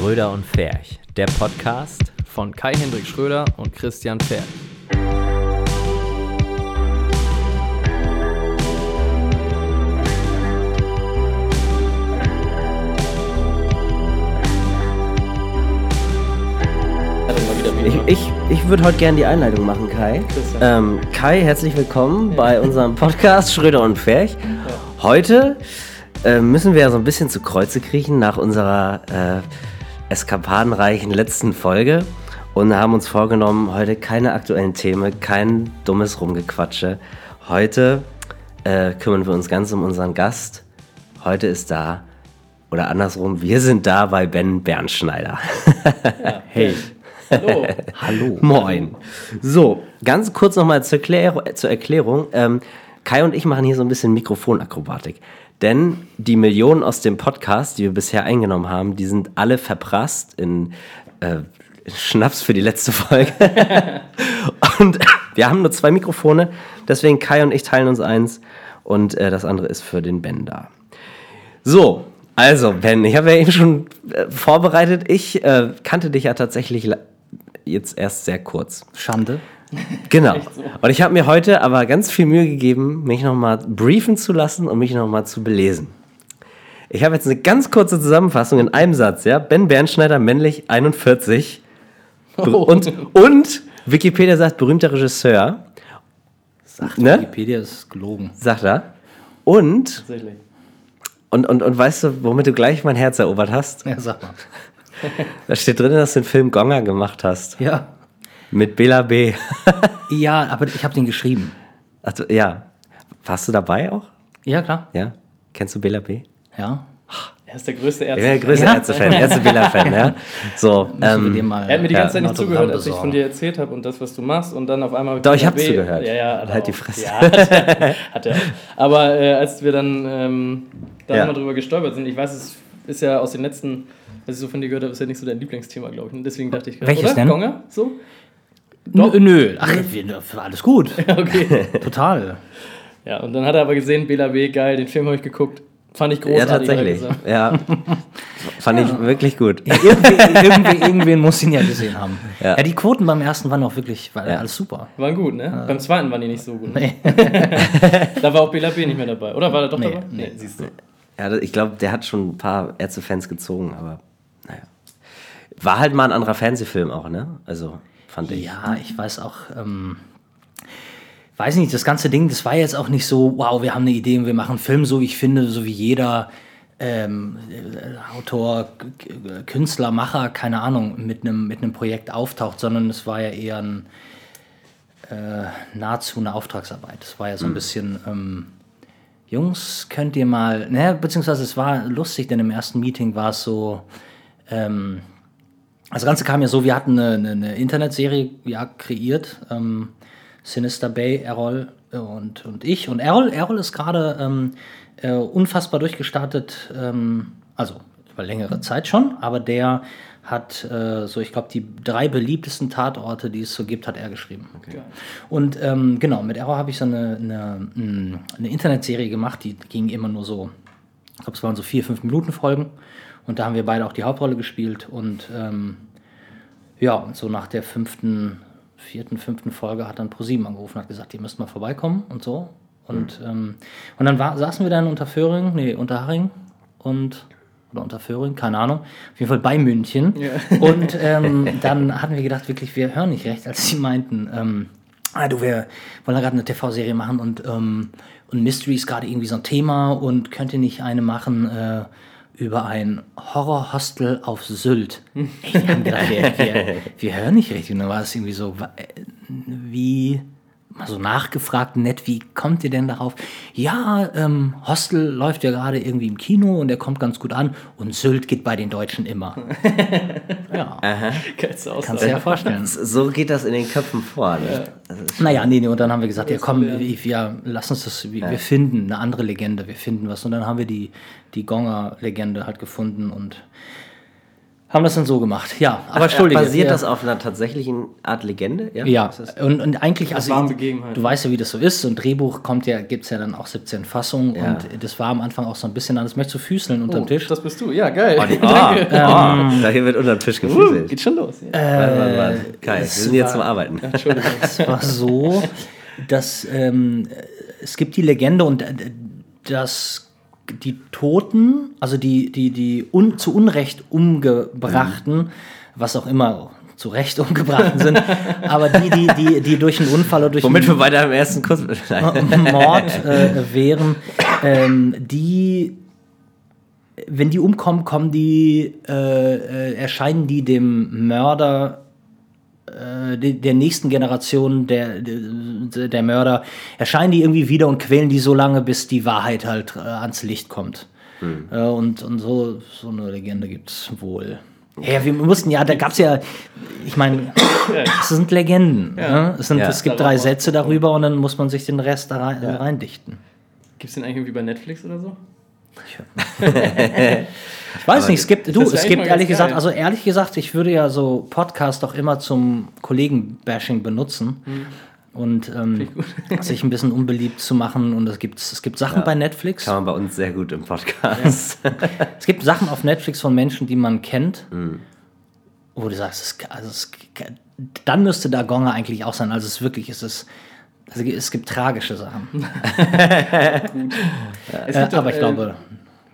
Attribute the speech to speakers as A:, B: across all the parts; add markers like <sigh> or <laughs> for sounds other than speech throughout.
A: Schröder und Ferch, der Podcast.
B: von Kai-Hendrik Schröder und Christian Pferd.
C: Ich, ich, ich würde heute gerne die Einleitung machen, Kai. Ähm, Kai, herzlich willkommen bei unserem Podcast Schröder und Ferch. Heute äh, müssen wir ja so ein bisschen zu Kreuze kriechen nach unserer äh, eskapadenreichen letzten Folge und haben uns vorgenommen, heute keine aktuellen Themen, kein dummes Rumgequatsche. Heute äh, kümmern wir uns ganz um unseren Gast. Heute ist da, oder andersrum, wir sind da bei Ben Bernschneider. <laughs> hey.
B: Hallo. <laughs>
C: Hallo. Moin. So, ganz kurz nochmal zur, Erklär zur Erklärung. Ähm, Kai und ich machen hier so ein bisschen Mikrofonakrobatik. Denn die Millionen aus dem Podcast, die wir bisher eingenommen haben, die sind alle verprasst in äh, Schnaps für die letzte Folge. <laughs> und wir haben nur zwei Mikrofone, deswegen Kai und ich teilen uns eins und äh, das andere ist für den Ben da. So, also Ben, ich habe ja eben schon äh, vorbereitet. Ich äh, kannte dich ja tatsächlich jetzt erst sehr kurz.
B: Schande.
C: Genau. Und ich habe mir heute aber ganz viel Mühe gegeben, mich nochmal briefen zu lassen und mich nochmal zu belesen. Ich habe jetzt eine ganz kurze Zusammenfassung in einem Satz, ja. Ben Bernschneider, männlich, 41. Ber-
B: Oh.
C: Und, und Wikipedia sagt berühmter Regisseur,
B: Sagt
C: Ne?
B: Wikipedia ist gelogen.
C: sagt er. Und, und, und, und weißt du, womit du gleich mein Herz erobert hast?
B: Ja, sag mal. <laughs>
C: Da steht drin, dass du den Film Gonger gemacht hast.
B: Ja.
C: Mit Bela B. <laughs>
B: Ja, aber ich habe den geschrieben.
C: Also, ja. Warst du dabei auch?
B: Ja, klar.
C: Ja? Kennst du Bela B?
B: Ja.
D: Er ist der größte
C: Ich bin
D: Ärzte.
C: der größte
B: Ja.
C: Ärzte-Fan, Ärzte-Bela-Fan, ja. <laughs> So, ähm,
B: dir mal
D: Er hat mir die
C: Ja,
D: ganze Zeit
B: ein
D: nicht zugehört, als ich von dir erzählt habe und das, was du machst und dann auf einmal...
C: Doch, ich hab's
D: B-
C: zugehört.
D: Ja, ja.
C: Halt
D: er
C: die
D: auch.
C: Fresse.
D: Ja, hat er, er. Aber äh, als wir dann ähm, da
C: Ja.
D: mal drüber gestolpert sind, ich weiß, es ist ja aus den letzten, was ich so von dir gehört habe, ist ja nicht so dein Lieblingsthema, glaube ich. Und deswegen dachte ich gerade,
B: Welches
D: oder?
B: denn?
D: Gonger? So?
B: Nö, nö. Ach, alles gut. <laughs>
D: Okay. <laughs>
B: Total.
D: ja, und dann hat er aber gesehen, Bela B, geil, den Film habe ich geguckt. Fand ich
C: ja,
D: großartig. er
C: tatsächlich. Ja. <laughs> Fand ich wirklich gut.
B: Irgendwie, irgendwie, irgendwen muss ihn ja gesehen haben.
C: Ja.
B: Ja, die Quoten beim ersten waren auch wirklich, war
C: Ja.
B: alles super.
D: Waren gut, ne? Beim zweiten waren die nicht so gut.
B: Nee.
D: Da war auch Bela B nicht mehr dabei. Oder war er doch
B: Nee,
D: dabei?
B: nee.
D: siehst du.
C: Ja, ich glaube, der hat schon ein paar Ärzte-Fans gezogen, aber naja. War halt mal ein anderer Fernsehfilm auch, ne? Also, fand ich.
B: Ja, ich weiß auch, ähm, weiß nicht, das ganze Ding, das war jetzt auch nicht so, wow, wir haben eine Idee und wir machen einen Film, so ich finde, so wie jeder ähm, äh, Autor, Künstler, Macher, keine Ahnung, mit einem mit einem Projekt auftaucht, sondern es war ja eher ein, äh, nahezu eine Auftragsarbeit. Es war ja so ein bisschen, ähm, Jungs, könnt ihr mal, ne, beziehungsweise es war lustig, denn im ersten Meeting war es so, ähm, das Ganze kam ja so, wir hatten eine, eine, eine Internetserie ja, kreiert, ähm, Sinister Bay, Errol äh, und, und ich. Und Errol, Errol ist gerade ähm, äh, unfassbar durchgestartet, ähm, also über längere Zeit schon, aber der hat äh, so, ich glaube, die drei beliebtesten Tatorte, die es so gibt, hat er geschrieben. Und ähm, genau, mit Errol habe ich so eine, eine, mh, eine Internetserie gemacht, die ging immer nur so ich glaube, es waren so vier, fünf Minuten Folgen. Und da haben wir beide auch die Hauptrolle gespielt. Und ähm, ja, und so nach der fünften, vierten, fünften Folge hat dann ProSieben angerufen und hat gesagt, ihr müsst mal vorbeikommen und so. Und, ähm, und dann war, saßen wir dann unter Föhring, nee, unter Haring und oder unter Föhring, keine Ahnung, auf jeden Fall bei München. <laughs> Und ähm, dann hatten wir gedacht, wirklich, wir hören nicht recht, als sie meinten, ähm, ah, du, wir wollen da gerade eine TV-Serie machen und, ähm, und Mystery ist gerade irgendwie so ein Thema und könnt ihr nicht eine machen äh, über ein Horrorhostel auf Sylt? <laughs> Wir haben gedacht, wir, wir, hören nicht richtig. Und dann war es irgendwie so, äh, wie, mal so nachgefragt, nett, wie kommt ihr denn darauf? Ja, ähm, Hostel läuft ja gerade irgendwie im Kino und der kommt ganz gut an und Sylt geht bei den Deutschen immer. <laughs> ja,
D: Aussage.
B: kannst du dir ja vorstellen.
C: So geht das in den Köpfen vor. Ne? Ist-
B: Naja, nee, nee, und dann haben wir gesagt, ja komm, wir, wir lass uns das, wir, wir finden eine andere Legende, wir finden was. Und dann haben wir die, die Gonger-Legende halt gefunden und Haben das dann so gemacht, ja. Aber entschuldige.
C: Basiert
B: ja.
C: das auf einer tatsächlichen Art Legende?
B: Ja,
C: das-
B: und, und eigentlich, also du weißt ja, wie das so ist. So ein Drehbuch kommt ja, gibt es ja dann auch 17 Fassungen
C: Ja.
B: und das war am Anfang auch so ein bisschen anders. Möchtest du füßeln unterm
D: Oh,
B: Tisch?
D: das bist du. Ja, geil.
C: Ah, ah, <laughs> da hier wird unter den Tisch
D: Uh,
C: gefüßelt.
D: geht schon los. Ja.
C: Warte, warte, warte. Kai, wir sind jetzt zum Arbeiten.
D: Entschuldigung. <laughs>
B: Es war so, dass ähm, es gibt die Legende und äh, dass die Toten, also die, die, die un, zu Unrecht umgebrachten, was auch immer zu Recht <laughs> umgebrachten sind, aber die, die, die, die durch einen Unfall oder durch
C: Womit
B: einen
C: wir weiter ersten Kurs.
B: Mord äh, wären, ähm, die, wenn die umkommen, kommen die, äh, äh, erscheinen die dem Mörder de- der nächsten Generation der, der, der Mörder, erscheinen die irgendwie wieder und quälen die so lange, bis die Wahrheit halt äh, ans Licht kommt. Äh, und, und so, so eine Legende gibt es wohl. Ja, wir mussten ja, da gab es ja, ich meine, es sind Legenden. Ne? Es, sind,
C: Ja.
B: es gibt drei. Sätze darüber und dann muss man sich den Rest da rein, reindichten.
D: Gibt es den eigentlich irgendwie bei Netflix oder so?
B: Ich <laughs> weiß nicht, es gibt, du, es gibt ehrlich gesagt,
D: geil.
B: also ehrlich gesagt, ich würde ja so Podcast auch immer zum Kollegen-Bashing benutzen. Und ähm, <laughs> sich ein bisschen unbeliebt zu machen. Und es gibt, es gibt Sachen bei Netflix.
C: Kann man bei uns sehr gut im Podcast.
B: Es gibt Sachen auf Netflix von Menschen, die man kennt,
C: Mhm.
B: wo du sagst, es, also es, dann müsste da Gonger eigentlich auch sein. Also es ist wirklich, es ist, also es gibt tragische Sachen. <laughs>
D: Es
B: Äh,
D: gibt doch,
B: aber ich
D: äh,
B: glaube,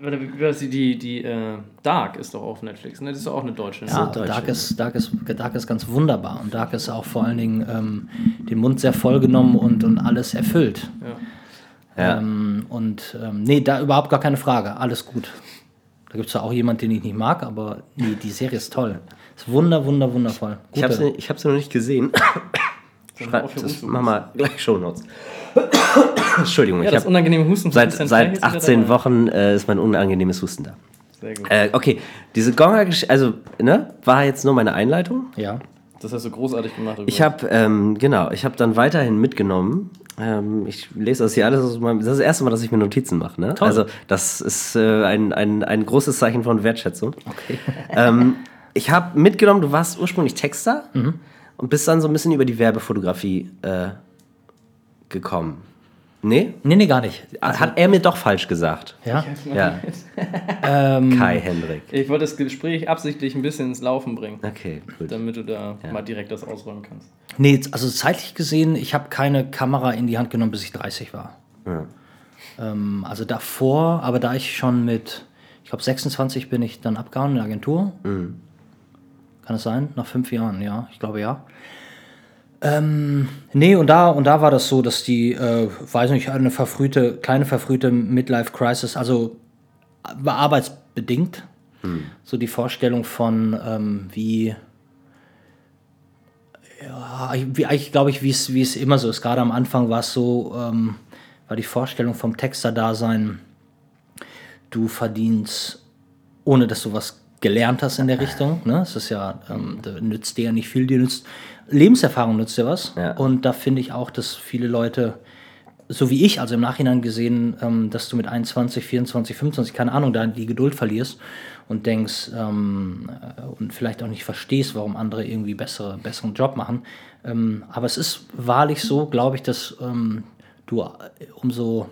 D: war das? Die, die, die äh, Dark ist doch auf Netflix, ne? Das ist doch auch eine deutsche.
B: Ja,
C: Deutsche.
B: Dark ist, Dark, ist, Dark ist ganz wunderbar. Und Dark ist auch vor allen Dingen ähm, den Mund sehr voll genommen und, und alles erfüllt.
D: Ja.
C: Ja.
B: Ähm, und ähm, nee, da überhaupt gar keine Frage. Alles gut. Da gibt es ja auch jemanden, den ich nicht mag, aber nee, die Serie ist toll. Ist wunder, wunder, wundervoll.
C: Ich habe
B: Gute-
C: sie, ich hab sie noch nicht gesehen. Das, mach mal gleich Shownotes. <coughs> Entschuldigung,
D: Ja,
C: ich
D: das
C: habe
D: unangenehme Husten.
C: seit, seit
D: Frey ist wieder
C: 18
D: dabei.
C: Wochen äh, ist mein unangenehmes Husten da.
D: Sehr gut.
C: Äh, okay, diese Gonger, also, ne, war jetzt nur meine Einleitung.
B: Ja.
D: Das hast du großartig gemacht.
C: Ich habe, ähm, genau, ich habe dann weiterhin mitgenommen. Ähm, ich lese das hier alles aus meinem. Das ist das erste Mal, dass ich mir Notizen mache. Ne?
B: Toll.
C: Also, das ist äh, ein, ein, ein großes Zeichen von Wertschätzung.
B: Okay.
C: ähm, ich habe mitgenommen, du warst ursprünglich Texter
B: Mhm.
C: Und bist dann so ein bisschen über die Werbefotografie äh, gekommen. Nee?
B: Nee, nee, gar nicht.
C: Hat er mir doch falsch gesagt.
B: Ja.
C: Ja. <laughs>
B: Ähm,
C: Kai Hendrik.
D: Ich wollte das Gespräch absichtlich ein bisschen ins Laufen bringen,
C: Okay, gut.
D: damit du da mal direkt das ausräumen kannst.
B: Nee, also zeitlich gesehen, ich habe keine Kamera in die Hand genommen, bis ich 30 war. Ähm, also davor, aber da ich schon mit, ich glaube 26 bin ich dann abgehauen in der Agentur. Kann es sein? Nach fünf Jahren, ja, ich glaube ja. Ähm, nee, und da, und da war das so, dass die, äh, weiß nicht, eine verfrühte, kleine verfrühte Midlife-Crisis, also war arbeitsbedingt. So die Vorstellung von, ähm, wie, ja, wie eigentlich glaube ich, wie es, wie es immer so ist. Gerade am Anfang war es so, ähm, war die Vorstellung vom Texter-Dasein, du verdienst, ohne dass du was gelernt hast in der Richtung. Ne? Es ist ja, ähm, da nützt dir ja nicht viel, dir nützt Lebenserfahrung nützt dir was.
C: Ja.
B: Und da finde ich auch, dass viele Leute, so wie ich, also im Nachhinein gesehen, ähm, dass du mit 21, 24, 25, keine Ahnung, da die Geduld verlierst und denkst ähm, äh, und vielleicht auch nicht verstehst, warum andere irgendwie bessere, besseren Job machen. Ähm, aber es ist wahrlich so, glaube ich, dass ähm, du äh, umso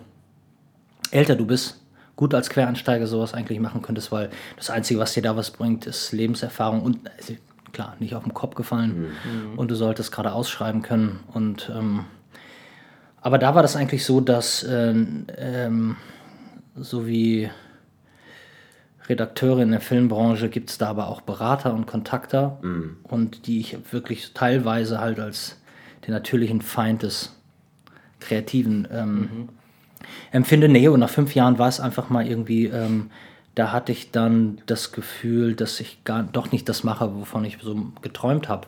B: älter du bist, gut als Quereinsteiger sowas eigentlich machen könntest, weil das Einzige, was dir da was bringt, ist Lebenserfahrung und also, klar, nicht auf den Kopf gefallen. Und du solltest gerade ausschreiben können. Und ähm, aber da war das eigentlich so, dass ähm, ähm, so wie Redakteure in der Filmbranche gibt es da aber auch Berater und Kontakter. Und die ich wirklich teilweise halt als den natürlichen Feind des Kreativen ähm, empfinde. Nee, und nach fünf Jahren war es einfach mal irgendwie, ähm, da hatte ich dann das Gefühl, dass ich gar doch nicht das mache, wovon ich so geträumt habe.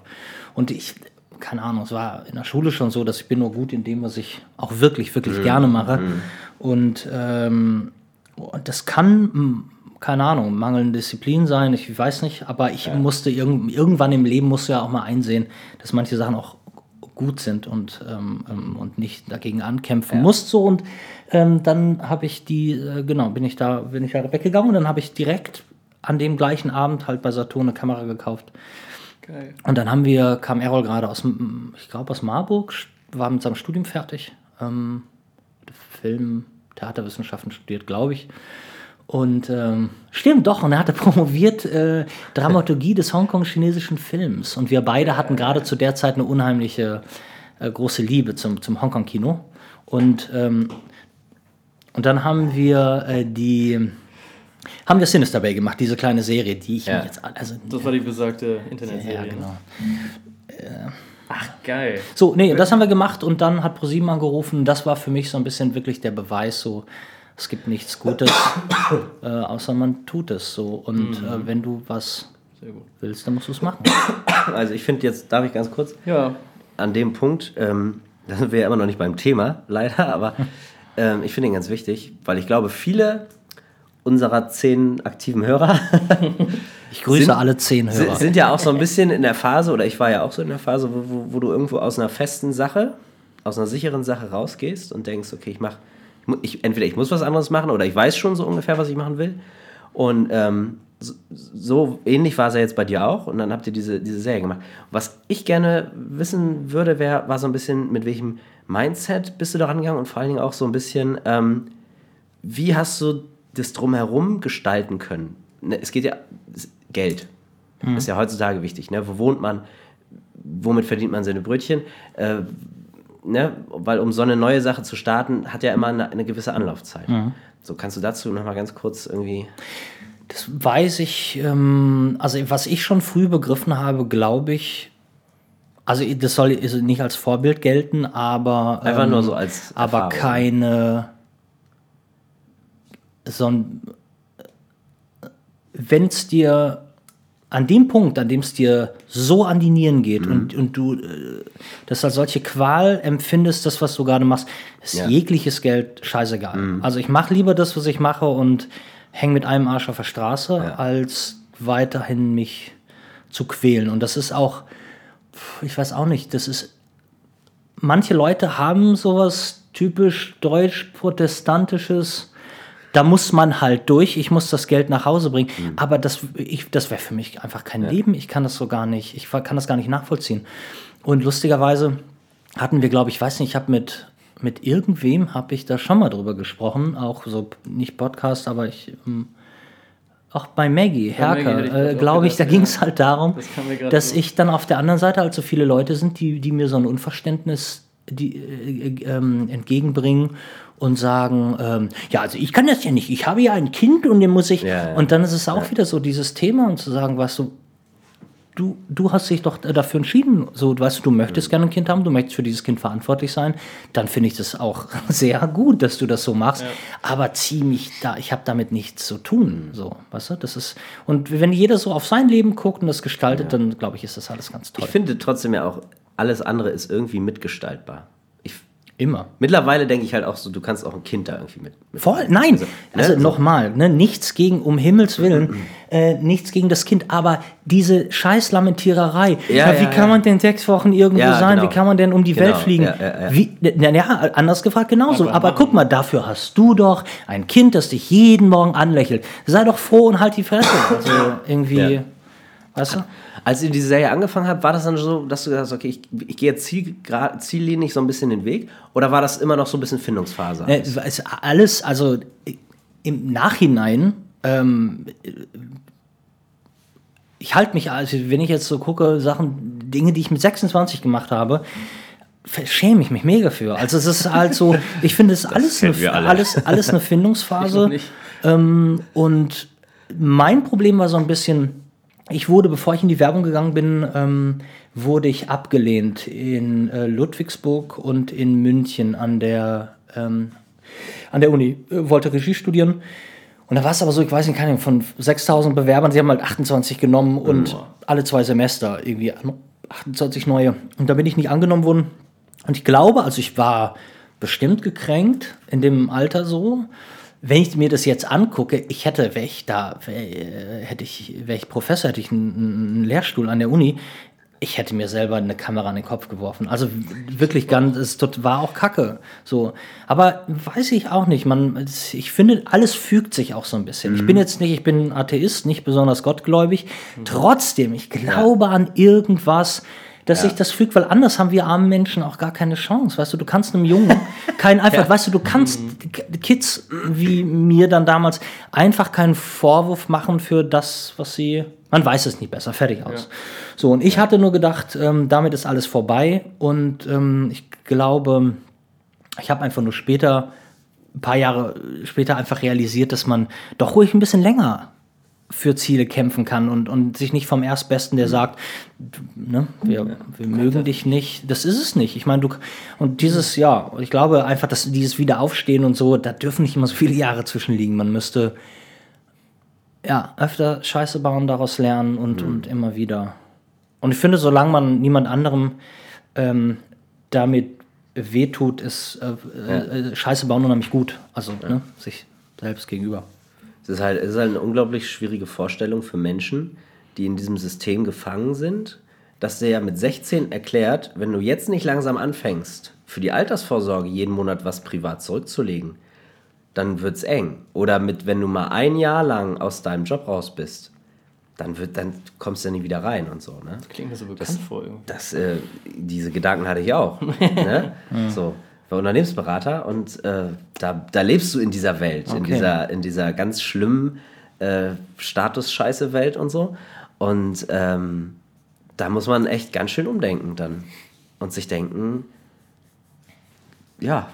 B: Und ich, keine Ahnung, es war in der Schule schon so, dass ich bin nur gut in dem, was ich auch wirklich, wirklich gerne mache. Und, ähm, und das kann, m, keine Ahnung, mangelnde Disziplin sein, ich weiß nicht, aber ich musste irgend, irgendwann im Leben musste ja auch mal einsehen, dass manche Sachen auch gut sind und, ähm, ähm, und nicht dagegen ankämpfen musst so und ähm, dann habe ich die äh, genau bin ich da bin ich da weggegangen und dann habe ich direkt an dem gleichen Abend halt bei Saturn eine Kamera gekauft.
D: Geil.
B: Und dann haben wir, kam Errol gerade aus, ich glaube aus Marburg, war mit seinem Studium fertig. Ähm, Film, Theaterwissenschaften studiert, glaube ich. Und ähm, stimmt doch, und er hatte <laughs> promoviert äh, Dramaturgie des Hongkong-chinesischen Films. Und wir beide hatten gerade zu der Zeit eine unheimliche äh, große Liebe zum, zum Hongkong-Kino. Und, ähm, und dann haben wir äh, die haben wir Sinister Bay gemacht, diese kleine Serie, die ich
C: Ja.
B: jetzt also
D: Das war die besagte Internetserie.
B: ja, genau.
D: Ach, geil.
B: So, nee, das haben wir gemacht und dann hat ProSieben angerufen. Das war für mich so ein bisschen wirklich der Beweis, so, es gibt nichts Gutes, <coughs> äh, außer man tut es so. Und äh, wenn du was willst, dann musst du es machen. <coughs>
C: Also ich finde jetzt, darf ich ganz kurz,
D: Ja,
C: an dem Punkt, ähm, <laughs> da sind wir ja immer noch nicht beim Thema, leider, aber <laughs> ähm, ich finde ihn ganz wichtig, weil ich glaube, viele unserer zehn aktiven Hörer <laughs>
B: Ich grüße
C: Sind-
B: alle zehn Hörer.
C: sind ja auch so ein bisschen in der Phase, oder ich war ja auch so in der Phase, wo, wo, wo du irgendwo aus einer festen Sache, aus einer sicheren Sache rausgehst und denkst, okay, ich mache, ich, entweder ich muss was anderes machen oder ich weiß schon so ungefähr, was ich machen will. Und ähm, so, so ähnlich war es ja jetzt bei dir auch. Und dann habt ihr diese, diese Serie gemacht. Was ich gerne wissen würde, wär, war so ein bisschen, mit welchem Mindset bist du da rangegangen und vor allen Dingen auch so ein bisschen, ähm, wie hast du das drumherum gestalten können? Ne, Es geht ja, Geld ist ja heutzutage wichtig. Ne? Wo wohnt man? Womit verdient man seine Brötchen? Äh, ne? Weil um so eine neue Sache zu starten, hat ja immer eine, eine gewisse Anlaufzeit. So, kannst du dazu nochmal ganz kurz irgendwie...
B: Das weiß ich, ähm, also was ich schon früh begriffen habe, glaube ich, also das soll nicht als Vorbild gelten, aber
C: Einfach
B: ähm,
C: nur so als
B: aber
C: Erfahrung.
B: keine so ein wenn es dir an dem Punkt, an dem es dir so an die Nieren geht
C: Mhm.
B: und, und du äh, das als solche Qual empfindest, das, was du gerade machst, ist
C: Ja. Mhm.
B: jegliches Geld scheißegal. Also ich mache lieber das, was ich mache und hänge mit einem Arsch auf der Straße, als weiterhin mich zu quälen. Und das ist auch, ich weiß auch nicht, das ist, manche Leute haben sowas typisch deutsch-protestantisches, da muss man halt durch, ich muss das Geld nach Hause bringen. Aber das, ich- das wäre für mich einfach kein Leben. Ich kann das so gar nicht, ich kann das gar nicht nachvollziehen. Und lustigerweise hatten wir, glaube ich, weiß nicht, ich habe mit, mit irgendwem, habe ich da schon mal drüber gesprochen, auch so, nicht Podcast, aber ich, ähm, auch bei Maggie, Herker, äh, glaube ich, da ging
D: ja.
B: es halt darum,
D: Das
B: dass ich dann auf der anderen Seite halt so viele Leute sind, die, die mir so ein Unverständnis die, äh, ähm, entgegenbringen und sagen, ähm, ja, also ich kann das ja nicht, ich habe ja ein Kind und dem muss ich.
C: Ja, ja.
B: Und dann ist es auch wieder so dieses Thema und zu sagen, weißt du, du, du hast dich doch dafür entschieden, so, weißt du, du möchtest gerne ein Kind haben, du möchtest für dieses Kind verantwortlich sein, dann finde ich das auch <laughs> sehr gut, dass du das so machst, aber zieh mich da, ich habe damit nichts zu tun, so, weißt du, das ist, und wenn jeder so auf sein Leben guckt und das gestaltet, dann glaube ich, ist das alles ganz toll.
C: Ich finde trotzdem ja auch, alles andere ist irgendwie mitgestaltbar.
B: Immer.
C: mittlerweile denke ich halt auch so, du kannst auch ein Kind da irgendwie mit... mit
B: Voll, nein,
C: ne,
B: also
C: so.
B: nochmal, ne, nichts gegen, um Himmels Willen, <clears throat> äh, nichts gegen das Kind, aber diese scheiß Lamentiererei,
C: Ja,
B: ja, wie
C: ja,
B: kann
C: ja.
B: man denn sechs Wochen irgendwo
C: Ja,
B: sein,
C: genau.
B: wie kann man denn um die
C: Genau,
B: Welt fliegen?
C: ja, ja, ja.
B: Wie, na, ja, anders gefragt genauso,
D: Aber
B: aber,
D: machen.
B: guck mal, dafür hast du doch ein Kind, das dich jeden Morgen anlächelt. Sei doch froh und halt die Fresse. Also irgendwie,
C: Ja.
B: weißt du?
C: Als ihr diese Serie angefangen habt, war das dann so, dass du gesagt hast, okay, ich, ich gehe jetzt ziel, ziellinig so ein bisschen den Weg? Oder war das immer noch so ein bisschen Findungsphase?
B: Ne, es ist alles, also im Nachhinein, ähm, ich halte mich, also wenn ich jetzt so gucke, Sachen, Dinge, die ich mit 26 gemacht habe, schäme ich mich mega für. Also es ist halt so, <laughs> ich finde es alles, eine, alles, alles eine <laughs>
D: Ich
B: Findungsphase. Ähm, und mein Problem war so ein bisschen, ich wurde, bevor ich in die Werbung gegangen bin, ähm, wurde ich abgelehnt in äh, Ludwigsburg und in München an der, ähm, an der Uni. Äh, wollte Regie studieren. Und da war es aber so, ich weiß nicht, keine Ahnung, von 6000 Bewerbern, sie haben halt 28 genommen und alle zwei Semester irgendwie 28 neue. Und da bin ich nicht angenommen worden. Und ich glaube, also ich war bestimmt gekränkt in dem Alter so. Wenn ich mir das jetzt angucke, ich hätte, wäre ich da, wär, hätte ich, wäre ich Professor, hätte ich einen, einen Lehrstuhl an der Uni, ich hätte mir selber eine Kamera an den Kopf geworfen. Also wirklich ganz, es war auch Kacke. So, aber weiß ich auch nicht. Man, ich finde, alles fügt sich auch so ein bisschen. Ich bin jetzt nicht, ich bin Atheist, nicht besonders gottgläubig. Trotzdem, ich glaube an irgendwas, dass sich das fügt, weil anders haben wir armen Menschen auch gar keine Chance. Weißt du, du kannst einem Jungen <laughs> keinen einfach, weißt du, du kannst K- Kids wie mir dann damals einfach keinen Vorwurf machen für das, was sie. Man weiß es nicht besser, fertig aus. So, und ich hatte nur gedacht, ähm, damit ist alles vorbei und ähm, ich glaube, ich habe einfach nur später, ein paar Jahre später einfach realisiert, dass man doch ruhig ein bisschen länger für Ziele kämpfen kann und, und sich nicht vom Erstbesten, der sagt, du, ne, wir, wir mögen dich nicht. Das ist es nicht. Ich meine, du und dieses, ja, ich glaube einfach, dass dieses Wiederaufstehen und so, da dürfen nicht immer so viele Jahre zwischenliegen. Man müsste ja öfter Scheiße bauen, daraus lernen und, und immer wieder. Und ich finde, solange man niemand anderem ähm, damit wehtut, ist äh, äh, Scheiße bauen unheimlich gut. Also ne, sich selbst gegenüber.
C: Es ist, halt, es ist halt eine unglaublich schwierige Vorstellung für Menschen, die in diesem System gefangen sind, dass der ja mit 16 erklärt, wenn du jetzt nicht langsam anfängst, für die Altersvorsorge jeden Monat was privat zurückzulegen, dann wird's eng. Oder mit, wenn du mal ein Jahr lang aus deinem Job raus bist, dann, wird, dann kommst du ja nie wieder rein und so. Ne?
D: Klingt mir so bekannt vor irgendwie.
C: Das, äh, diese Gedanken hatte ich auch. <laughs> ne? So, war Unternehmensberater und äh, da, da lebst du in dieser Welt, in,
B: Okay.
C: dieser, in dieser ganz schlimmen äh, Status-Scheiße-Welt und so. Und ähm, da muss man echt ganz schön umdenken dann und sich denken, ja,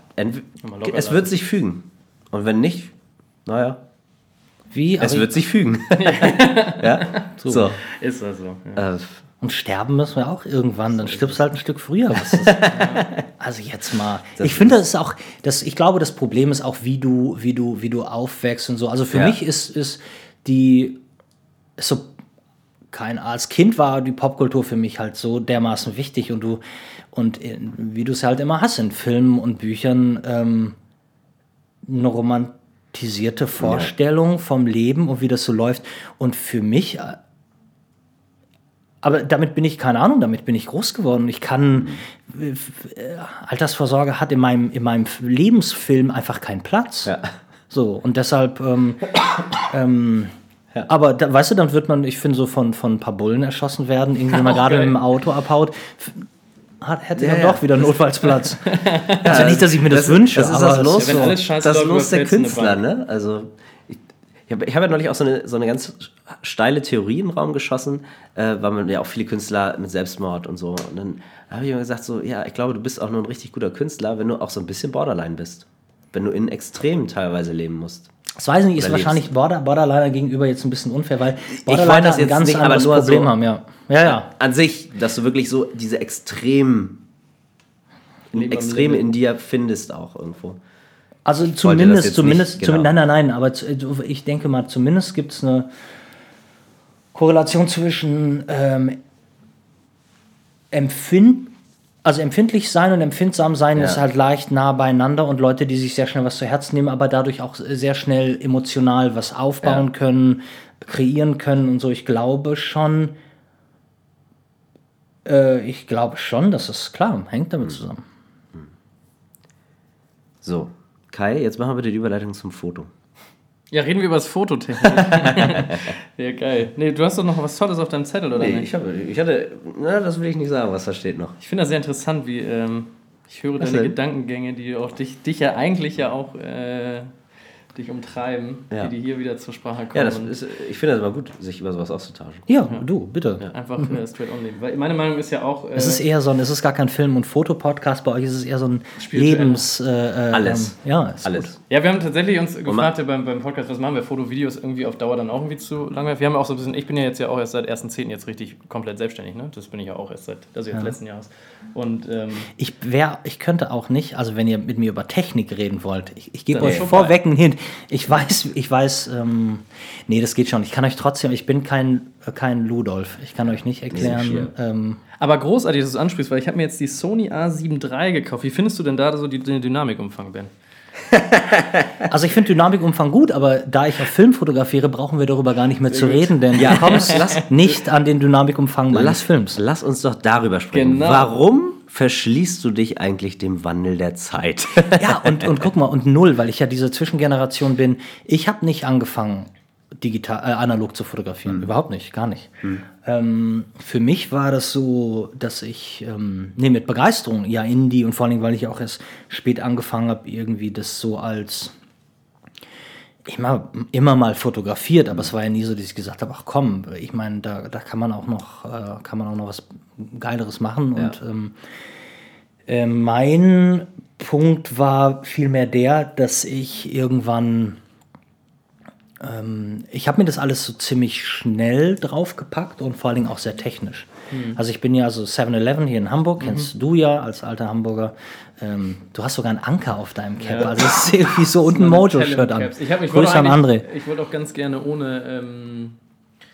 C: es wird sich fügen. Und wenn nicht, naja,
B: Wie?
C: es
B: Aber-
C: wird sich fügen. <laughs> ja, so.
D: Ist das so. Ja.
C: Äh,
B: Und sterben müssen wir auch irgendwann, dann stirbst du halt ein Stück früher. Was <laughs> ist, also jetzt mal. ich finde, das ist auch, das, ich glaube, das Problem ist auch, wie du, wie du, wie du aufwächst und so. Also für
C: Ja.
B: mich ist, ist die, ist so, kein, als Kind war die Popkultur für mich halt so dermaßen wichtig und du, und in, wie du es halt immer hast in Filmen und Büchern, ähm, eine romantisierte Vorstellung vom Leben und wie das so läuft. Und für mich äh, aber damit bin ich, keine Ahnung, damit bin ich groß geworden. Ich kann, äh, äh, Altersvorsorge hat in meinem, in meinem Lebensfilm einfach keinen Platz.
C: ja.
B: So, und deshalb, ähm, ähm, aber da, weißt du, dann wird man, ich finde, so von, von ein paar Bullen erschossen werden, irgendwie, wenn man <laughs> gerade mit dem Auto abhaut, hat, hätte
C: Ja,
B: dann
C: ja.
B: doch wieder einen Notfallsplatz. <laughs> also nicht, dass ich mir das, wünsche,
C: Das ist
B: aber
C: das Los,
D: Ja,
C: das
D: läuft,
C: Los der Künstler, ne? Also, ich, ich habe hab ja neulich auch so eine, so eine ganz steile Theorie den Raum geschossen, äh, weil man ja auch viele Künstler mit Selbstmord und so. Und dann habe ich immer gesagt, so, ja, ich glaube, du bist auch nur ein richtig guter Künstler, wenn du auch so ein bisschen Borderline bist. Wenn du in Extremen teilweise leben musst.
B: Das weiß ich nicht, ist wahrscheinlich Border, Borderliner gegenüber jetzt ein bisschen unfair, weil Borderliner
C: das
B: ein
C: jetzt
B: ganz
C: nicht, aber nur
B: Problem
C: so-
B: haben, ja. Ja, ja.
C: An sich, dass du wirklich so diese Extrem,
D: Limit.
C: in dir findest auch irgendwo.
B: Also
C: das
B: zumindest, zumindest,
C: nicht, genau.
B: zum- nein, nein, nein, aber zu, ich denke mal, zumindest gibt es eine Korrelation zwischen ähm, Empfind, also empfindlich sein und empfindsam sein
C: Ja.
B: ist halt leicht nah beieinander und Leute, die sich sehr schnell was zu Herzen nehmen, aber dadurch auch sehr schnell emotional was aufbauen
C: Ja.
B: können, kreieren können und so. Ich glaube schon, äh, ich glaube schon, das ist klar, hängt damit zusammen.
C: So, Kai, jetzt machen wir bitte die Überleitung zum Foto.
D: Ja, reden wir über das Fototechnik. <laughs> ja, geil. Nee, du hast doch noch was Tolles auf deinem Zettel, oder
C: Nee,
D: nicht?
C: ich, habe, ich hatte, na, das will ich nicht sagen, was da steht noch.
D: Ich finde das sehr interessant, wie ähm, ich höre
C: Was
D: deine
C: denn?
D: Gedankengänge, die auch dich, dich ja eigentlich ja auch äh, dich umtreiben,
C: Ja.
D: die, die hier wieder zur Sprache kommen.
C: Ja, das ist, ich finde das immer gut, sich über sowas auszutauschen.
B: Ja, du, bitte.
D: einfach äh, straight on leben. Weil meine Meinung ist ja auch. Äh,
B: Es ist eher so ein, es ist gar kein Film- und Fotopodcast, bei euch ist es eher so ein. Lebens... Äh, äh,
C: Alles.
B: Ähm, ja, ist
C: Alles.
B: Gut.
D: Ja, wir haben tatsächlich uns gefragt ja, beim, beim Podcast, was machen wir? Foto, Videos irgendwie auf Dauer dann auch irgendwie zu langweilig. Wir haben auch so ein bisschen, ich bin ja jetzt ja auch erst seit 1.10. jetzt richtig komplett selbstständig, ne? Das bin ich ja auch erst seit, also jetzt letzten Jahres. Und ähm,
B: Ich, wär, ich könnte auch nicht, also wenn ihr mit mir über Technik reden wollt, ich, ich gebe euch vorweg einen Hint. Ich weiß, ich weiß, ähm, nee, das geht schon. Ich kann euch trotzdem, ich bin kein, kein Ludolf. Ich kann euch nicht erklären. Ähm,
D: aber großartig, dass du es ansprichst, weil ich habe mir jetzt die Sony A7 III gekauft. Wie findest du denn da so die, den Dynamikumfang, Ben? <laughs>
B: Also ich finde Dynamikumfang gut, aber da ich auf Film fotografiere, brauchen wir darüber gar nicht mehr zu reden, denn
C: Ja,
B: du kommst nicht an den Dynamikumfang meines
C: Lass,
B: Films.
C: lass uns doch darüber sprechen.
D: Genau.
C: Warum verschließt du dich eigentlich dem Wandel der Zeit?
B: Ja, und, und guck mal, und null, weil ich ja diese Zwischengeneration bin. Ich habe nicht angefangen, digital, äh, analog zu fotografieren. Überhaupt nicht, gar nicht. Ähm, für mich war das so, dass ich, ähm, nee, mit Begeisterung, ja, Indie und vor allem, weil ich auch erst spät angefangen habe, irgendwie das so als immer, immer mal fotografiert, aber es war ja nie so, dass ich gesagt habe, ach komm, ich meine, da, da kann man auch noch, äh, kann man auch noch was Geileres machen. Und ähm, äh, mein Punkt war vielmehr der, dass ich irgendwann, ähm, ich habe mir das alles so ziemlich schnell draufgepackt und vor allen Dingen auch sehr technisch. Also ich bin ja so 7-Eleven hier in Hamburg, kennst du ja als alter Hamburger. Ähm, du hast sogar einen Anker auf deinem Cap,
D: Ja.
B: also es ist irgendwie so und ein
D: Meine
B: Mojo-Shirt an.
D: Ich, hab, ich
B: Grüße an André.
D: Ich wollte auch ganz gerne ohne, ähm,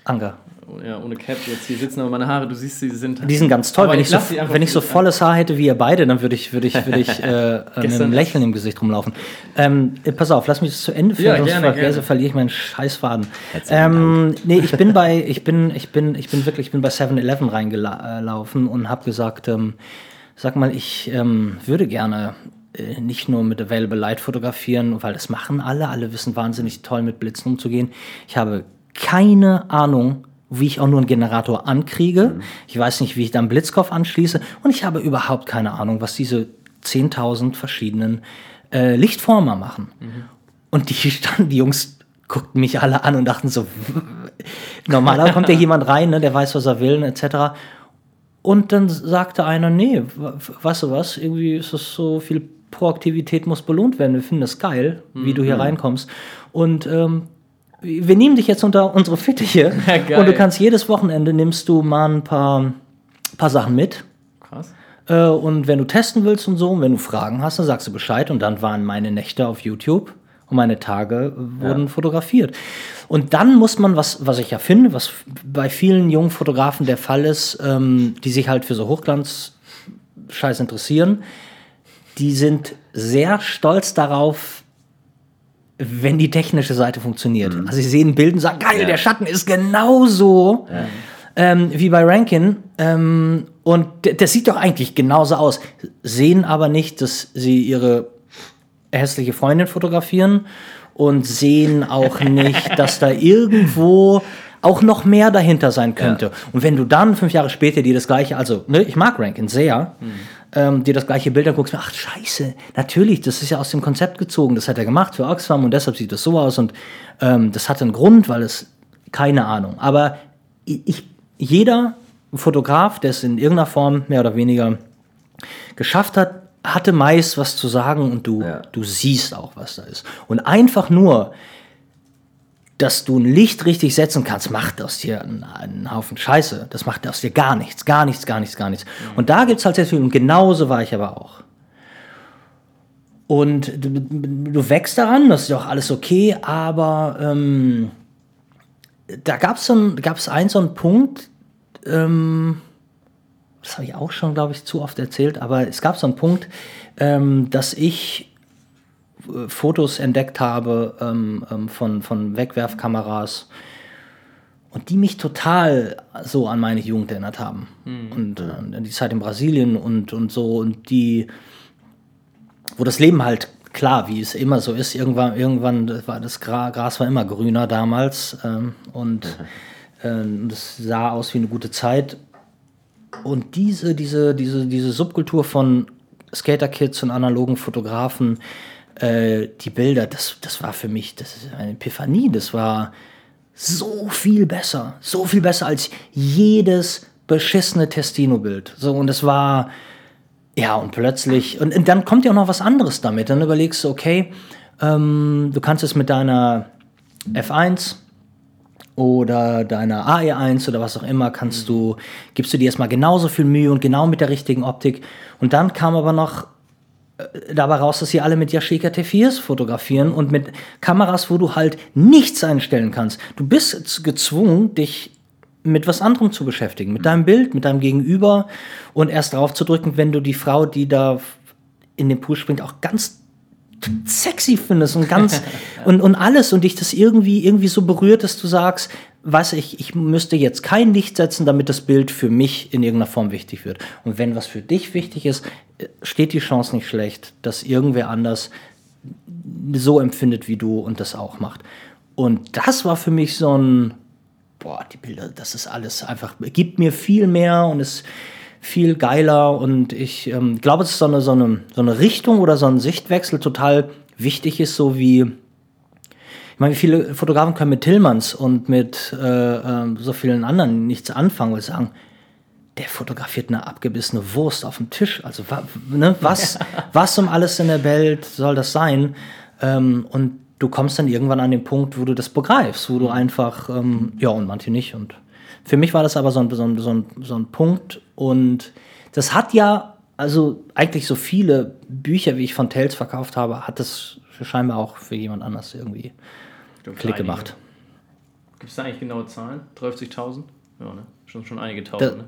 B: Anker.
D: ja, ohne Cap jetzt hier sitzen, aber meine Haare, du siehst, sie sind.
B: Die sind ganz toll.
D: Aber
B: Wenn ich, so, wenn ich so volles Haar hätte wie ihr beide, dann würde ich, würde ich, würde ich <laughs> äh, mit einem Lächeln im Gesicht rumlaufen. Ähm, äh, pass auf, lass mich das zu Ende führen,
D: Ja,
B: sonst
D: gerne,
B: vergesse,
D: gerne.
B: verliere ich meinen Scheißfaden. Ähm, nee, ich bin bei, ich bin, ich bin, ich bin wirklich, ich bin bei 7-Eleven reingelaufen und habe gesagt, ähm, sag mal, ich ähm, würde gerne äh, nicht nur mit Available Light fotografieren, weil das machen alle, alle wissen wahnsinnig toll mit Blitzen umzugehen. Ich habe keine Ahnung, wie ich auch nur einen Generator ankriege. Ich weiß nicht, wie ich dann Blitzkopf anschließe und ich habe überhaupt keine Ahnung, was diese 10.000 verschiedenen äh, Lichtformer machen. Und die standen, die Jungs guckten mich alle an und dachten so, normaler kommt ja <laughs> jemand rein, ne, der weiß, was er will, etc. Und dann sagte einer, nee, weißt du was, irgendwie ist es so viel Proaktivität muss belohnt werden. Wir finden das geil, wie du hier
D: Mhm.
B: reinkommst. Und ähm, wir nehmen dich jetzt unter unsere Fittiche <laughs>
D: Ja,
B: und du kannst jedes Wochenende nimmst du mal ein paar, paar Sachen mit.
D: Krass.
B: Äh, und wenn du testen willst und so, und wenn du Fragen hast, dann sagst du Bescheid. Und dann waren meine Nächte auf YouTube und meine Tage äh, wurden fotografiert. Und dann muss man, was, was ich ja finde, was bei vielen jungen Fotografen der Fall ist, ähm, die sich halt für so Hochglanz-Scheiß interessieren, die sind sehr stolz darauf, wenn die technische Seite funktioniert. Also sie sehen Bilder und sagen, geil, der Schatten ist genauso ähm, wie bei Rankin. Ähm, und das sieht doch eigentlich genauso aus. Sehen aber nicht, dass sie ihre hässliche Freundin fotografieren und sehen auch nicht, dass da irgendwo auch noch mehr dahinter sein könnte. Und wenn du dann fünf Jahre später dir das gleiche, also ne, ich mag Rankin sehr, ähm, dir das gleiche Bild anguckst, ach scheiße, natürlich, das ist ja aus dem Konzept gezogen, das hat er gemacht für Oxfam und deshalb sieht das so aus und ähm, das hat einen Grund, weil es, keine Ahnung, aber ich, jeder Fotograf, der es in irgendeiner Form mehr oder weniger geschafft hat, hatte meist was zu sagen und du,
C: Ja.
B: du siehst auch, was da ist. Und einfach nur, dass du ein Licht richtig setzen kannst, macht aus dir einen, einen Haufen Scheiße. Das macht aus dir gar nichts, gar nichts, gar nichts, gar nichts. Und da gibt es halt sehr viel. Und genauso war ich aber auch. Und du, du wächst daran, das ist ja auch alles okay, aber ähm, da gab es gab's einen so einen Punkt, ähm, das habe ich auch schon, glaube ich, zu oft erzählt, aber es gab so einen Punkt, ähm, dass ich äh, Fotos entdeckt habe ähm, ähm, von, von Wegwerfkameras und die mich total so an meine Jugend erinnert haben. Und äh, an die Zeit in Brasilien und, und so und die, wo das Leben halt klar, wie es immer so ist, irgendwann, irgendwann war das Gra Gras war immer grüner damals ähm, und <laughs> ähm, das sah aus wie eine gute Zeit. Und diese, diese, diese, diese Subkultur von Skater-Kids und analogen Fotografen, äh, die Bilder, das, das war für mich, das ist eine Epiphanie, das war so viel besser, so viel besser als jedes beschissene Testino-Bild. So, und es war, ja, und plötzlich, und, und dann kommt ja auch noch was anderes damit. Dann überlegst du, okay, ähm, du kannst es mit deiner F1 oder deiner AE1 oder was auch immer, kannst du, gibst du dir erstmal genauso viel Mühe und genau mit der richtigen Optik. Und dann kam aber noch äh, dabei raus, dass sie alle mit Yashica T4s fotografieren und mit Kameras, wo du halt nichts einstellen kannst. Du bist gezwungen, dich mit was anderem zu beschäftigen, mit deinem Bild, mit deinem Gegenüber und erst drauf zu drücken, wenn du die Frau, die da in den Pool springt, auch ganz sexy findest und ganz <laughs> und, und alles und dich das irgendwie irgendwie so berührt, dass du sagst, was ich, ich müsste jetzt kein Licht setzen, damit das Bild für mich in irgendeiner Form wichtig wird. Und wenn was für dich wichtig ist, steht die Chance nicht schlecht, dass irgendwer anders so empfindet wie du und das auch macht. Und das war für mich so ein, boah, die Bilder, das ist alles einfach, gibt mir viel mehr und ist viel geiler und ich ähm, glaube, es ist so eine, so, eine, so eine Richtung oder so ein Sichtwechsel total wichtig ist, so wie, ich meine, viele Fotografen können mit Tillmans und mit äh, äh, so vielen anderen nichts anfangen, weil sie sagen, der fotografiert eine abgebissene Wurst auf dem Tisch. Also ne, was, <laughs> was um alles in der Welt soll das sein? Ähm, und du kommst dann irgendwann an den Punkt, wo du das begreifst, wo du einfach, ähm, ja, und manche nicht. Und für mich war das aber so ein, so ein, so ein, so ein Punkt. Und das hat ja, also eigentlich so viele Bücher, wie ich von Tales verkauft habe, hat das scheinbar auch für jemand anders irgendwie Klick gemacht.
D: Gibt es da eigentlich genaue Zahlen? 30.000? Ja, ne? Schon, schon einige Tausend, ne?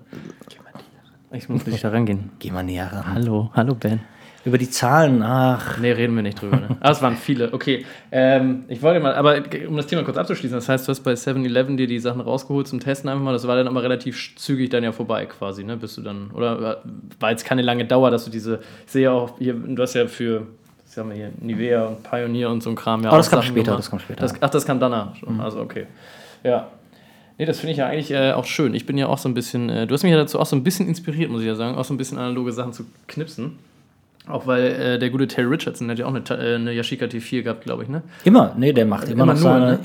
D: Ich muss nicht da rangehen.
B: Geh mal näher ran.
D: Hallo, hallo Ben.
B: Über die Zahlen, ach.
D: Nee, reden wir nicht drüber. Ne? Ah, es waren viele. Okay. Ähm, ich wollte mal, aber um das Thema kurz abzuschließen, das heißt, du hast bei 7-Eleven dir die Sachen rausgeholt zum Testen einfach mal. Das war dann aber relativ zügig dann ja vorbei quasi, ne? Bist du dann, oder war jetzt keine lange Dauer, dass du diese, ich sehe ja auch hier, du hast ja für, was haben wir hier, Nivea und Pioneer und so ein Kram ja
B: Oh, das
D: auch
B: kam
D: Sachen
B: später,
D: gemacht.
B: das kam später.
D: Das, ach, das kam danach schon. Also okay. Ja. Nee, das finde ich ja eigentlich äh, auch schön. Ich bin ja auch so ein bisschen, äh, du hast mich ja dazu auch so ein bisschen inspiriert, muss ich ja sagen, auch so ein bisschen analoge Sachen zu knipsen. Auch weil äh, der gute Terry Richardson der hat ja auch eine, äh, eine Yashica T4 gehabt, glaube ich, ne?
B: Immer, nee, der macht immer,
D: Immer
B: noch
D: nur,
B: seine.
D: ne?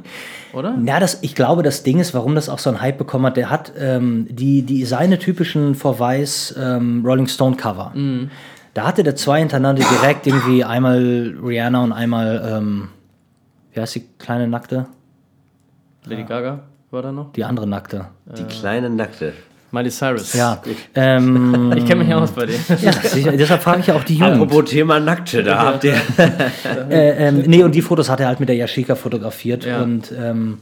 D: Oder?
B: Ja, das, ich glaube, das Ding ist, warum das auch so einen Hype bekommen hat, der hat ähm, die, die seine typischen Verweis ähm, Rolling Stone Cover.
D: Mhm.
B: Da hatte der zwei hintereinander direkt irgendwie einmal Rihanna und einmal, ähm, wie heißt die kleine Nackte?
D: Lady Gaga war da noch?
B: Die andere Nackte.
C: Die kleine Nackte.
D: Miley Cyrus.
B: Ja. Ähm, <laughs>
D: Ich kenne mich aus bei denen. <laughs>
B: ja sicher, deshalb frage ich ja auch die Jugend.
C: Apropos Thema Nackte, da habt ihr. <laughs>
B: Äh, ähm, nee, und die Fotos hat er halt mit der Yashica fotografiert.
D: Ja.
B: Und ähm,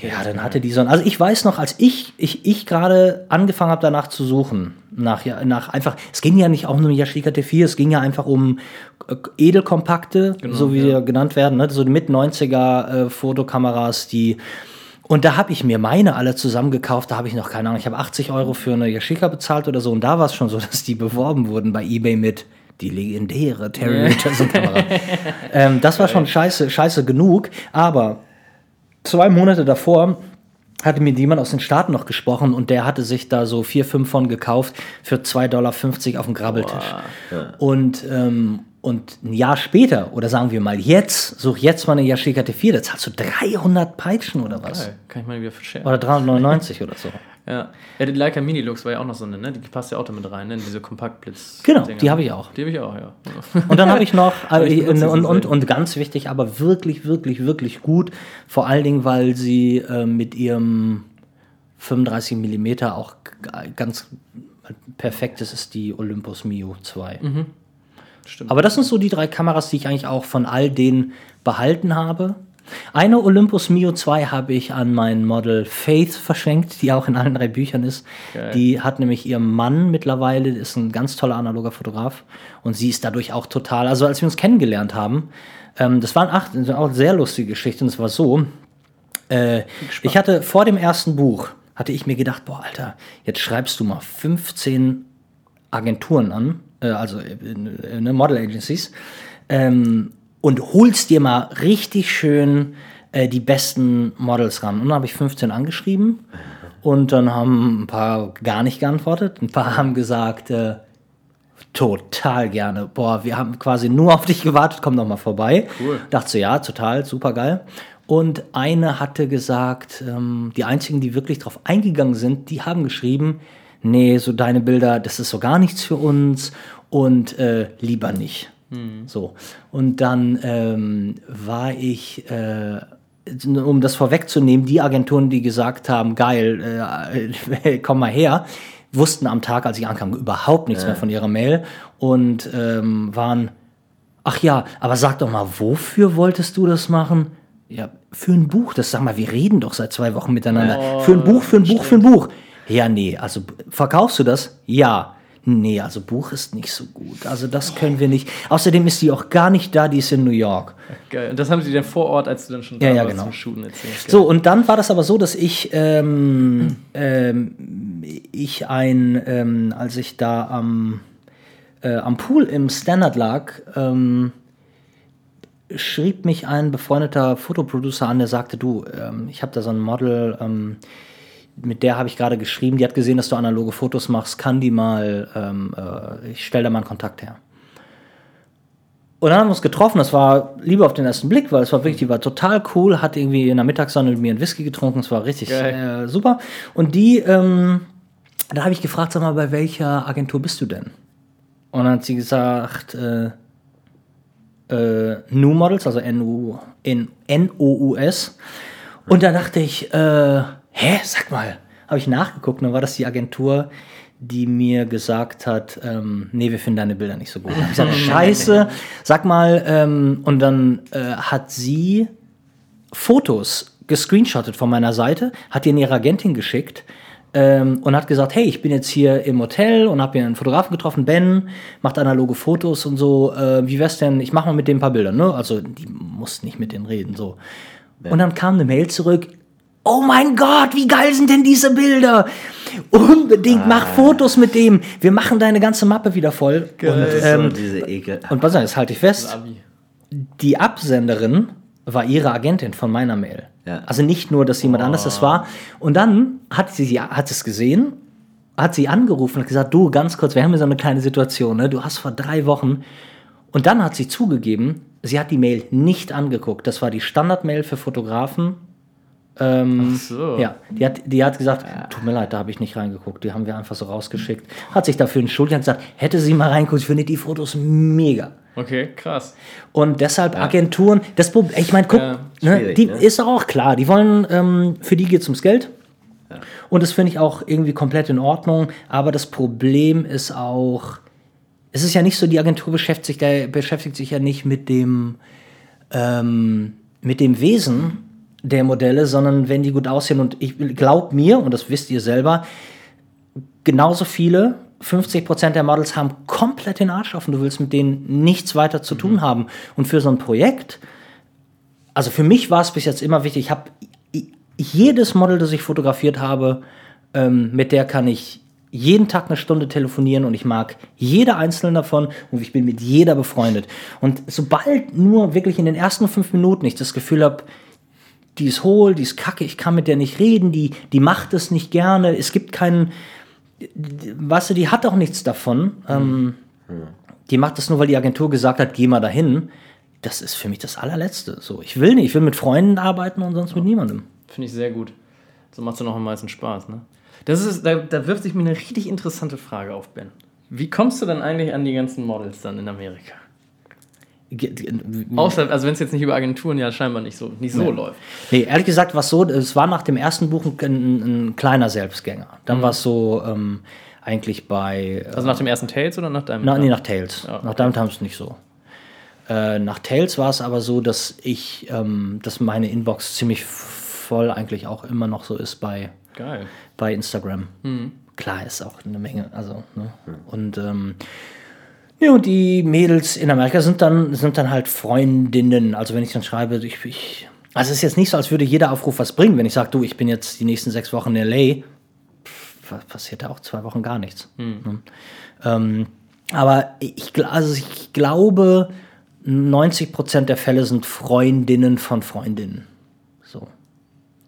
B: ja, dann hatte die so ein. Also ich weiß noch, als ich, ich, ich gerade angefangen habe, danach zu suchen, nach, ja, nach einfach, es ging ja nicht auch nur um Yashica T4, es ging ja einfach um äh, Edelkompakte, so wie sie genannt werden, ne? so mit 90er äh, Fotokameras, die. Und da habe ich mir meine alle zusammen gekauft, da habe ich noch keine Ahnung, ich habe 80 Euro für eine Yashica bezahlt oder so. Und da war es schon so, <laughs> dass die beworben wurden bei Ebay mit die legendäre Terry Richardson Kamera. ähm, das war schon scheiße, scheiße genug, aber zwei Monate davor hatte mir jemand aus den Staaten noch gesprochen und der hatte sich da so vier, fünf von gekauft für 2,50 Dollar auf dem Grabbeltisch. Und, ähm, und ein Jahr später, oder sagen wir mal jetzt, such jetzt mal eine Yashica T4, da zahlst du 300 Peitschen oder was?
D: Geil. Kann ich mal wieder verscheren.
B: Oder 399 oder so. <laughs>
D: Ja. ja, die Leica Mini Lux war ja auch noch so eine, ne? Die passt ja auch damit rein, ne? Diese Kompaktblitz.
B: Genau,
D: Dinger.
B: die habe ich auch.
D: Die habe ich auch, ja.
B: Und dann habe ich noch, <laughs> äh,
D: ich benutze
B: und, und,
D: selten.
B: und ganz wichtig, aber wirklich, wirklich, wirklich gut, vor allen Dingen, weil sie äh, mit ihrem 35 mm auch ganz perfekt ist, ist die Olympus Mio 2.
D: Stimmt.
B: Aber das sind so die drei Kameras, die ich eigentlich auch von all denen behalten habe. Eine Olympus Mio 2 habe ich an mein Model Faith verschenkt, die auch in allen drei Büchern ist.
D: Geil.
B: Die hat nämlich ihr Mann mittlerweile, ist ein ganz toller analoger Fotograf. Und sie ist dadurch auch total, also als wir uns kennengelernt haben, ähm, das waren acht, das war auch eine sehr lustige Geschichte. Und es war so, äh, ich hatte vor dem ersten Buch, hatte ich mir gedacht, boah, Alter, jetzt schreibst du mal 15 Agenturen an, also äh, äh, ne, Model Agencies, ähm, und holst dir mal richtig schön äh, die besten Models ran. Und dann habe ich 15 angeschrieben und dann haben ein paar gar nicht geantwortet. Ein paar haben gesagt, äh, total gerne. Boah, wir haben quasi nur auf dich gewartet, komm doch mal vorbei.
D: Cool.
B: Dachte so, ja, total, super geil. Und eine hatte gesagt, ähm, die einzigen, die wirklich drauf eingegangen sind, die haben geschrieben, nee, so deine Bilder, das ist so gar nichts für uns und äh, lieber nicht. So. Und dann ähm, war ich, äh, um das vorwegzunehmen, die Agenturen, die gesagt haben, geil, äh, <laughs> komm mal her, wussten am Tag, als ich ankam, überhaupt nichts mehr von ihrer Mail und ähm, waren, ach ja, aber sag doch mal, wofür wolltest du das machen? Ja, für ein Buch. Das sag mal, wir reden doch seit zwei Wochen miteinander. für ein Buch, für ein Buch, für ein Buch. Ja, nee, also verkaufst du das? Ja. Nee, also Buch ist nicht so gut. Also das können wir nicht. Außerdem ist die auch gar nicht da, die ist in New York.
D: Geil. Und das haben sie dann vor Ort, als du dann schon da
B: Ja, ja,
D: warst
B: genau.
D: zum Shooten erzählt. Geil.
B: So, und dann war das aber so, dass ich, ähm, ähm, ich ein, ähm, als ich da am, äh, am Pool im Standard lag, ähm, schrieb mich ein befreundeter Fotoproducer an, der sagte, du, ähm, ich habe da so ein Model, ähm, mit der habe ich gerade geschrieben, die hat gesehen, dass du analoge Fotos machst, kann die mal, ähm, äh, ich stelle da mal einen Kontakt her. Und dann haben wir uns getroffen, das war lieber auf den ersten Blick, weil es war wirklich, die war total cool, hat irgendwie in der Mittagssonne mit mir einen Whisky getrunken, es war richtig äh, super. Und die, ähm, da habe ich gefragt, sag mal, bei welcher Agentur bist du denn? Und dann hat sie gesagt, äh, äh, New Models, also N-O-U-S. Und da dachte ich, äh, hä, sag mal, habe ich nachgeguckt, dann war das die Agentur, die mir gesagt hat, ähm, nee, wir finden deine Bilder nicht so gut. Ich gesagt, <laughs> scheiße, sag mal, ähm, und dann äh, hat sie Fotos gescreenshottet von meiner Seite, hat die in ihre Agentin geschickt ähm, und hat gesagt, hey, ich bin jetzt hier im Hotel und habe hier einen Fotografen getroffen, Ben, macht analoge Fotos und so. Äh, wie wär's denn? Ich mache mal mit dem ein paar Bilder, ne? Also die mussten nicht mit denen reden, so. Und dann kam eine Mail zurück. Oh mein Gott, wie geil sind denn diese Bilder? Unbedingt, mach Fotos mit dem. Wir machen deine ganze Mappe wieder voll. Und, ähm,
C: so diese Ekel.
B: und pass auf, jetzt halte ich fest die Absenderin war ihre Agentin von meiner Mail.
C: Ja.
B: Also nicht nur, dass jemand anderes das war. Und dann hat sie, sie hat es gesehen, hat sie angerufen und gesagt, du, ganz kurz, wir haben hier so eine kleine Situation, ne? du hast vor drei Wochen. Und dann hat sie zugegeben, sie hat die Mail nicht angeguckt. Das war die Standardmail für Fotografen.
D: Ach so.
B: Ja, die hat, die hat gesagt, tut mir leid, da habe ich nicht reingeguckt. Die haben wir einfach so rausgeschickt. Hat sich dafür entschuldigt und gesagt, hätte sie mal reingeguckt, ich finde die Fotos mega.
D: Okay, krass.
B: Und deshalb Agenturen, das Problem, ich meine, guck,
D: Ja,
B: ne,
C: schwierig,
B: die
C: ne?
B: ist auch klar, die wollen, ähm, für die geht es ums Geld. Und das finde ich auch irgendwie komplett in Ordnung. Aber das Problem ist auch, es ist ja nicht so, die Agentur beschäftigt beschäftigt sich ja nicht mit dem, ähm, mit dem Wesen der Modelle, sondern wenn die gut aussehen. Und ich glaub mir, und das wisst ihr selber, genauso viele, 50% der Models haben komplett den Arsch offen. Du willst mit denen nichts weiter zu tun haben. Und für so ein Projekt, also für mich war es bis jetzt immer wichtig, ich habe jedes Model, das ich fotografiert habe, ähm, mit der kann ich jeden Tag eine Stunde telefonieren und ich mag jede einzelne davon und ich bin mit jeder befreundet. Und sobald nur wirklich in den ersten fünf Minuten ich das Gefühl habe, die ist hohl, die ist kacke, ich kann mit der nicht reden, die, die macht es nicht gerne, es gibt keinen, weißt du, die hat auch nichts davon. Ähm, die macht das nur, weil die Agentur gesagt hat, geh mal dahin. Das ist für mich das allerletzte. So, ich will nicht, ich will mit Freunden arbeiten und sonst mit niemandem.
D: Finde ich sehr gut. So macht es auch am meisten Spaß, ne? Das ist, da, da wirft sich mir eine richtig interessante Frage auf, Ben. Wie kommst du dann eigentlich an die ganzen Models dann in Amerika?
B: Ge-
D: Außer, also wenn es jetzt nicht über Agenturen ja scheinbar nicht so, nicht so läuft.
B: Nee, ehrlich gesagt war es so, es war nach dem ersten Buch ein, ein, ein kleiner Selbstgänger. Dann war es so ähm, eigentlich bei.
D: Also nach dem ersten Tales oder nach deinem?
B: Na, nee, nach Tales. Nach
D: okay.
B: Diamond Times nicht so. Äh, nach Tales war es aber so, dass ich, ähm, dass meine Inbox ziemlich voll eigentlich auch immer noch so ist bei,
D: Geil.
B: bei Instagram. Klar ist auch eine Menge, also, ne? Und ähm, ja, und die Mädels in Amerika sind dann, sind dann halt Freundinnen. Also wenn ich dann schreibe, ich, ich also es ist jetzt nicht so, als würde jeder Aufruf was bringen. Wenn ich sage, du, ich bin jetzt die nächsten sechs Wochen in LA, pff, passiert da auch zwei Wochen gar nichts. Ne? Ähm, aber ich, also ich glaube, 90% der Fälle sind Freundinnen von Freundinnen.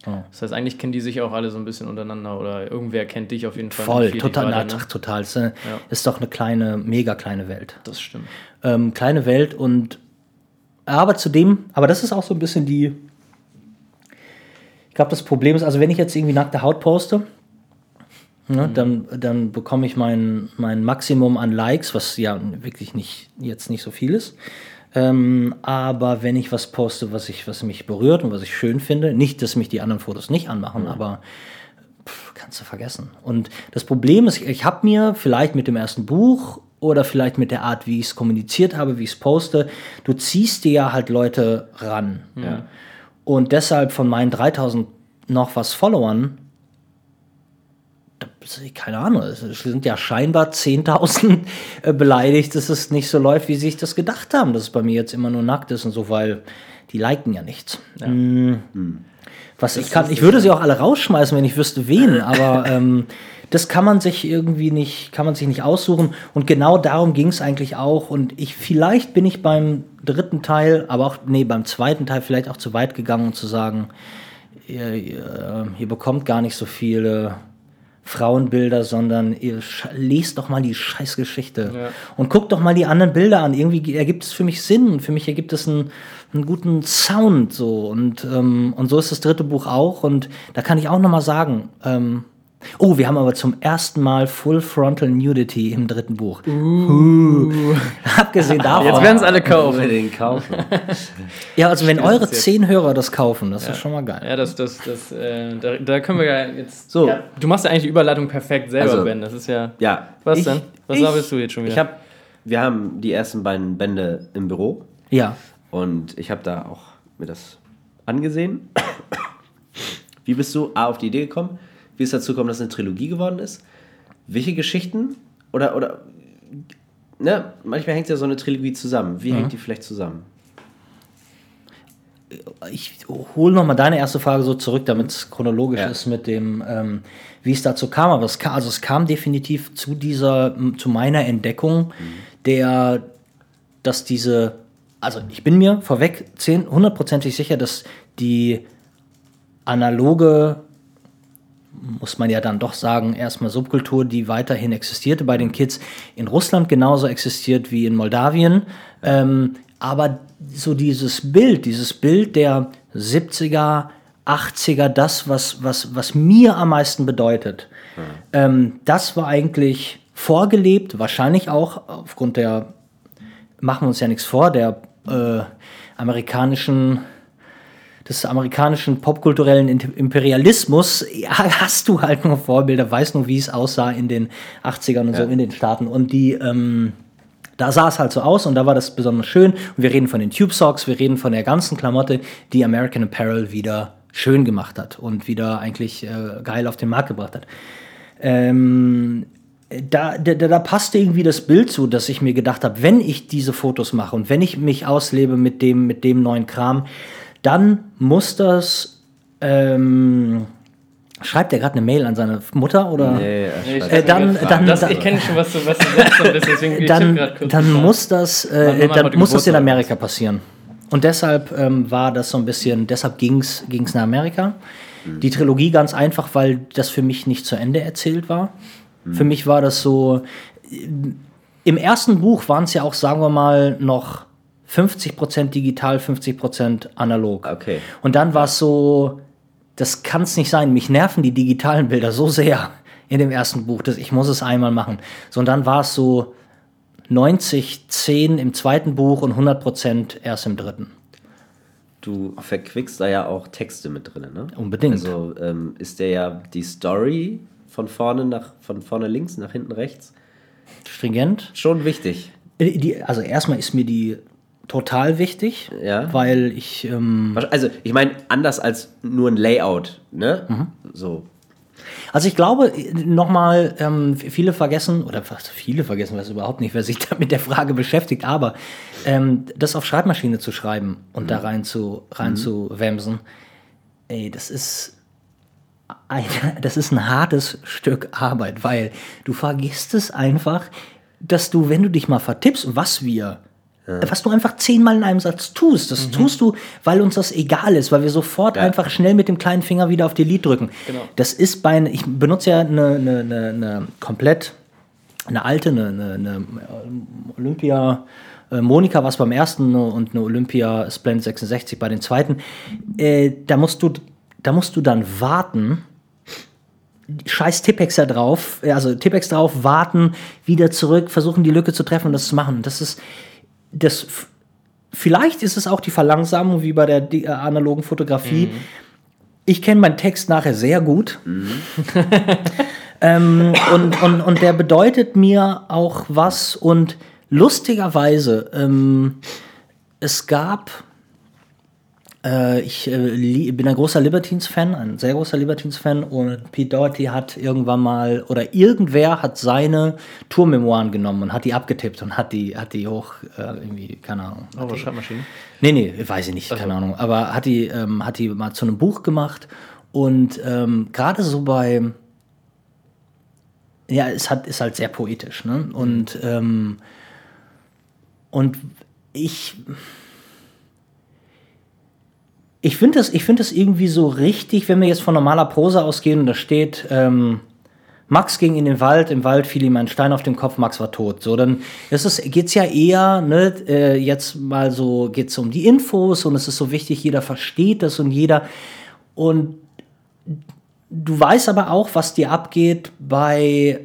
D: Das heißt, eigentlich kennen die sich auch alle so ein bisschen untereinander oder irgendwer kennt dich auf jeden Fall.
B: Voll, total, na,
D: ne?
B: ach, total. Ist, äh, ist doch eine kleine, mega kleine Welt.
D: Das stimmt.
B: ähm, kleine Welt und aber zudem, aber das ist auch so ein bisschen die, ich glaube, das Problem ist, also wenn ich jetzt irgendwie nackte Haut poste, ne, dann, dann bekomme ich mein, mein Maximum an Likes, was ja wirklich nicht, jetzt nicht so viel ist. Ähm, aber wenn ich was poste, was, ich, was mich berührt und was ich schön finde, nicht, dass mich die anderen Fotos nicht anmachen, aber pff, kannst du vergessen. Und das Problem ist, ich habe mir vielleicht mit dem ersten Buch oder vielleicht mit der Art, wie ich es kommuniziert habe, wie ich es poste, du ziehst dir ja halt Leute ran. Ja. Und deshalb von meinen 3000 noch was Followern, keine Ahnung, es sind ja scheinbar 10.000 äh, beleidigt, dass es nicht so läuft, wie sie sich das gedacht haben, dass es bei mir jetzt immer nur nackt ist und so, weil die liken ja nichts. Mm. Was ich kann, ich würde sie auch alle rausschmeißen, wenn ich wüsste, wen, <laughs> aber ähm, das kann man sich irgendwie nicht, kann man sich nicht aussuchen. Und genau darum ging es eigentlich auch. Und ich, vielleicht bin ich beim dritten Teil, aber auch, nee, beim zweiten Teil vielleicht auch zu weit gegangen, um zu sagen, ihr, ihr, ihr bekommt gar nicht so viele Frauenbilder, sondern ihr lest doch mal die Scheißgeschichte
D: Ja.
B: und guckt doch mal die anderen Bilder an. Irgendwie ergibt es für mich Sinn und für mich ergibt es einen, einen guten Sound so und ähm, und so ist das dritte Buch auch und da kann ich auch noch mal sagen. Ähm, Oh, wir haben aber zum ersten Mal Full Frontal Nudity im dritten Buch. Uh. <laughs> Abgesehen davon.
D: Jetzt werden es alle kaufen.
C: Unbedingt kaufen. <laughs>
B: ja, also wenn eure zehn Hörer das kaufen, das ist schon mal geil.
D: Ja, das, das, das, äh, da, da können wir ja jetzt.
C: So.
D: Ja, du machst ja eigentlich die Überleitung perfekt selber,
C: Also,
D: Ben. Das ist ja.
C: Ja.
D: Was
C: ich,
D: denn? Was
C: ich,
D: labelst du jetzt schon wieder?
C: Ich hab, wir haben die ersten beiden Bände im Büro
B: Ja.
C: und ich habe da auch mir das angesehen. Wie bist du A auf die Idee gekommen? Wie ist dazu gekommen, dass es eine Trilogie geworden ist? Welche Geschichten? Oder, oder ne, manchmal hängt ja so eine Trilogie zusammen. Wie hängt die vielleicht zusammen?
B: ich hole nochmal deine erste Frage so zurück, damit es chronologisch
C: Ja.
B: ist mit dem, ähm, wie es dazu kam. Aber es kam, also es kam definitiv zu dieser, zu meiner Entdeckung, der, dass diese, also ich bin mir vorweg zehn- hundertprozentig sicher, dass die analoge muss man ja dann doch sagen, erstmal Subkultur, die weiterhin existierte bei den Kids in Russland genauso existiert wie in Moldawien. Ähm, aber so dieses Bild, dieses Bild der 70er, 80er, das, was, was, was mir am meisten bedeutet, ähm, das war eigentlich vorgelebt, wahrscheinlich auch aufgrund der, machen wir uns ja nichts vor, der äh, amerikanischen des amerikanischen popkulturellen Imperialismus ja, hast du halt nur Vorbilder, weißt nur, wie es aussah in den 80ern und so in den Staaten. Und die, ähm, da sah es halt so aus und da war das besonders schön. Und wir reden von den Tube Socks, wir reden von der ganzen Klamotte, die American Apparel wieder schön gemacht hat und wieder eigentlich äh, geil auf den Markt gebracht hat. Ähm, da, da, da passte irgendwie das Bild zu, dass ich mir gedacht habe, wenn ich diese Fotos mache und wenn ich mich auslebe mit dem, mit dem neuen Kram, dann muss das. Ähm, schreibt er gerade eine Mail an seine Mutter oder?
C: Nee.
B: Äh, dann- dann-
D: das,
B: dann-
D: ich kenne schon, was du, was du sagst, deswegen
B: dann, dann muss das, äh, dann muss das in. Amerika passieren. Und deshalb ähm, war das so ein bisschen, deshalb ging es nach Amerika. Die Trilogie ganz einfach, weil das für mich nicht zu Ende erzählt war. Für mich war das so, im ersten Buch waren es ja auch, sagen wir mal, noch 50% digital, 50% analog.
C: Okay.
B: Und dann war es so, das kann es nicht sein. Mich nerven die digitalen Bilder so sehr in dem ersten Buch, dass ich muss es einmal machen. So, und dann war es so 90, 10 im zweiten Buch und 100% erst im dritten.
C: Du verquickst da ja auch Texte mit drin, ne?
B: Unbedingt.
C: Also ähm, ist der ja die Story von vorne nach von vorne links nach hinten rechts
B: Stringent.
C: schon wichtig.
B: Äh, Die, also erstmal ist mir die total wichtig,
C: Ja.
B: weil ich ähm,
C: Also ich meine anders als nur ein Layout, ne?
B: Mhm.
C: So.
B: Also ich glaube, nochmal, ähm, viele vergessen, oder fast viele vergessen das überhaupt nicht, wer sich <laughs> da mit der Frage beschäftigt, aber ähm, das auf Schreibmaschine zu schreiben und da rein zu, rein zu wemsen, ey, das ist, ein, <laughs> das ist ein hartes Stück Arbeit, weil du vergisst es einfach, dass du, wenn du dich mal vertippst, was wir was du einfach zehnmal in einem Satz tust. Das tust du, weil uns das egal ist, weil wir sofort
C: Ja.
B: einfach schnell mit dem kleinen Finger wieder auf Delete drücken.
D: Genau.
B: Das ist bei, ich benutze ja eine, eine, eine, eine komplett, eine alte, eine, eine, eine Olympia, äh, Monika war es beim ersten und eine Olympia Splendid 66 bei den zweiten. Äh, da musst du, da musst du dann warten, scheiß Tippex da drauf, äh, also Tippex drauf, warten, wieder zurück, versuchen die Lücke zu treffen und das zu machen. Das ist, das, vielleicht ist es auch die Verlangsamung wie bei der äh, analogen Fotografie. Ich kenne meinen Text nachher sehr gut. <laughs> ähm, und, und, und der bedeutet mir auch was und lustigerweise, ähm, es gab ich äh, bin ein großer Libertines-Fan, ein sehr großer Libertines-Fan und Pete Doherty hat irgendwann mal oder irgendwer hat seine Tourmemoiren genommen und hat die abgetippt und hat die, hat die hoch, äh, irgendwie, keine Ahnung.
D: Oh, was Schreibmaschine.
B: Nee, nee, weiß ich nicht, keine Ahnung. Aber hat die, ähm, hat die mal zu einem Buch gemacht und ähm, gerade so bei, ja, es hat, ist halt sehr poetisch, ne? Und, ähm, und ich, ich finde das, ich finde das irgendwie so richtig, wenn wir jetzt von normaler Prosa ausgehen und da steht, ähm, Max ging in den Wald, im Wald fiel ihm ein Stein auf den Kopf, Max war tot. So, dann ist es, geht's ja eher, ne, äh, jetzt mal so, geht's um die Infos und es ist so wichtig, jeder versteht das und jeder, und du weißt aber auch, was dir abgeht bei,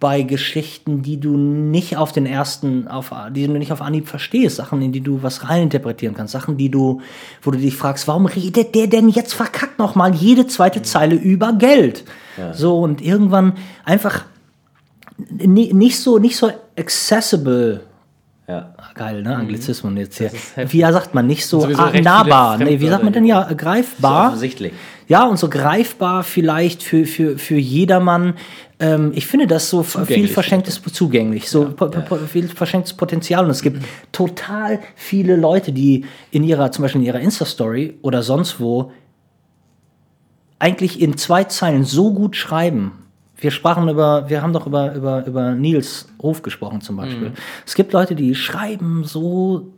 B: bei Geschichten, die du nicht auf den ersten, auf, die du nicht auf Anhieb verstehst, Sachen, in die du was reininterpretieren kannst, Sachen, die du, wo du dich fragst, warum redet der denn jetzt verkackt noch mal jede zweite Zeile über Geld? So und irgendwann einfach ni- nicht so, nicht so accessible.
C: Ja.
B: Geil, ne? Anglizismen jetzt hier. Wie sagt man, nicht so ah, nahbar. Nee, wie sagt man denn ja? Greifbar.
C: offensichtlich.
B: Ja, und so greifbar vielleicht für, für, für jedermann. Ähm, ich finde das so viel
D: Zugänglich.
B: verschenktes zugänglich, so po- po- viel verschenktes Potenzial. Und es gibt total viele Leute, die in ihrer, zum Beispiel in ihrer Insta-Story oder sonst wo, eigentlich in zwei Zeilen so gut schreiben. Wir sprachen über, wir haben doch über, über, über Nils Ruf gesprochen zum Beispiel. Es gibt Leute, die schreiben so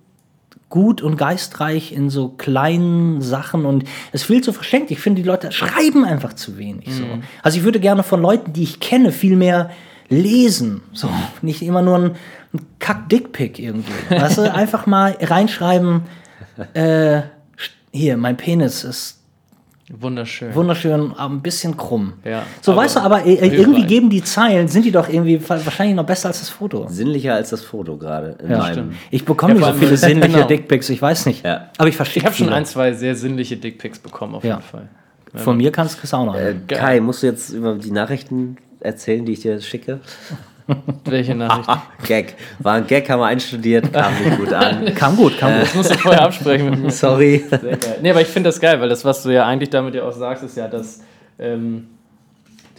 B: gut und geistreich in so kleinen Sachen und es viel zu verschenkt. Ich finde, die Leute schreiben einfach zu wenig. So. Also ich würde gerne von Leuten, die ich kenne, viel mehr lesen. So, <laughs> nicht immer nur ein, ein Kack-Dickpick irgendwie. Weißt du, <laughs> einfach mal reinschreiben, äh, hier, mein Penis ist
D: Wunderschön.
B: wunderschön, aber ein bisschen krumm.
D: Ja,
B: so, weißt du, aber äh, irgendwie
D: hilfreich.
B: geben die Zeilen, sind die doch irgendwie wahrscheinlich noch besser als das Foto.
C: Sinnlicher als das Foto gerade. in
B: Ja,
C: meinem-
B: Ich bekomme
D: Ja,
B: nicht so viele sinnliche
D: Genau.
B: Dickpics, ich weiß nicht.
C: Ja.
B: Aber ich verstehe
D: ich habe schon ein, zwei sehr sinnliche Dickpics bekommen, auf
B: Ja.
D: jeden Fall.
B: Von mir kannst du es auch noch.
C: Äh. Kai, musst du jetzt über die Nachrichten erzählen, die ich dir schicke? <laughs>
D: Welche Nachricht? <laughs>
C: Gag. War ein Gag, haben wir einstudiert, kam nicht gut an. <laughs>
B: kam gut, kam gut.
D: Das musst du vorher absprechen mit mir.
C: Sorry.
D: Sehr geil. Nee, aber ich finde das geil, weil das, was du ja eigentlich damit ja auch sagst, ist ja, dass ähm,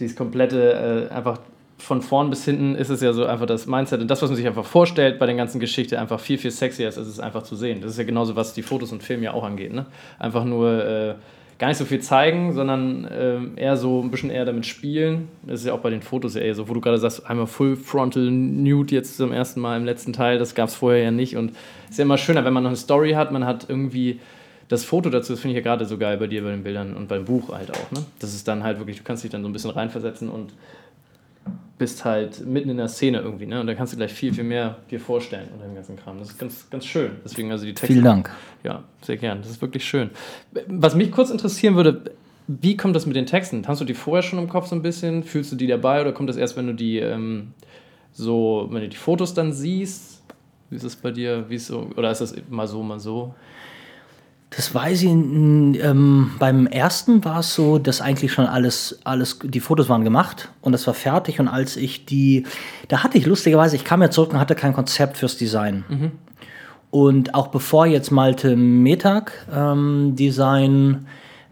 D: dieses komplette, äh, einfach von vorn bis hinten ist es ja so einfach das Mindset und das, was man sich einfach vorstellt bei der ganzen Geschichte, einfach viel, viel sexier ist, als es einfach zu sehen. Das ist ja genauso, was die Fotos und Filme ja auch angeht. Ne? Einfach nur äh, gar nicht so viel zeigen, sondern ähm, eher so ein bisschen eher damit spielen. Das ist ja auch bei den Fotos ja eher so, wo du gerade sagst, einmal Full Frontal Nude jetzt zum ersten Mal im letzten Teil, das gab es vorher ja nicht und es ist ja immer schöner, wenn man noch eine Story hat, man hat irgendwie das Foto dazu, das finde ich ja gerade so geil bei dir, bei den Bildern und beim Buch halt auch, ne? Das ist dann halt wirklich, du kannst dich dann so ein bisschen reinversetzen und bist halt mitten in der Szene irgendwie, ne? Und dann kannst du gleich viel, viel mehr dir vorstellen unter dem ganzen Kram. Das ist ganz, ganz schön. Deswegen also die Texte.
B: Vielen Dank.
D: Ja, sehr gern. Das ist wirklich schön. Was mich kurz interessieren würde, wie kommt das mit den Texten? Hast du die vorher schon im Kopf so ein bisschen? Fühlst du die dabei oder kommt das erst, wenn du die ähm, so, wenn du die Fotos dann siehst? Wie ist es bei dir? Wie ist so, oder ist das mal so, mal so?
B: Das weiß ich. Ähm, beim ersten war es so, dass eigentlich schon alles, alles, die Fotos waren gemacht und das war fertig. Und als ich die, da hatte ich lustigerweise, ich kam ja zurück und hatte kein Konzept fürs Design. Und auch bevor jetzt Malte Metag ähm, Design,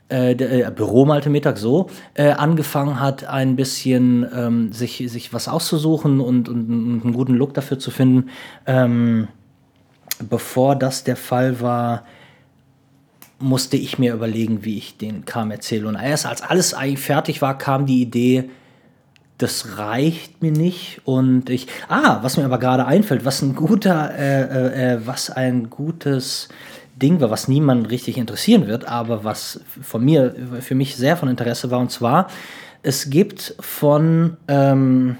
B: äh, der, äh, Büro Malte Metag so, äh, angefangen hat, ein bisschen ähm, sich, sich was auszusuchen und, und, und einen guten Look dafür zu finden, ähm, bevor das der Fall war, musste ich mir überlegen, wie ich den Kram erzähle. Und erst als alles fertig war, kam die Idee, das reicht mir nicht. Und ich, ah, was mir aber gerade einfällt, was ein guter, äh, äh, äh, was ein gutes Ding war, was niemand richtig interessieren wird, aber was von mir, für mich sehr von Interesse war, und zwar, es gibt von, ähm,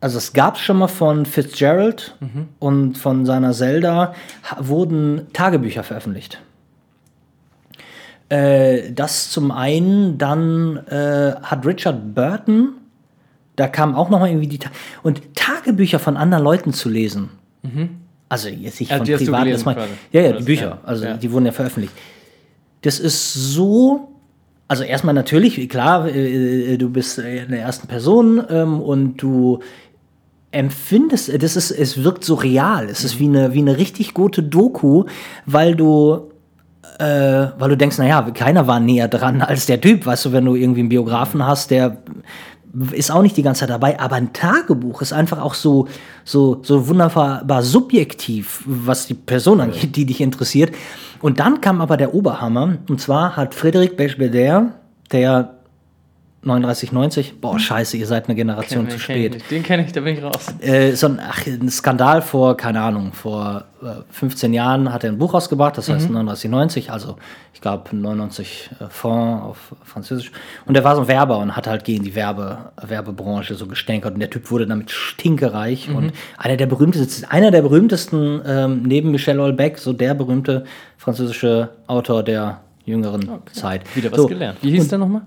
B: also es gab schon mal von Fitzgerald und von seiner Zelda wurden Tagebücher veröffentlicht. Äh, das zum einen, dann äh, hat Richard Burton, da kam auch noch mal irgendwie die Ta und Tagebücher von anderen Leuten zu lesen. Also jetzt nicht
D: Ja,
B: von privaten, das mein, ja ja die Bücher, also
D: ja.
B: die wurden ja veröffentlicht. Das ist so also erstmal natürlich, klar, äh, äh, du bist in der ersten Person ähm, und du empfindest, das ist, es wirkt so real. Es ist wie eine, wie eine richtig gute Doku, weil du, äh, weil du denkst, naja, keiner war näher dran als der Typ. Weißt du, wenn du irgendwie einen Biografen hast, der ist auch nicht die ganze Zeit dabei, aber ein Tagebuch ist einfach auch so, so, so wunderbar subjektiv, was die Person angeht, die dich interessiert. Und dann kam aber der Oberhammer, und zwar hat Frédéric Bechbeder, der 3990, boah, scheiße, ihr seid eine Generation zu
D: Kenn ich
B: spät.
D: nicht. Den kenne ich, da bin ich raus.
B: Äh, so ein, ach, ein Skandal vor, keine Ahnung, vor äh, 15 Jahren hat er ein Buch rausgebracht, das heißt 3990, also ich glaube 99 äh, Fonds auf Französisch. Und er war so ein Werber und hat halt gegen die Werbe, Werbebranche so gestänkert und der Typ wurde damit stinkereich und einer der berühmtesten, einer der berühmtesten ähm, neben Michel Houellebecq, so der berühmte französische Autor der jüngeren Zeit.
D: Wieder was
B: so,
D: gelernt. Wie hieß der nochmal?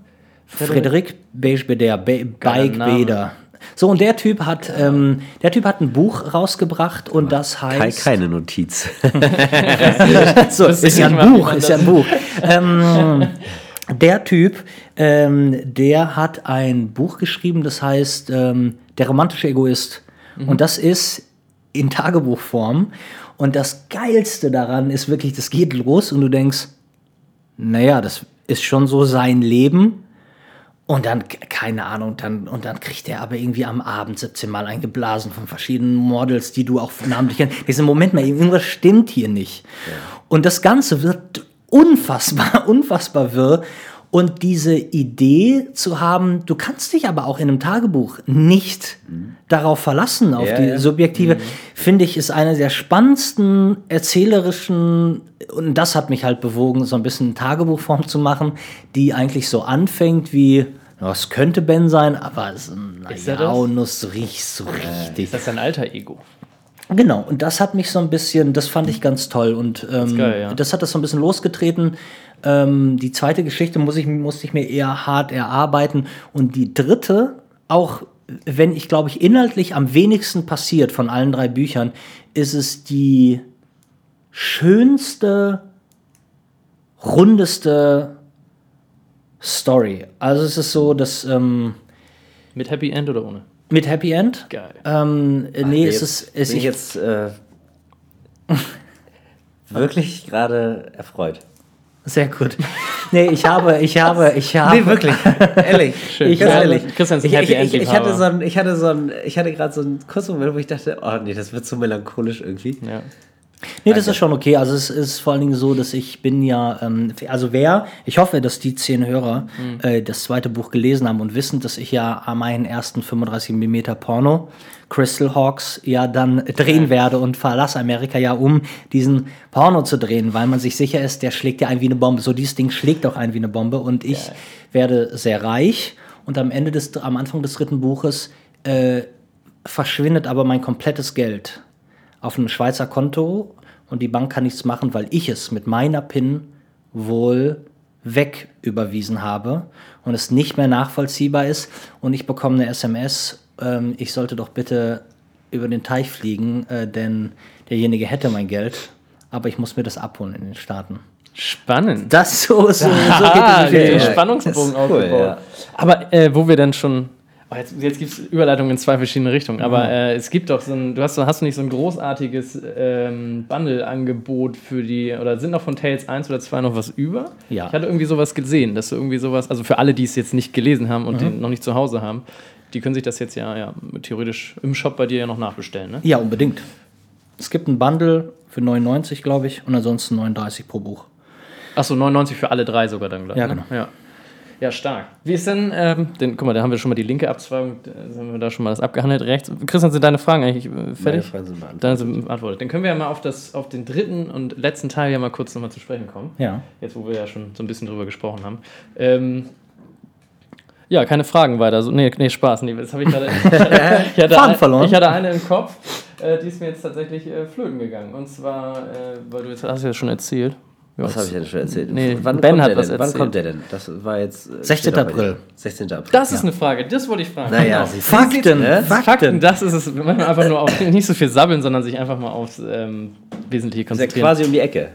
B: Frederik Beigbeder, Be
D: Geiler
B: Beig
D: Name.
B: Beder. So, und der Typ hat, ähm, der Typ hat ein Buch rausgebracht und das
C: Kai,
B: heißt.
C: keine Notiz. <laughs>
B: so,
D: wusste
B: ist ja ein Buch, ist ja ein Buch. <laughs> ähm, der Typ, ähm, der hat ein Buch geschrieben, das heißt ähm, Der romantische Egoist. Und das ist in Tagebuchform. Und das Geilste daran ist wirklich, das geht los und du denkst, naja, das ist schon so sein Leben. Und dann, keine Ahnung, dann, und dann kriegt er aber irgendwie am Abend 17 Mal eingeblasen von verschiedenen Models, die du auch namentlich kennst. Diesen Moment mal, irgendwas stimmt hier nicht. Und das Ganze wird unfassbar, <laughs> unfassbar wirr. Und diese Idee zu haben, du kannst dich aber auch in einem Tagebuch nicht darauf verlassen, auf
C: Ja,
B: die
C: ja.
B: subjektive, finde ich, ist eine der spannendsten erzählerischen, und das hat mich halt bewogen, so ein bisschen Tagebuchform zu machen, die eigentlich so anfängt wie, ja, es könnte Ben sein, aber es
D: Ist das?
B: und nur so richtig, so richtig.
D: Ist das sein alter Ego?
B: Genau, und das hat mich so ein bisschen, das fand ich ganz toll und ähm,
D: geil, ja.
B: das hat das so ein bisschen losgetreten. Ähm, die zweite Geschichte muss ich, musste ich mir eher hart erarbeiten und die dritte, auch wenn ich glaube ich inhaltlich am wenigsten passiert von allen drei Büchern, ist es die schönste, rundeste Story. Also es ist so, dass ähm,
D: Mit Happy End oder ohne?
B: mit Happy End.
D: Geil.
B: Ähm, nee, es
C: Jetzt
B: ist, es
C: bin ich jetzt äh, <laughs> wirklich gerade erfreut.
B: Sehr gut. Nee, ich habe, ich habe, ich habe.
C: Nee, wirklich. ehrlich. <laughs>
D: Schön.
C: Ganz
D: Ja,
C: ehrlich.
D: Christian ist ein
C: ich,
D: Happy
C: ich, ich, ich hatte so ein, ich hatte so ein, ich hatte gerade so einen kurzen Moment, wo ich dachte, oh nee, das wird so melancholisch irgendwie.
D: Ja.
B: Nee, das ist schon okay. Also es ist vor allen Dingen so, dass ich bin ja, ähm, also wer, ich hoffe, dass die zehn Hörer äh, das zweite Buch gelesen haben und wissen, dass ich ja meinen ersten 35 mm Porno Crystal Hawks ja dann drehen werde und verlasse Amerika ja, um diesen Porno zu drehen, weil man sich sicher ist, der schlägt ja ein wie eine Bombe. So dieses Ding schlägt auch ein wie eine Bombe und ich werde sehr reich und am Ende des, am Anfang des dritten Buches äh, verschwindet aber mein komplettes Geld auf einem Schweizer Konto und die Bank kann nichts machen, weil ich es mit meiner PIN wohl weg überwiesen habe und es nicht mehr nachvollziehbar ist und ich bekomme eine SMS, ähm, ich sollte doch bitte über den Teich fliegen, äh, denn derjenige hätte mein Geld, aber ich muss mir das abholen in den Staaten.
D: Spannend.
B: Das so, so, so
D: Ah,
B: geht <laughs>
C: ja.
D: Spannungsbogen
C: cool,
D: aufgebaut.
C: ja.
D: Aber äh, wo wir dann schon. Oh, jetzt jetzt gibt es Überleitungen in zwei verschiedene Richtungen. Aber
B: Mhm.
D: äh, es gibt doch so ein. Du hast, hast du nicht so ein großartiges ähm, Bundle-Angebot für die. Oder sind noch von Tales 1 oder 2 noch was über?
B: Ja.
D: Ich hatte irgendwie sowas gesehen, dass du irgendwie sowas. Also für alle, die es jetzt nicht gelesen haben
B: Mhm.
D: und den noch nicht zu Hause haben, die können sich das jetzt ja, ja theoretisch im Shop bei dir ja noch nachbestellen. Ne?
B: Ja, unbedingt. Es gibt ein Bundle für 99, glaube ich, und ansonsten 39 pro Buch.
D: Achso, 99 für alle drei sogar dann gleich.
B: Ja,
D: ne?
B: genau.
D: Ja. Ja, stark. Wie ist denn, ähm, denn, guck mal, da haben wir schon mal die linke Abzweigung, da haben wir da schon mal das abgehandelt. Rechts. Christian, sind deine Fragen eigentlich äh, fertig?
C: Fragen sind beantwortet.
D: Dann sind beantwortet. Dann können wir ja mal auf, das, auf den dritten und letzten Teil ja mal kurz nochmal zu sprechen kommen.
B: Ja.
D: Jetzt, wo wir ja schon so ein bisschen drüber gesprochen haben. Ähm, ja, keine Fragen weiter. So, nee, nee, Spaß. Nee, das habe ich gerade. <laughs> ich hatte,
B: Faden verloren.
D: Ich hatte eine im Kopf, äh, die ist mir jetzt tatsächlich äh, flöten gegangen. Und zwar, äh, weil du jetzt hast du ja schon erzählt. Ja,
C: Was habe ich denn schon erzählt?
D: Nee,
C: wann
D: Ben
C: kommt
D: hat
C: der
D: was
C: denn?
D: erzählt.
C: Wann kommt der denn? Das war jetzt. äh,
B: 16.
C: steht auch bei dir.
B: April.
C: 16. April.
D: Das ist eine Frage, das wollte ich fragen.
C: Naja,
D: Genau.
C: siehst du.
B: Fakten,
C: Äh?
B: Fakten.
D: Fakten, das ist es. Manchmal einfach nur auf nicht so viel sabbeln, sondern sich einfach mal aufs ähm, Wesentliche
C: ist ja
D: konzentrieren.
C: quasi um die Ecke.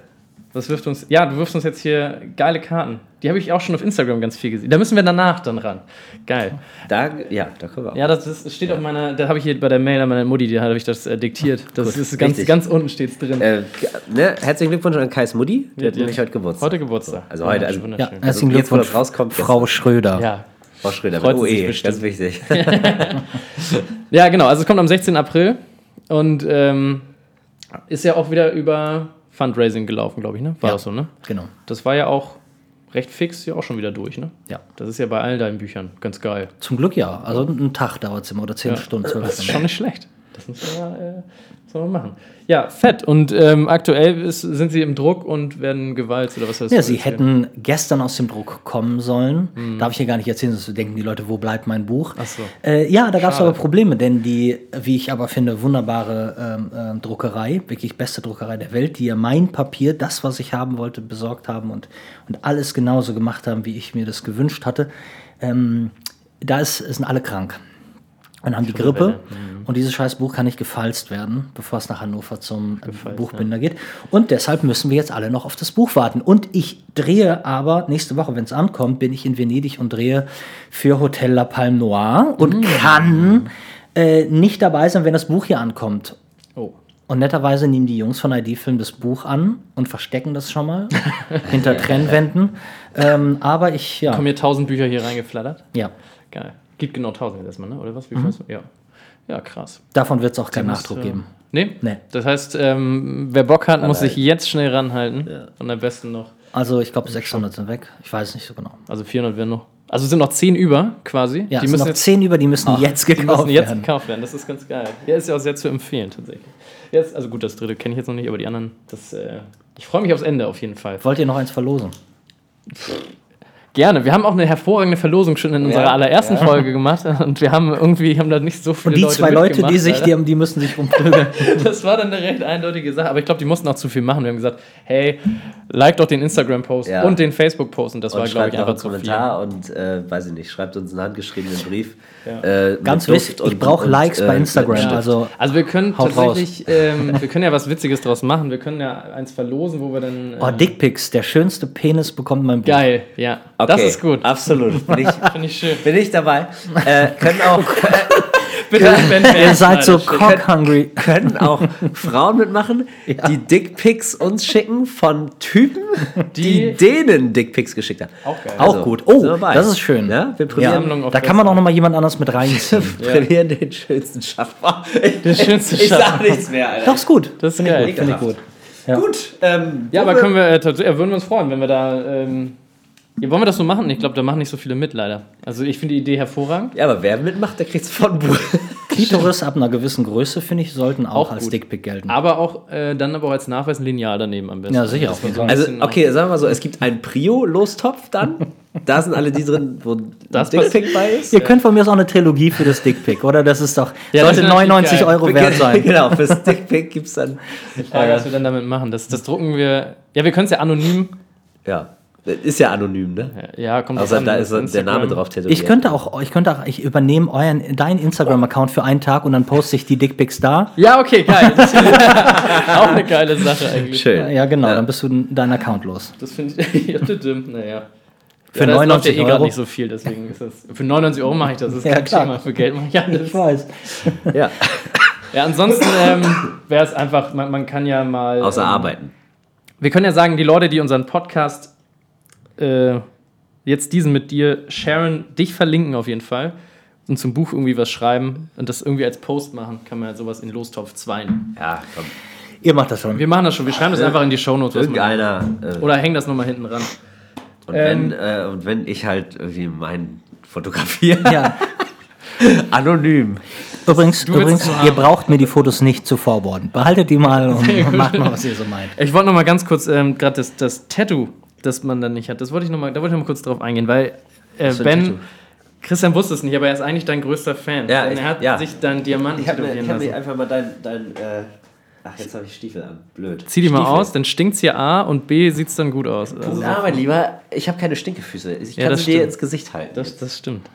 D: Was wirft uns. Ja, du wirfst uns jetzt hier geile Karten. Die habe ich auch schon auf Instagram ganz viel gesehen. Da müssen wir danach dann ran. Geil.
C: Da, ja, da können wir auch.
D: Ja, das, das steht auf meiner. Da habe ich hier bei der Mail an meine Mutti, da habe ich das äh, diktiert. Das ist ganz,
C: richtig.
D: ganz unten steht's drin.
C: Äh, ne, herzlichen Glückwunsch an Kais Mutti. Der hat
D: die-
C: nämlich heute Geburtstag.
D: Heute Geburtstag.
C: Also heute, also-
B: Ja,
D: wunderschön.
B: herzlichen
C: jetzt, wo das rauskommt,
B: Frau Schröder.
D: ja.
C: Frau Schröder,
D: Freut
C: mit OE,
D: bestimmt.
C: ganz wichtig. <laughs> <laughs>
D: Ja, genau. Also es kommt am 16. April und ähm, ist ja auch wieder über Fundraising gelaufen, glaube ich, ne? War
B: Ja.
D: das so, ne?
B: Genau.
D: Das war ja auch recht fix, ja auch schon wieder durch, ne?
B: Ja.
D: Das ist ja bei all deinen Büchern ganz geil.
B: Zum Glück ja. Also einen Tag dauert es immer oder zehn
D: Ja.
B: Stunden, zwölf
D: Das ist schon nicht schlecht. Das man, ja, äh, muss man machen. Ja, fett. Und ähm, aktuell ist, sind sie im Druck und werden gewalzt oder was heißt
B: Ja,
D: das
B: sie
D: jetzt
B: hätten gestern aus dem Druck kommen sollen. Darf ich hier gar nicht erzählen, sonst denken die Leute, wo bleibt mein Buch?
D: Ach so.
B: Äh, ja, da gab es aber Probleme, denn die, wie ich aber finde, wunderbare ähm, ähm, Druckerei, wirklich beste Druckerei der Welt, die ja mein Papier, das, was ich haben wollte, besorgt haben und, und alles genauso gemacht haben, wie ich mir das gewünscht hatte, ähm, da ist, sind alle krank. Und haben die Grippe.
D: Welle.
B: Und dieses scheiß Buch kann nicht gefalzt werden, bevor es nach Hannover zum
D: Gefalzt,
B: Buchbinder geht. Und deshalb müssen wir jetzt alle noch auf das Buch warten. Und ich drehe aber, nächste Woche, wenn es ankommt, bin ich in Venedig und drehe für Hotel La Palme Noir und kann äh, nicht dabei sein, wenn das Buch hier ankommt.
D: Oh.
B: Und netterweise nehmen die Jungs von ID-Film das Buch an und verstecken das schon mal <laughs> hinter Trennwänden. Ähm, aber ich, ja,
D: Kommen hier tausend Bücher hier reingeflattert?
B: ja,
D: Geil. Gibt genau tausend jetzt erstmal, ne? Oder was? Wie
B: Mhm.
D: Ja. Ja, krass.
B: davon wird es auch keinen Nachdruck
D: äh,
B: geben.
D: Nee?
B: Nee.
D: Das heißt, ähm, wer Bock hat, muss sich jetzt schnell ranhalten. Und am besten noch.
B: Also ich glaube 600 sind weg. Ich weiß es nicht so genau.
D: Also 400 werden noch. Also es sind noch 10 über quasi.
B: Ja,
D: die müssen
B: noch
D: jetzt,
B: 10 über, die müssen jetzt
D: die
B: gekauft
D: müssen jetzt
B: werden.
D: gekauft werden. Das ist ganz geil. Ja, ist ja auch sehr zu empfehlen tatsächlich. Jetzt, also gut, das dritte kenne ich jetzt noch nicht, aber die anderen, das, äh, ich freue mich aufs Ende auf jeden Fall.
B: Wollt ihr noch eins verlosen?
D: Gerne. Wir haben auch eine hervorragende Verlosung schon in unserer allerersten Folge gemacht <laughs> und wir haben irgendwie haben da nicht so viele
B: Und die
D: Leute
B: zwei Leute, die sich, die, haben- die müssen sich umprügeln. <laughs>
D: Das war dann eine recht eindeutige Sache, aber ich glaube, die mussten auch zu viel machen. Wir haben gesagt, hey, like doch den Instagram-Post
C: Ja.
D: und den Facebook-Post und das war,
C: Und
D: glaube
C: schreibt
D: ich, einfach zu viel.
C: Kommentar und, äh, weiß ich nicht, schreibt uns einen handgeschriebenen Brief.
D: Ja.
C: Äh,
B: Ganz wichtig,
C: und-
B: ich brauche
C: und,
B: Likes
C: äh,
B: bei Instagram.
C: Stift.
B: Also
D: Also wir können tatsächlich, ähm, wir können ja was Witziges draus machen. Wir können ja eins verlosen, wo wir dann. Äh,
B: oh, Dickpics, der schönste Penis bekommt mein Buch.
D: Geil, ja.
C: Okay,
D: Das ist gut.
C: Absolut. Bin ich, <laughs>
D: Finde ich schön.
C: bin ich dabei. Äh, können auch, <laughs>
D: Bitte <laughs>
B: Ihr seid so cock-hungry.
C: können auch Frauen mitmachen, die Dickpics uns schicken von Typen, die,
D: Die-
C: denen Dickpics geschickt haben.
D: Auch geil.
B: Auch
C: Also,
B: gut. Oh,
C: wir
B: das ist schön.
C: Ja, wir
B: Ja,
C: prämieren,
B: da kann man auch
D: Facebook.
B: noch mal jemand anders mit reinziehen.
C: prämieren den schönsten Schaffer.
D: Den schönsten
C: Ich sag
D: Schaffer.
C: nichts mehr, Alter.
B: Doch, ist gut.
D: Das ist
B: Finde ich
D: geil.
B: gut. Finde ich gut. Ja.
C: Gut. Ähm,
D: Ja, aber
C: wir-
D: können wir, äh, ja, würden wir uns freuen, wenn wir da. Ähm, ja, wollen wir das so machen? Ich glaube, da machen nicht so viele mit, leider. Also ich finde die Idee hervorragend.
C: Ja, aber wer mitmacht, der kriegt's von Buch. <laughs>
B: Klitoris ab einer gewissen Größe, finde ich, sollten auch,
D: Auch
B: als
D: gut.
B: Dickpic gelten.
D: Aber auch äh, dann aber auch als Nachweis ein Lineal daneben am besten.
B: Ja, sicher,
D: man
B: jeden
D: so
C: Also, okay, sagen wir mal so, es gibt einen Prio-Lostopf dann. <laughs> Da sind alle die drin, wo
D: Das
C: das Dickpic bei ist.
B: Ihr könnt von mir aus auch eine Trilogie für das Dickpic, oder? Das ist doch,
D: Ja, das
B: sollte
D: ist natürlich
B: 99
D: geil.
B: Euro wert sein. <laughs>
C: Genau, fürs Dickpick gibt's dann.
D: Frage, was wir dann damit machen. Das, das drucken wir. Ja, wir können es ja anonym.
C: Ja, ist ja anonym, ne?
D: Ja, kommt
C: Also
D: drauf
C: da ist der
D: Instagram.
C: Name drauf tätowiert.
B: Ich könnte auch, ich könnte auch, ich übernehme euren, deinen Instagram-Account für einen Tag und dann poste ich die Dickpics da.
D: Ja, okay, geil. <laughs> Auch eine geile Sache eigentlich.
C: Schön.
B: Ja, genau, dann bist du deinen Account los.
D: Das finde ich. <laughs> ja, naja.
B: Für
D: ja, das läuft
B: 99
D: ja eh
B: Euro.
D: nicht so viel, deswegen ist das. Für 99 Euro mache ich das. Das ist
B: Ja,
D: kein
B: klar.
D: Thema. Für Geld mache ich alles.
B: weiß.
C: Ja, <laughs>
D: Ja, ansonsten ähm, wäre es einfach, man, man kann ja mal.
C: außer
D: ähm,
C: Arbeiten.
D: Wir können ja sagen, die Leute, die unseren Podcast äh, jetzt diesen mit dir sharen, dich verlinken auf jeden Fall und zum Buch irgendwie was schreiben und das irgendwie als Post machen, kann man ja sowas in Lostopf 2 nehmen.
C: Ja, komm.
B: Ihr macht das schon.
D: Wir machen das schon, wir schreiben das einfach in die Shownotes.
C: Irgendeiner. Äh,
D: Oder hängen das nochmal hinten ran.
C: und,
D: ähm,
C: wenn, äh, und wenn ich halt irgendwie meinen fotografiere,
B: Ja, <laughs>
C: anonym.
B: übrigens, übrigens ihr braucht mir die Fotos nicht zu forwarden. Behaltet die mal und <laughs> macht mal, was ihr so meint.
D: Ich wollte nochmal ganz kurz, ähm, gerade das, das Tattoo, das man dann nicht hat, das wollte ich noch mal, da wollte ich noch mal kurz drauf eingehen, weil äh, Ben? Christian wusste es nicht, aber er ist eigentlich dein größter Fan.
C: Ja, ich-
D: er hat
C: ja.
D: sich dann Diamanten
C: Ich habe mir,
D: tätowieren
C: ich hab
D: lassen.
C: einfach mal dein. dein äh, ach, jetzt habe ich Stiefel an. Blöd.
D: Zieh die mal
C: Stiefel.
D: aus, dann stinkt's hier A und B sieht's dann gut aus. Also,
C: Ja, mein Lieber, ich habe keine Stinkefüße. Ich
D: Ja,
C: kann
D: das
C: sie dir ins Gesicht halten.
D: das, das stimmt.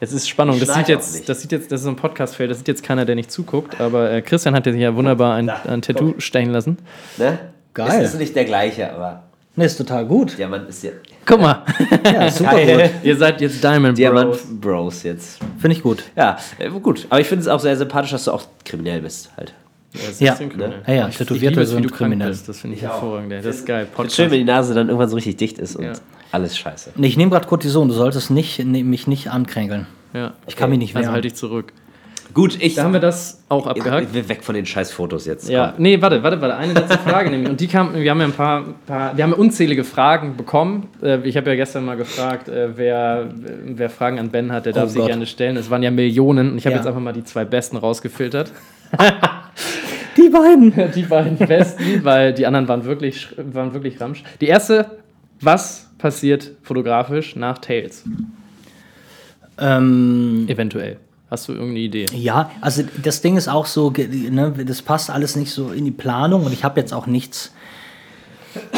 D: Jetzt ist Spannung.
C: Ich
D: Das sieht, jetzt, das sieht jetzt, das ist so ein Podcast-Fail, das sieht jetzt keiner, der nicht zuguckt, aber äh, Christian hat ja hier wunderbar ein, ein Tattoo stechen lassen.
C: ne?
B: Geil.
C: Es ist nicht der gleiche, aber
B: Ne, ist total gut.
C: Diamant ist ja.
D: Guck mal,
B: Ja, super
C: Geil.
B: gut.
D: ihr seid jetzt Diamond
C: Diamant
D: Bros.
C: Bros jetzt.
B: Finde ich gut.
C: Ja, äh, gut. Aber ich finde es auch sehr sympathisch, dass du auch kriminell bist halt.
D: das ist
B: Ja.
D: extrem kriminell.
B: Ja, ja,
D: Ich- wie
B: sind
D: du krank
B: kriminell.
D: bist. Das finde ich,
C: auch.
D: hervorragend. ey. Das ist geil.
C: Ist schön, wenn die Nase dann irgendwann so richtig dicht ist und
D: Ja.
C: alles scheiße.
B: Nee, Ich nehme gerade Cortison, du solltest nicht, ne, mich nicht ankränkeln.
D: Ja.
B: Ich kann mich nicht
D: Also
B: wehren.
D: halte ich zurück.
C: Gut, ich.
D: Da haben wir das auch abgehakt.
C: wir weg von den scheiß Fotos jetzt.
D: Ja,
C: komm.
D: nee, warte, warte, warte. Eine letzte Frage <laughs> nämlich. Und die kam, wir haben ja ein paar, paar wir haben ja unzählige Fragen bekommen. Äh, Ich habe ja gestern mal gefragt, äh, wer, wer Fragen an Ben hat, der darf
B: Oh
D: sie
B: Gott.
D: gerne stellen. Es waren ja Millionen. Und ich habe
B: Ja.
D: jetzt einfach mal die zwei besten rausgefiltert. <laughs>
B: Die beiden! <laughs>
D: Die beiden besten, weil die anderen waren wirklich, waren wirklich ramsch. Die erste, was passiert fotografisch nach Tails?
B: Ähm,
D: Eventuell. Hast du irgendeine Idee?
B: ja, also das Ding ist auch so, ne, das passt alles nicht so in die Planung und ich habe jetzt auch nichts.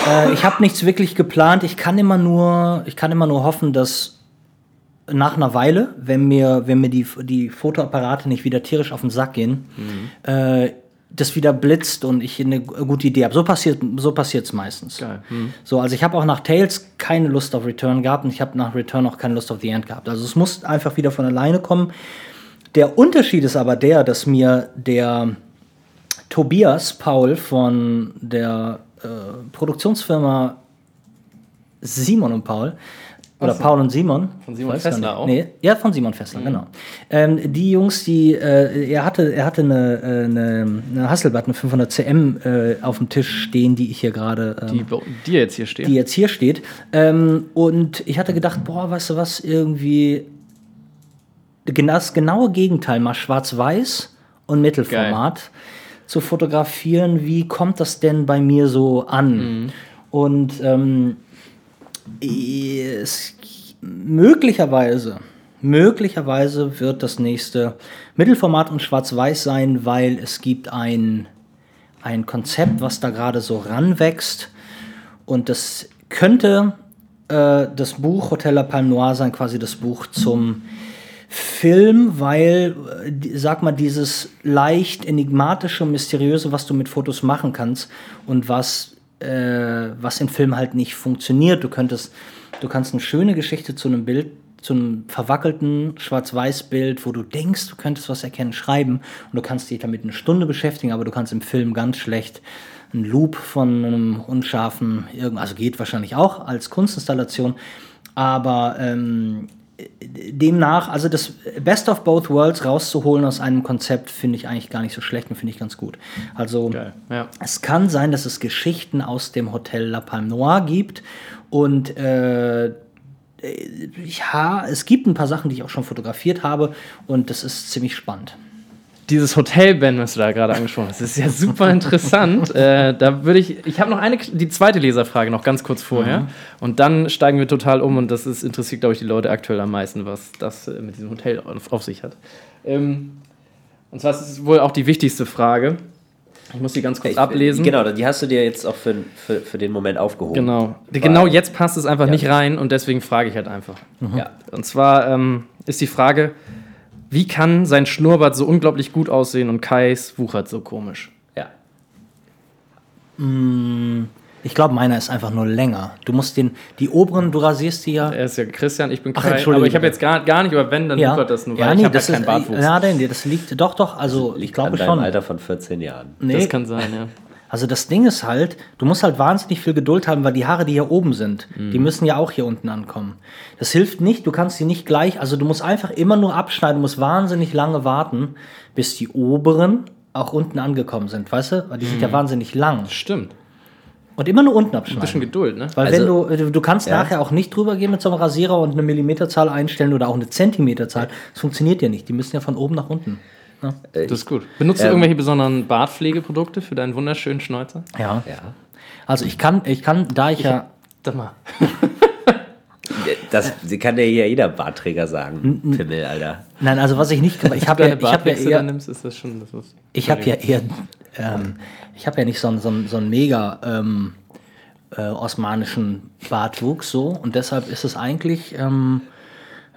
B: Äh, ich habe nichts wirklich geplant. Ich kann immer nur, ich kann immer nur hoffen, dass nach einer Weile, wenn mir, wenn mir die, die Fotoapparate nicht wieder tierisch auf den Sack gehen, äh, das wieder blitzt und ich eine gute Idee habe. So passiert so passiert's meistens.
D: Geil. Hm.
B: So, also ich habe auch nach Tales keine Lust auf Return gehabt und ich habe nach Return auch keine Lust auf The End gehabt. Also es muss einfach wieder von alleine kommen. Der Unterschied ist aber der, dass mir der Tobias Paul von der äh, Produktionsfirma Simon und Paul oder. Paul und Simon.
D: Von Simon Fessler auch?
B: Nee, ja, von Simon Fessler, genau. Ähm, die Jungs, die, äh, er hatte, er hatte eine, äh, eine, eine Hasselblad, eine 500 CM äh, auf dem Tisch stehen, die ich hier gerade ähm,
D: Die, dir jetzt hier stehen.
B: die jetzt hier steht. Ähm, und ich hatte gedacht, boah, weißt du was, irgendwie gen- das genaue Gegenteil, mal schwarz-weiß und Mittelformat zu fotografieren. Wie kommt das denn bei mir so an? Und ähm, es, möglicherweise, möglicherweise wird das nächste Mittelformat und schwarz-weiß sein, weil es gibt ein, ein Konzept, was da gerade so ranwächst. Und das könnte äh, das Buch Hotel La Palme Noir sein, quasi das Buch zum Film, weil, äh, sag mal, dieses leicht enigmatische, mysteriöse, was du mit Fotos machen kannst und was, äh, was in Film halt nicht funktioniert. Du könntest, du kannst eine schöne Geschichte zu einem Bild, zu einem verwackelten Schwarz-Weiß-Bild, wo du denkst, du könntest was erkennen, schreiben und du kannst dich damit eine Stunde beschäftigen, aber du kannst im Film ganz schlecht einen Loop von einem unscharfen, also geht wahrscheinlich auch als Kunstinstallation, aber ähm, demnach, also das Best of Both Worlds rauszuholen aus einem Konzept, finde ich eigentlich gar nicht so schlecht und finde ich ganz gut. Also.
D: Ja.
B: es kann sein, dass es Geschichten aus dem Hotel La Palme Noir gibt und äh, ja, es gibt ein paar Sachen, die ich auch schon fotografiert habe und das ist ziemlich spannend.
D: Dieses Hotel, Ben, was du da gerade angesprochen hast, ist ja super interessant. <laughs> äh, da würde ich, ich habe noch eine, die zweite Leserfrage noch ganz kurz vorher. Und dann steigen wir total um und das ist, interessiert, glaube ich, die Leute aktuell am meisten, was das äh, mit diesem Hotel auf, auf sich hat. Ähm, und zwar ist es wohl auch die wichtigste Frage. Ich muss die ganz kurz
C: Ich-
D: ablesen.
C: Genau, die hast du dir jetzt auch für, für, für den Moment aufgehoben.
D: Genau. Genau jetzt passt es einfach nicht rein und deswegen frage ich halt einfach.
C: Ja.
D: Und zwar ähm, ist die Frage, wie kann sein Schnurrbart so unglaublich gut aussehen und Kais wuchert so komisch?
C: ja.
B: Ich glaube, meiner ist einfach nur länger. Du musst den, die oberen, du rasierst die ja.
D: Er ist ja Christian, ich bin
B: Ach,
D: Kai,
B: Entschuldige
D: aber ich habe jetzt gar, gar nicht, aber wenn, dann
B: ja,
D: wuchert das nur, weil
B: ja,
D: ich
B: nee,
D: habe
B: das
D: halt keinen Bartwuchs.
B: ja, nee, das liegt doch, doch. Also ich glaube schon.
C: Alter von 14 Jahren.
B: Nee,
D: Das kann sein, ja.
B: Also das Ding ist halt, du musst halt wahnsinnig viel Geduld haben, weil die Haare, die hier oben sind, die müssen ja auch hier unten ankommen. Das hilft nicht, du kannst die nicht gleich, also du musst einfach immer nur abschneiden, du musst wahnsinnig lange warten, bis die oberen auch unten angekommen sind, weißt du? Weil die sind ja wahnsinnig lang.
D: Stimmt.
B: Und immer nur unten
D: Ein bisschen
B: abschneiden.
D: Geduld, ne?
B: Weil
C: Also-
B: wenn du, du kannst
C: Ja.
B: nachher auch nicht drüber gehen mit so einem Rasierer und eine Millimeterzahl einstellen oder auch eine Zentimeterzahl. Das funktioniert ja nicht. Die müssen ja von oben nach unten.
D: Das ist gut. Benutzt du
C: Ähm,
D: irgendwelche besonderen Bartpflegeprodukte für deinen wunderschönen Schnäuzer?
B: Ja.
C: Ja.
B: Also ich kann, ich kann, da ich ja.
D: Sag mal. <laughs>
C: Das sie kann ja hier jeder Bartträger sagen. Pimmel, Alter.
B: Nein, also was ich nicht gemacht ich habe ja, ich habe ja eher,
D: nimmst, ist das schon das was.
B: ich habe ja eher, ähm, ich habe ja nicht so einen, so einen, so einen mega ähm, äh, osmanischen Bartwuchs so und deshalb ist es eigentlich, ähm,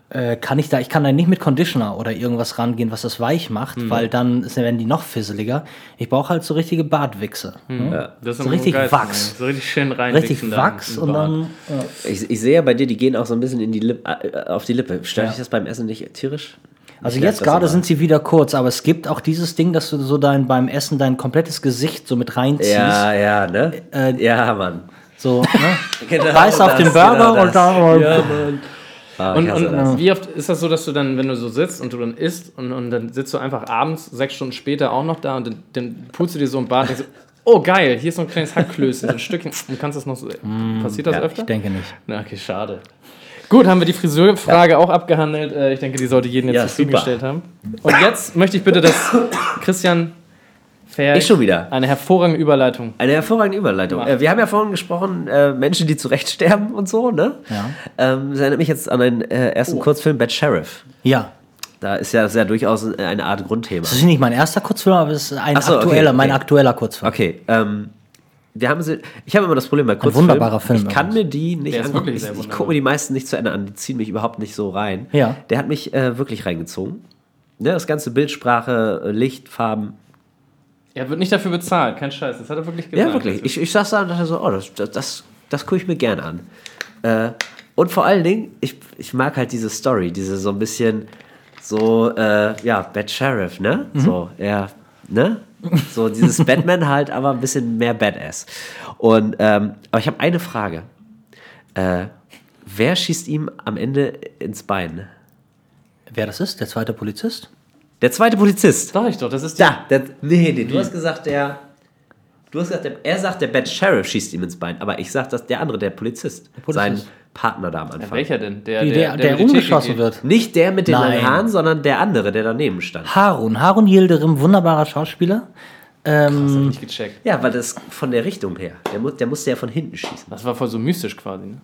B: äh, kann ich da, ich kann da nicht mit Conditioner oder irgendwas rangehen, was das weich macht,
D: Mhm.
B: weil dann werden die noch fisseliger. Ich brauche halt so richtige Bartwichse. ne?
D: Das ist
B: So richtig
D: geil,
B: Wachs.
D: So richtig schön rein.
B: Richtig Wachs und dann. Ja.
C: Ich, ich sehe ja bei dir, die gehen auch so ein bisschen in die Lip, äh, auf die Lippe. Stört
B: Ja.
C: dich das beim Essen nicht tierisch?
B: Also
C: Ich
B: jetzt gerade sind sie wieder kurz, aber es gibt auch dieses Ding, dass du so dein beim Essen dein komplettes Gesicht so mit reinziehst.
C: Ja, ja, ne?
B: Äh,
C: ja, Mann.
B: So, ne? <laughs>
C: Genau
B: Beißt auf den Burger
C: genau
B: und dann.
C: Ja, Mann. Ah,
D: Und, und
C: das.
D: wie oft ist das so, dass du dann, wenn du so sitzt und du dann isst und, und dann sitzt du einfach abends, sechs Stunden später auch noch da und dann, dann pulst du dir so ein Bad und denkst, so, <laughs> oh geil, hier ist so ein kleines Hackklößchen, so ein Stückchen. Und kannst das noch so. <laughs> Passiert das
C: ja,
D: öfter?
B: Ich denke nicht.
D: Na, okay, schade. Gut, haben wir die Friseurfrage auch abgehandelt. Äh, Ich denke, die sollte jeden jetzt
C: Ja,
D: zufriedengestellt haben. Und jetzt möchte ich bitte, dass <coughs> Christian Ferch
C: Ich schon wieder.
D: eine hervorragende Überleitung.
C: Eine hervorragende Überleitung. Äh, wir haben ja vorhin gesprochen, äh, Menschen, die zurecht sterben und so, ne?
B: Ja.
C: Ähm, das erinnert mich jetzt an einen äh, ersten
D: Oh.
C: Kurzfilm, Bad Sheriff.
B: Ja.
C: Da ist ja, ist ja durchaus eine Art Grundthema.
B: Das ist nicht mein erster Kurzfilm, aber es ist ein
C: so,
B: aktueller,
C: okay.
B: mein aktueller Kurzfilm.
C: Okay, ähm, wir haben sie, ich habe immer das Problem bei Kurzfilmen,
B: wunderbarer Film
C: ich kann mir die nicht angucken. Ich, ich gucke mir die meisten nicht zu Ende an, die ziehen mich überhaupt nicht so rein.
B: Ja.
C: Der hat mich äh, wirklich reingezogen. Ne, das ganze Bildsprache, äh, Licht, Farben.
D: Er wird nicht dafür bezahlt, kein Scheiß. Das hat er wirklich gesagt.
C: Ja, wirklich. Ich, ich saß da und dachte so, oh, das, das, das, das gucke ich mir gern an. Äh, und vor allen Dingen, ich, ich mag halt diese Story, diese so ein bisschen so, äh, ja, Bad Sheriff, ne? So, ja, ne? So dieses Batman <laughs> halt, aber ein bisschen mehr Badass. Und, ähm, aber ich habe eine Frage. Äh, wer schießt ihm am Ende ins Bein?
B: Wer das ist? Der zweite Polizist?
C: Der zweite Polizist.
D: Sag ich doch, das ist die.
C: Da, der, nee, nee, du hast gesagt, der. Du hast gesagt, der, er sagt, der Bad Sheriff schießt ihm ins Bein, aber ich sag, dass der andere, der Polizist,
B: Polizist.
C: sein Partner da am Anfang.
D: Welcher denn? Der,
B: Die, der, der,
D: die
B: umgeschossen wird.
C: Nicht der mit den
B: Nein.
C: langen Haaren, sondern der andere, der daneben stand.
B: Harun. Harun Yildirim, wunderbarer Schauspieler.
D: geht. Das hab ich nicht gecheckt.
C: Ja, weil das von der Richtung her. Der, mu der musste ja von hinten schießen.
D: Das war voll so mystisch quasi, ne?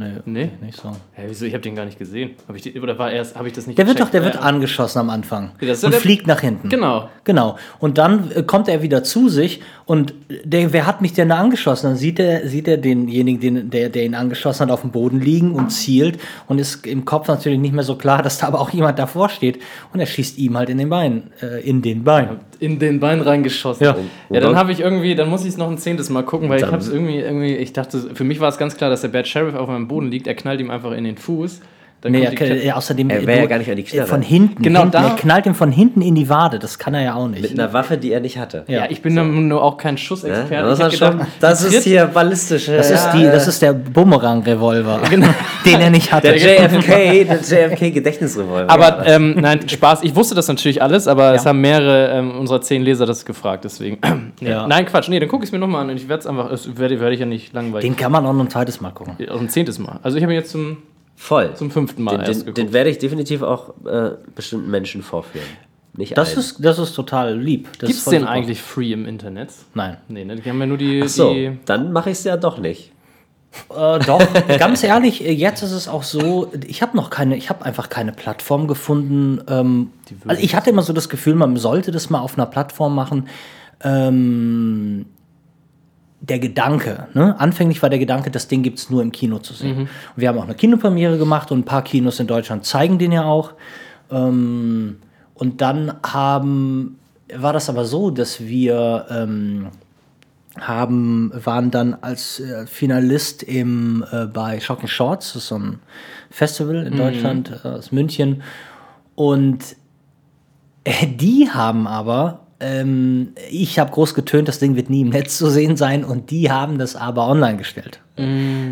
B: Nee,
D: Nee?
B: nicht so.
D: Hä, wieso? Ich habe den gar nicht gesehen. Hab ich die, oder war erst, habe ich das nicht
B: Der wird doch, der wird
D: Ja.
B: angeschossen am Anfang
D: Ja,
B: und
D: der-
B: fliegt nach hinten.
D: Genau.
B: Genau. Und dann äh, kommt er wieder zu sich und der, wer hat mich denn da angeschossen? Dann sieht er, sieht er denjenigen, den, der, der ihn angeschossen hat, auf dem Boden liegen und zielt und ist im Kopf natürlich nicht mehr so klar, <laughs> dass da aber auch jemand davor steht und er schießt ihm halt in den Bein, äh, in den Bein.
D: In den Bein reingeschossen.
B: Ja.
D: Ja, dann habe ich irgendwie, dann muss ich es noch ein zehntes Mal gucken, weil ich habe es irgendwie, irgendwie, ich dachte, für mich war es ganz klar, dass der Bad Sheriff auf meinem Boden liegt, er knallt ihm einfach in den Fuß. Dann
B: Nee,
D: kommt
B: er, ja, außerdem
C: Er
B: äh,
C: wär ja gar nicht an die Knarre.
B: Von hinten,
D: Genau
B: hinten.
D: da-
B: Er knallt ihm von hinten in die Wade. Das kann er ja auch
C: Mit
B: nicht.
C: einer Waffe, die er nicht hatte.
D: ja, ich bin nun nur auch kein Schussexperte.
C: Ne? Das,
D: gedacht,
C: das ist hier ballistische.
B: Das, ist die, das ist der Bumerang-Revolver, <laughs> den er nicht hatte.
C: der JFK, der JFK-Gedächtnisrevolver.
D: Aber ähm, nein, Spaß. Ich wusste das natürlich alles, aber es haben mehrere ähm, unserer zehn Leser das gefragt, deswegen. <clears throat>
B: Ja.
D: Nein, Quatsch. Nee, dann gucke ich es mir nochmal an und ich werde es einfach, werde, werde ich ja nicht langweilig.
B: Den kann man auch noch ein zweites Mal gucken.
D: Auch ein zehntes Mal. Also ich habe ihn jetzt zum,
C: Voll.
D: zum fünften Mal
C: den,
D: erst
C: den, werde ich definitiv auch äh, bestimmten Menschen vorführen. Nicht
B: Das
C: allen.
B: ist, das ist total lieb.
D: Gibt
B: ist
D: es den eigentlich free im Internet?
B: Nein.
D: Nee, ne? Die haben ja nur die.
C: Ach so,
D: die
C: dann mache ich es ja doch nicht.
B: Äh, doch, <laughs> ganz ehrlich, äh, jetzt ist es auch so, ich habe noch keine, ich habe einfach keine Plattform gefunden. Ähm, also ich hatte immer so das Gefühl, man sollte das mal auf einer Plattform machen. Ähm, der Gedanke, ne? anfänglich war der Gedanke, das Ding gibt es nur im Kino zu sehen. Und wir haben auch eine Kinopremiere gemacht und ein paar Kinos in Deutschland zeigen den ja auch. Ähm, und dann haben, war das aber so, dass wir ähm, haben, waren dann als äh, Finalist im, äh, bei Shocking Shorts, das ist so ein Festival in Deutschland, äh, aus München. Und äh, die haben aber, ähm, ich habe groß getönt, das Ding wird nie im Netz zu sehen sein und die haben das aber online gestellt.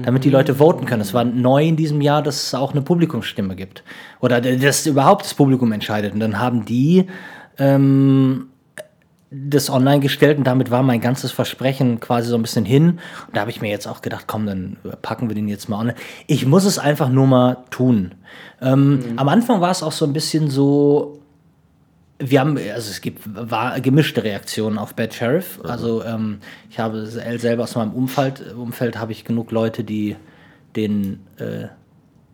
B: Damit die Leute voten können. Es war neu in diesem Jahr, dass es auch eine Publikumsstimme gibt. Oder dass überhaupt das Publikum entscheidet. Und dann haben die ähm, das online gestellt und damit war mein ganzes Versprechen quasi so ein bisschen hin. Und da habe ich mir jetzt auch gedacht, komm, dann packen wir den jetzt mal online. Ich muss es einfach nur mal tun. Ähm, Am Anfang war es auch so ein bisschen so, wir haben, also es gibt war gemischte Reaktionen auf Bad Sheriff. Also ähm, ich habe sel- selber aus meinem Umfeld, Umfeld habe ich genug Leute, die den äh,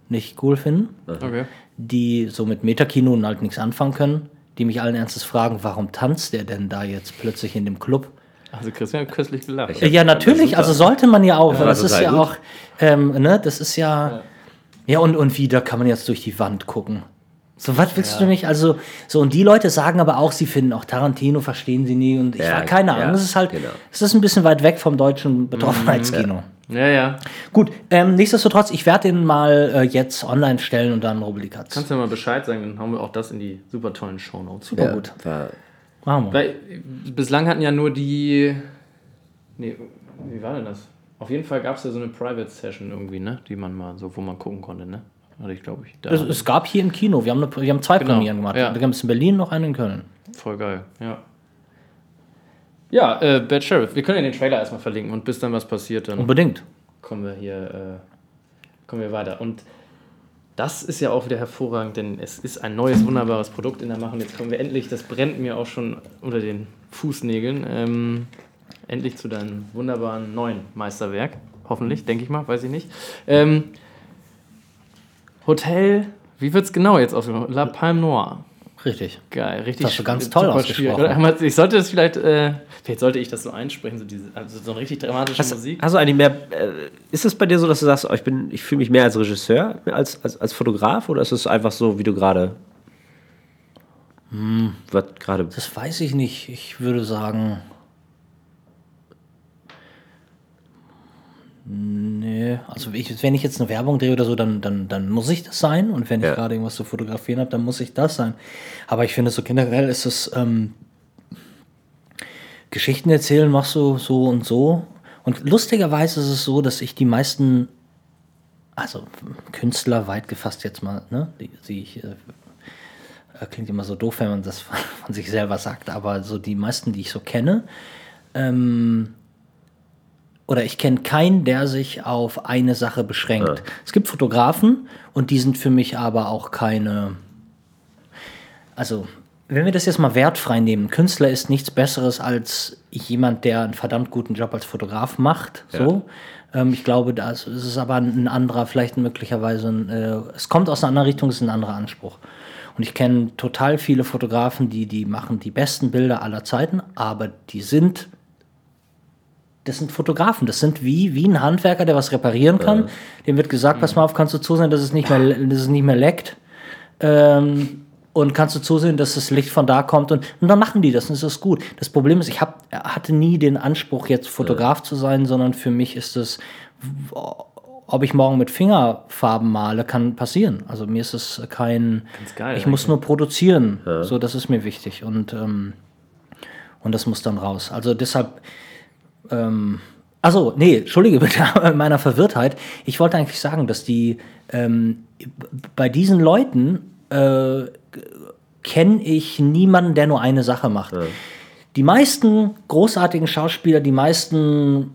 B: nicht cool finden
D: okay.
B: die so mit Metakino und halt nichts anfangen können, die mich allen Ernstes fragen, warum tanzt der denn da jetzt plötzlich in dem Club?
D: Also Christian hat köstlich gelacht.
C: Ja,
B: Ja, natürlich, also sollte man ja auch, weil
C: war
B: das ist
C: total
B: ja
C: gut.
B: auch, ähm, ne, das ist ja, Ja, und, und wie, da kann man jetzt durch die Wand gucken. So, was willst du nicht? Also, so, und die Leute sagen aber auch, sie finden auch Tarantino, verstehen sie nie. Und ich
C: Ja,
B: war keine Ahnung.
C: ja,
B: es ist halt,
C: genau.
B: es ist ein bisschen weit weg vom deutschen Betroffenheitskino.
D: Ja, ja.
B: Gut, ähm, nichtsdestotrotz, ich werde den mal äh, jetzt online stellen und dann Rubbelkatz.
D: Kannst du ja mal Bescheid sagen, dann haben wir auch das in die super tollen Shownotes.
B: Super gut. Machen wir.
D: Weil bislang hatten ja nur die. Nee, wie war denn das? Auf jeden Fall gab es ja so eine Private Session irgendwie, ne? Die man mal so, wo man gucken konnte, ne? Hatte ich, glaube ich. Da.
B: Es, es gab hier im Kino, wir haben, eine, wir haben zwei
D: Genau,
B: Premieren gemacht.
D: ja.
B: Da gibt es in Berlin noch eine in Köln.
D: Voll geil, ja. Ja, äh, Bad Sheriff. Wir können ja den Trailer erstmal verlinken und bis dann was passiert, dann
B: Unbedingt.
D: kommen wir hier äh, kommen wir weiter. Und das ist ja auch wieder hervorragend, denn es ist ein neues, wunderbares Produkt in der Mache. Und jetzt kommen wir endlich, das brennt mir auch schon unter den Fußnägeln, ähm, endlich zu deinem wunderbaren neuen Meisterwerk. Hoffentlich, denke ich mal, weiß ich nicht. Ähm, Hotel, wie wird es genau jetzt ausgesprochen? La Palme Noire.
B: Richtig.
D: Geil, richtig
B: Das hast du ganz toll ausgesprochen.
D: Ich sollte das vielleicht, äh, vielleicht sollte ich das so einsprechen, so, diese, also so eine richtig dramatische Musik.
C: hast du eigentlich mehr, äh, ist es bei dir so, dass du sagst, oh, ich, bin, ich fühle mich mehr als Regisseur, als, als, als Fotograf oder ist es einfach so, wie du gerade, was gerade,
B: Das weiß ich nicht. Ich würde sagen. Nee, also ich, wenn ich jetzt eine Werbung drehe oder so, dann, dann, dann muss ich das sein. Und wenn
C: Ja.
B: ich gerade irgendwas zu fotografieren habe, dann muss ich das sein. Aber ich finde, so generell ist es ähm, Geschichten erzählen, machst du so und so. Und lustigerweise ist es so, dass ich die meisten, also Künstler weit gefasst jetzt mal, ne, die, die ich äh, äh, klingt immer so doof, wenn man das <laughs> von sich selber sagt, aber so die meisten, die ich so kenne, ähm, oder ich kenne keinen, der sich auf eine Sache beschränkt. Es gibt Fotografen und die sind für mich aber auch keine. Also, wenn wir das jetzt mal wertfrei nehmen, Künstler ist nichts Besseres als jemand, der einen verdammt guten Job als Fotograf macht. So. Ähm, ich glaube, das ist aber ein anderer, vielleicht möglicherweise, ein, äh, es kommt aus einer anderen Richtung, es ist ein anderer Anspruch. Und ich kenne total viele Fotografen, die, die machen die besten Bilder aller Zeiten, aber die sind das sind Fotografen, das sind wie, wie ein Handwerker, der was reparieren kann. Dem wird gesagt, pass mal auf, kannst du zusehen, dass es nicht mehr, dass es nicht mehr leckt. Ähm, und kannst du zusehen, dass das Licht von da kommt. Und, und dann machen die das und das ist gut. Das Problem ist, ich hab, hatte nie den Anspruch, jetzt Fotograf zu sein, sondern für mich ist es, ob ich morgen mit Fingerfarben male, kann passieren. Also mir ist es kein,
D: Ganz geil
B: ich muss
D: eigentlich.
B: nur produzieren. So, das ist mir wichtig. Und, ähm, und das muss dann raus. Also deshalb, ähm, also nee, entschuldige bitte <laughs> meiner Verwirrtheit. Ich wollte eigentlich sagen, dass die ähm, bei diesen Leuten äh, kenne ich niemanden, der nur eine Sache macht. Die meisten großartigen Schauspieler, die meisten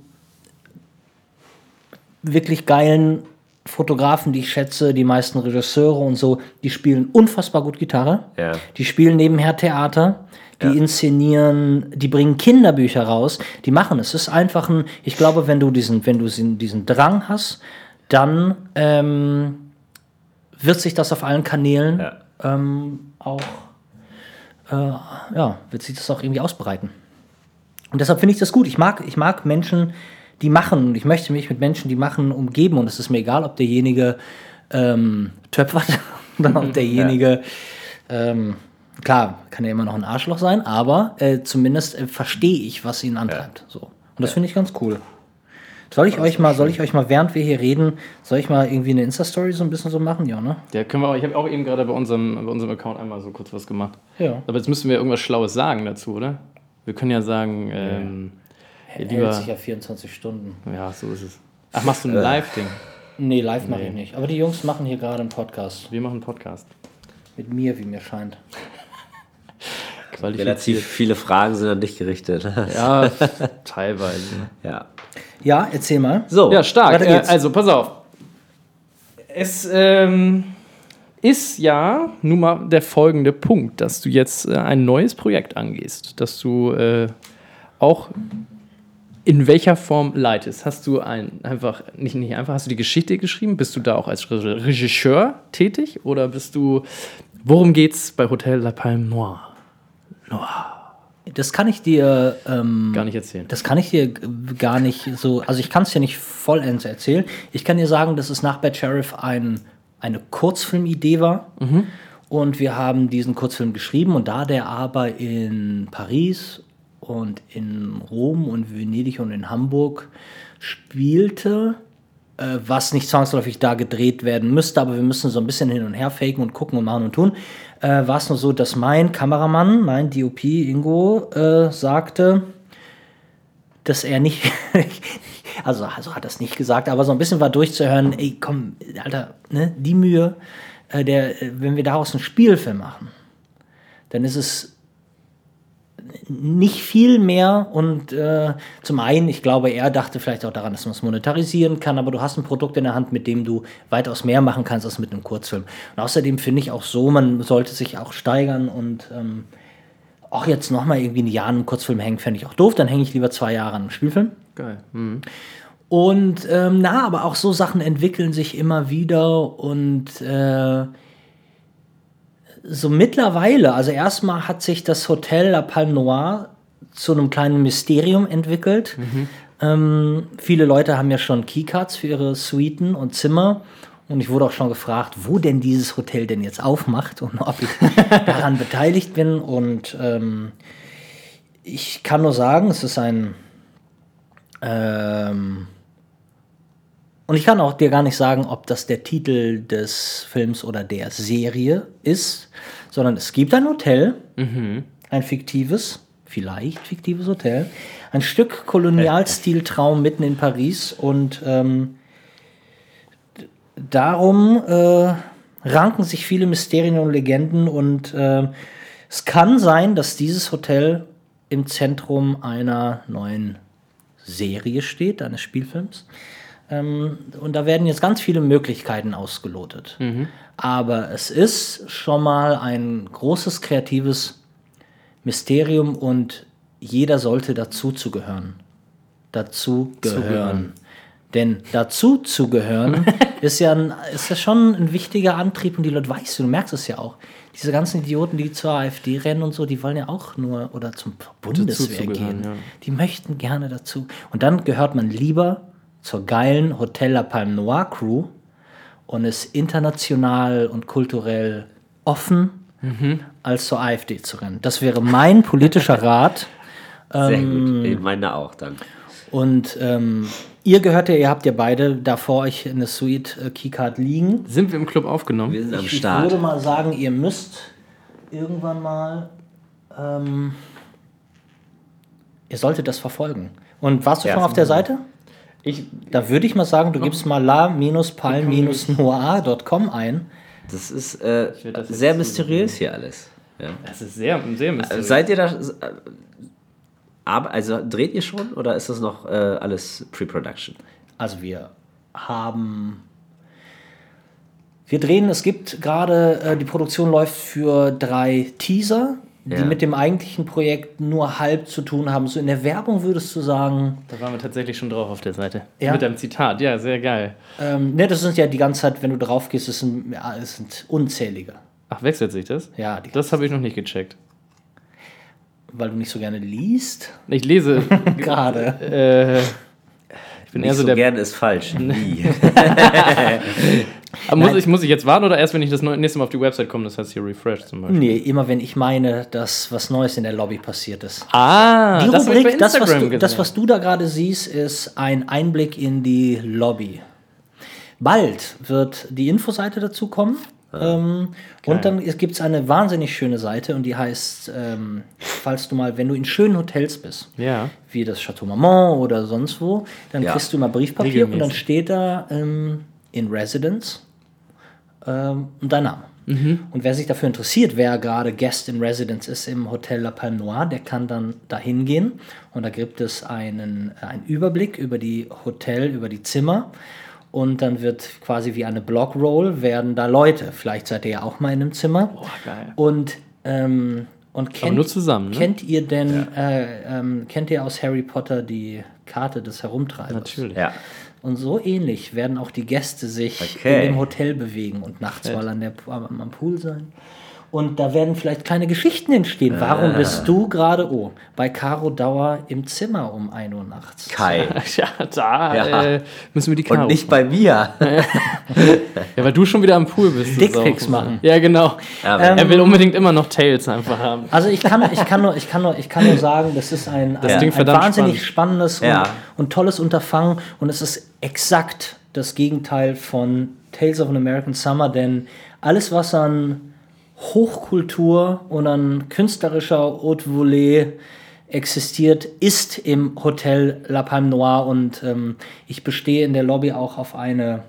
B: wirklich geilen Fotografen, die ich schätze, die meisten Regisseure und so, die spielen unfassbar gut Gitarre.
C: Ja.
B: Die spielen nebenher Theater. Die inszenieren, die bringen Kinderbücher raus, die machen es. Es ist einfach ein, ich glaube, wenn du diesen, wenn du diesen, Drang hast, dann ähm, wird sich das auf allen Kanälen
C: Ja.
B: ähm, auch, äh, ja, wird sich das auch irgendwie ausbreiten. Und deshalb finde ich das gut. Ich mag, ich mag Menschen, die machen. Ich möchte mich mit Menschen, die machen, umgeben. Und es ist mir egal, ob derjenige ähm, töpfert <laughs> oder ob <laughs> derjenige, ähm, klar, kann ja immer noch ein Arschloch sein, aber äh, zumindest äh, verstehe ich, was ihn antreibt. So. Und das finde ich ganz cool. Soll ich euch mal, soll ich euch mal, während wir hier reden, soll ich mal irgendwie eine Insta-Story so ein bisschen so machen? Ja, ne?
D: Ja, können wir auch, ich habe auch eben gerade bei unserem, bei unserem Account einmal so kurz was gemacht.
B: Ja.
D: Aber jetzt müssen wir irgendwas Schlaues sagen dazu, oder? Wir können ja sagen, ähm, ja.
B: Hält
D: lieber.
B: sich ja 24 Stunden.
D: Ja, so ist es. Ach, machst du ein Live-Ding?
B: Nee, live mache ich nicht. Aber die Jungs machen hier gerade einen Podcast.
D: Wir machen einen Podcast.
B: Mit mir, wie mir scheint.
C: Relativ viele Fragen sind an dich gerichtet. <laughs>
D: Ja, teilweise.
C: ja.
B: Ja, erzähl mal.
C: So,
D: Ja, stark. Äh, also, pass auf. Es ähm, ist ja nun mal der folgende Punkt, dass du jetzt äh, ein neues Projekt angehst, dass du äh, auch in welcher Form leitest. Hast du ein einfach nicht nicht einfach hast du die Geschichte geschrieben? Bist du da auch als Re- Regisseur tätig oder bist du worum geht's bei Hotel La Palme Noire?
B: Das kann ich dir. Ähm,
D: Gar nicht erzählen.
B: Das kann ich dir gar nicht so. Also, ich kann es dir nicht vollends erzählen. Ich kann dir sagen, dass es nach Bad Sheriff ein eine Kurzfilmidee war. Und wir haben diesen Kurzfilm geschrieben und da der aber in Paris und in Rom und Venedig und in Hamburg spielte, äh, was nicht zwangsläufig da gedreht werden müsste, aber wir müssen so ein bisschen hin und her faken und gucken und machen und tun, äh, war es nur so, dass mein Kameramann, mein DOP Ingo, äh, sagte, dass er nicht, <laughs> also, also hat er es nicht gesagt, aber so ein bisschen war durchzuhören, ey, komm, Alter, ne, die Mühe, äh, der, äh, wenn wir daraus einen Spielfilm machen, dann ist es nicht viel mehr und äh, zum einen, ich glaube, er dachte vielleicht auch daran, dass man es monetarisieren kann, aber du hast ein Produkt in der Hand, mit dem du weitaus mehr machen kannst als mit einem Kurzfilm. Und außerdem finde ich auch so, man sollte sich auch steigern und ähm, auch jetzt nochmal irgendwie ein Jahr an einem Kurzfilm hängen, fände ich auch doof, dann hänge ich lieber zwei Jahre an einem Spielfilm.
D: Geil. Mhm.
B: Und ähm, na, aber auch so Sachen entwickeln sich immer wieder und äh, so mittlerweile, also erstmal hat sich das Hotel La Palme Noire zu einem kleinen Mysterium entwickelt. Ähm, viele Leute haben ja schon Keycards für ihre Suiten und Zimmer. Und ich wurde auch schon gefragt, wo denn dieses Hotel denn jetzt aufmacht und ob ich <laughs> daran beteiligt bin. Und ähm, ich kann nur sagen, es ist ein ähm, und ich kann auch dir gar nicht sagen, ob das der Titel des Films oder der Serie ist, sondern es gibt ein Hotel, ein fiktives, vielleicht fiktives Hotel, ein Stück Kolonialstiltraum mitten in Paris und ähm, darum äh, ranken sich viele Mysterien und Legenden und äh, es kann sein, dass dieses Hotel im Zentrum einer neuen Serie steht, eines Spielfilms. Ähm, und da werden jetzt ganz viele Möglichkeiten ausgelotet. Aber es ist schon mal ein großes kreatives Mysterium und jeder sollte dazu zu gehören. Dazu gehören. Denn dazu zu gehören <laughs> ist ja, ein, ist ja schon ein wichtiger Antrieb und die Leute weißt du, du merkst es ja auch. Diese ganzen Idioten, die zur AfD rennen und so, die wollen ja auch nur oder zum Bundeswehr gehen.
D: ja.
B: Die möchten gerne dazu. Und dann gehört man lieber zur geilen Hotel La Palme Noire Crew und ist international und kulturell offen, als zur AfD zu rennen. Das wäre mein politischer <laughs> Rat.
C: Sehr gut. Ich meine auch dann.
B: Und ähm, ihr gehört ja, ihr habt ja beide da vor euch eine Suite äh, Keycard liegen.
D: Sind wir im Club aufgenommen?
C: Wir sind am
B: Ich
C: Start.
B: würde mal sagen, ihr müsst irgendwann mal. Ähm, ihr solltet das verfolgen. Und warst du
C: Ja.
B: schon auf der Seite?
D: Ich,
B: Da würde ich mal sagen, du gibst mal la-palm-noir.com ein.
C: Das ist äh,
D: das
C: sehr mysteriös hier alles. Ja.
D: das ist sehr, sehr mysteriös.
C: Seid ihr da. äh, also dreht ihr schon oder ist das noch äh, alles Pre-Production?
B: Also wir haben. Wir drehen, es gibt gerade, äh, die Produktion läuft für drei Teaser, die
C: Ja.
B: mit dem eigentlichen Projekt nur halb zu tun haben. So in der Werbung würdest du sagen,
D: da waren wir tatsächlich schon drauf auf der Seite.
B: Ja.
D: Mit einem Zitat, ja, sehr geil.
B: ähm, ne, das sind ja die ganze Zeit, wenn du drauf gehst, es sind, ja, es sind unzählige.
D: Ach, wechselt sich das?
B: Ja, die,
D: Das habe ich noch nicht gecheckt.
B: weil du nicht so gerne liest.
D: Ich lese <laughs>
B: Gerade.
D: äh, ich bin
C: Nicht
D: eher
C: so
D: so der.
C: gerne ist falsch. Nie. <laughs> <laughs>
D: Aber muss ich, muss ich jetzt warten oder erst, wenn ich das nächste Mal auf die Website komme, das heißt hier Refresh zum Beispiel?
B: Nee, immer wenn ich meine, dass was Neues in der Lobby passiert ist.
D: Ah,
B: Die
D: das
B: Rubrik, das, was du, das, was du da gerade siehst, ist ein Einblick in die Lobby. Bald wird die Infoseite dazu kommen. Ähm, und dann gibt es eine wahnsinnig schöne Seite und die heißt, ähm, falls du mal, wenn du in schönen Hotels bist,
D: Ja.
B: wie das Chateau Marmont oder sonst wo, dann
C: Ja.
B: kriegst du immer Briefpapier und dann steht da ähm, in Residence ähm, und dein Name. Und wer sich dafür interessiert, wer gerade Guest in Residence ist im Hotel La Palme Noire, der kann dann da hingehen und da gibt es einen, einen Überblick über die Hotel, über die Zimmer und dann wird quasi wie eine Blogroll werden da Leute. Vielleicht seid ihr ja auch mal in einem Zimmer.
D: Boah, geil.
B: Und, ähm, und kennt,
D: nur zusammen, ne?
B: kennt ihr denn, äh, ähm, kennt ihr aus Harry Potter die Karte des Herumtreibers?
D: Natürlich.
C: ja.
B: Und so ähnlich werden auch die Gäste sich
C: Okay.
B: in dem Hotel bewegen und nachts mal an der, am, am Pool sein. Und da werden vielleicht kleine Geschichten entstehen. Warum bist du gerade, oh, bei Caro Dauer im Zimmer um 1 Uhr nachts?
C: Kai. <laughs>
D: Ja, da
C: Ja.
D: Äh, müssen wir die Karo
C: Und nicht bei mir. <laughs>
D: Ja, weil du schon wieder am Pool bist.
B: Dickpics machen.
D: Ja, genau.
C: Aber-
D: er will unbedingt immer noch Tails einfach haben.
B: Also ich kann, ich kann, nur, ich kann, nur, ich kann nur sagen, das ist ein, ein,
D: klingt
B: ein
D: verdammt
B: wahnsinnig spannendes
C: Ja.
B: und, und tolles Unterfangen und es ist exakt das Gegenteil von Tales of an American Summer, denn alles, was an Hochkultur und an künstlerischer Haute Volée existiert, ist im Hotel La Palme Noire und ähm, ich bestehe in der Lobby auch auf eine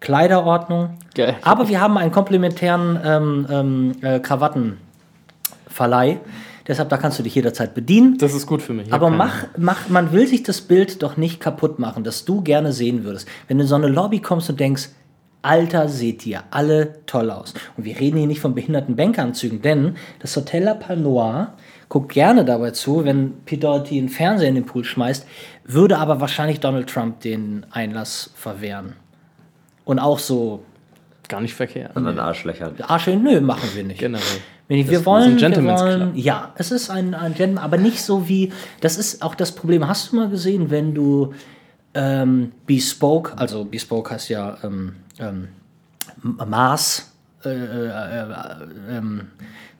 B: Kleiderordnung.
D: Geil.
B: Aber wir haben einen komplementären ähm, ähm, äh, Krawattenverleih. Deshalb, da kannst du dich jederzeit bedienen.
D: Das ist gut für mich.
B: Aber mach, mach, man will sich das Bild doch nicht kaputt machen, das du gerne sehen würdest. Wenn du in so eine Lobby kommst und denkst, Alter, seht ihr alle toll aus. Und wir reden hier nicht von behinderten Bankanzügen, denn das Hotel La Palme guckt gerne dabei zu, wenn Pete Doherty einen Fernseher in den Pool schmeißt, würde aber wahrscheinlich Donald Trump den Einlass verwehren. Und auch so,
D: Gar nicht verkehrt.
C: An den Arschlöchern.
B: Arschel, nö, machen wir nicht.
D: Generell.
B: Wir
D: ist
B: wollen,
D: ein
B: wir
D: Gentleman's
B: wollen,
D: Club.
B: ja, es ist ein, ein Gentleman, aber nicht so wie, das ist auch das Problem. Hast du mal gesehen, wenn du ähm, Bespoke, also Bespoke heißt ja ähm, ähm, Maß, äh, äh, äh, ähm,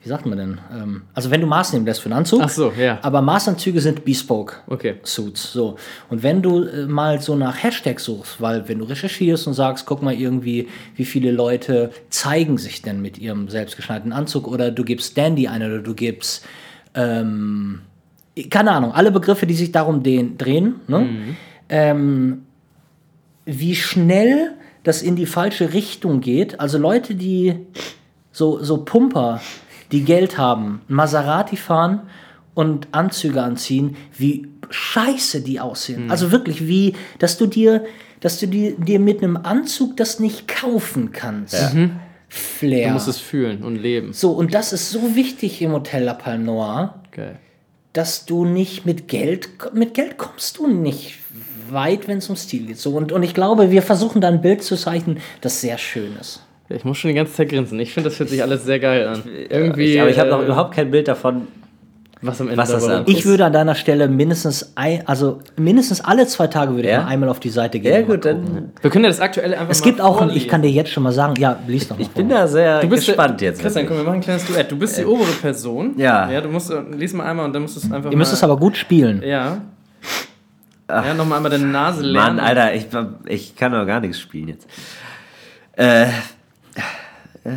B: wie sagt man denn? Ähm, also wenn du Maß nehmen lässt für einen Anzug,
D: Ach so, ja.
B: aber Maßanzüge sind Bespoke.
D: Okay.
B: Suits. So. Und wenn du äh, mal so nach Hashtags suchst, weil wenn du recherchierst und sagst, guck mal irgendwie, wie viele Leute zeigen sich denn mit ihrem selbstgeschneiderten Anzug oder du gibst Dandy ein oder du gibst, ähm, keine Ahnung, alle Begriffe, die sich darum drehen, ne? Ähm, wie schnell das in die falsche Richtung geht. Also Leute, die so, so Pumper, die Geld haben, Maserati fahren und Anzüge anziehen, wie scheiße die aussehen. Also wirklich, wie, dass du dir, dass du dir, dir mit einem Anzug das nicht kaufen kannst. Flair.
D: Du musst es fühlen und leben.
B: so, und das ist so wichtig im Hotel La Palme Noire
D: Geil.
B: dass du nicht mit Geld, mit Geld kommst du nicht weit, wenn es um Stil geht. So, und, und ich glaube, wir versuchen da ein Bild zu zeichnen, das sehr schön ist.
D: Ich muss schon die ganze Zeit grinsen. Ich finde, das fühlt sich alles sehr geil an. Irgendwie.
C: Ich, aber ich habe noch
D: äh,
C: überhaupt kein Bild davon.
D: was am Ende
C: was das
D: rumkommt.
B: Ich würde an deiner Stelle mindestens ein, also mindestens alle zwei Tage würde
C: Ja?
B: ich mal einmal auf die Seite gehen.
C: Ja, gut, dann.
D: Wir können ja das aktuelle einfach
B: Es
D: mal
B: gibt auch, ein, ich
D: vorlesen.
B: kann dir jetzt schon mal sagen, ja, lies doch mal
C: Ich bin da sehr
D: Du bist
C: gespannt
D: der,
C: jetzt.
D: Christian, komm, wir machen ein kleines Duett. Du bist die obere Person.
C: Ja.
D: Ja, du musst, äh, lies mal einmal und dann musst du es einfach
B: Ihr müsst
D: mal,
B: es aber gut spielen.
D: Ja. Ja, nochmal einmal deine Nase lernen.
C: Mann, Alter, ich, ich kann doch gar nichts spielen jetzt. Äh, äh,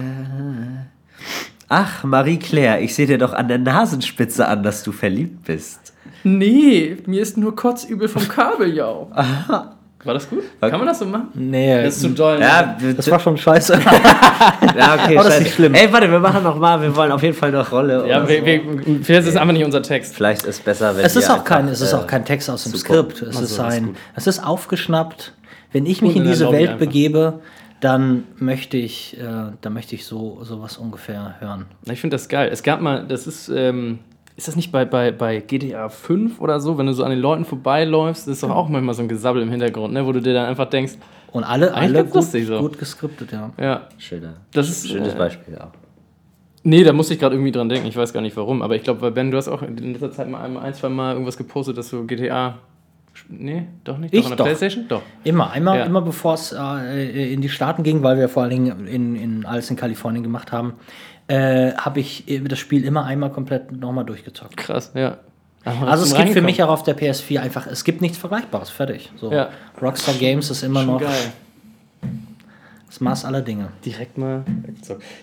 C: ach, Marie-Claire, ich sehe dir doch an der Nasenspitze an, dass du verliebt bist.
D: Nee, mir ist nur kotzübel vom Kabeljau. War das gut? Kann man das so machen?
B: Nee,
D: Das ist zu doll.
C: Ja,
B: das war schon scheiße. <laughs>
C: ja okay,
B: Aber das ist nicht schlimm.
C: Ey, warte, wir machen noch mal, wir wollen auf jeden Fall noch Rolle.
D: Ja, wir,
C: so.
D: wir, vielleicht ist es einfach nicht unser Text.
C: Vielleicht ist besser, wenn
B: Es ist
C: wir
B: auch kein, es ist
C: äh,
B: auch kein Text aus dem
C: super.
B: Skript. Es
C: Ach
B: ist ein, es ist aufgeschnappt. Wenn ich mich in
D: in
B: diese
D: Lobby
B: Welt
D: einfach.
B: begebe, dann möchte ich, äh, dann möchte ich so sowas ungefähr hören.
D: Ich finde das geil. Es gab mal, das ist, ähm, ist das nicht bei, bei, bei GTA 5 oder so, wenn du so an den Leuten vorbeiläufst, ist doch auch manchmal so ein Gesabbel im Hintergrund, ne, wo du dir dann einfach denkst,
B: Und alle, alle gut,
D: lustig so.
B: gut geskriptet, ja.
D: ja,
C: Schöner,
D: Das ist,
C: schönes
D: äh,
C: Beispiel auch.
D: nee, da musste ich gerade irgendwie dran denken, ich weiß gar nicht warum, aber ich glaube, weil Ben, du hast auch in letzter Zeit mal ein, zwei Mal irgendwas gepostet, dass du GTA, nee, doch nicht,
B: Ich
D: doch, an der
B: doch.
D: Playstation? Doch.
B: Immer, einmal,
D: Ja.
B: immer bevor es äh, in die Staaten ging, weil wir vor allen Dingen in, in alles in Kalifornien gemacht haben, äh, habe ich äh, das Spiel immer einmal komplett nochmal durchgezockt.
D: Krass, ja. Aber
B: Also es gibt für mich auch auf der PS4 einfach, es gibt nichts Vergleichbares, fertig. So.
D: Ja.
B: Rockstar Games ist immer
D: Schon
B: noch
D: geil.
B: das Maß aller Dinge.
D: Direkt mal.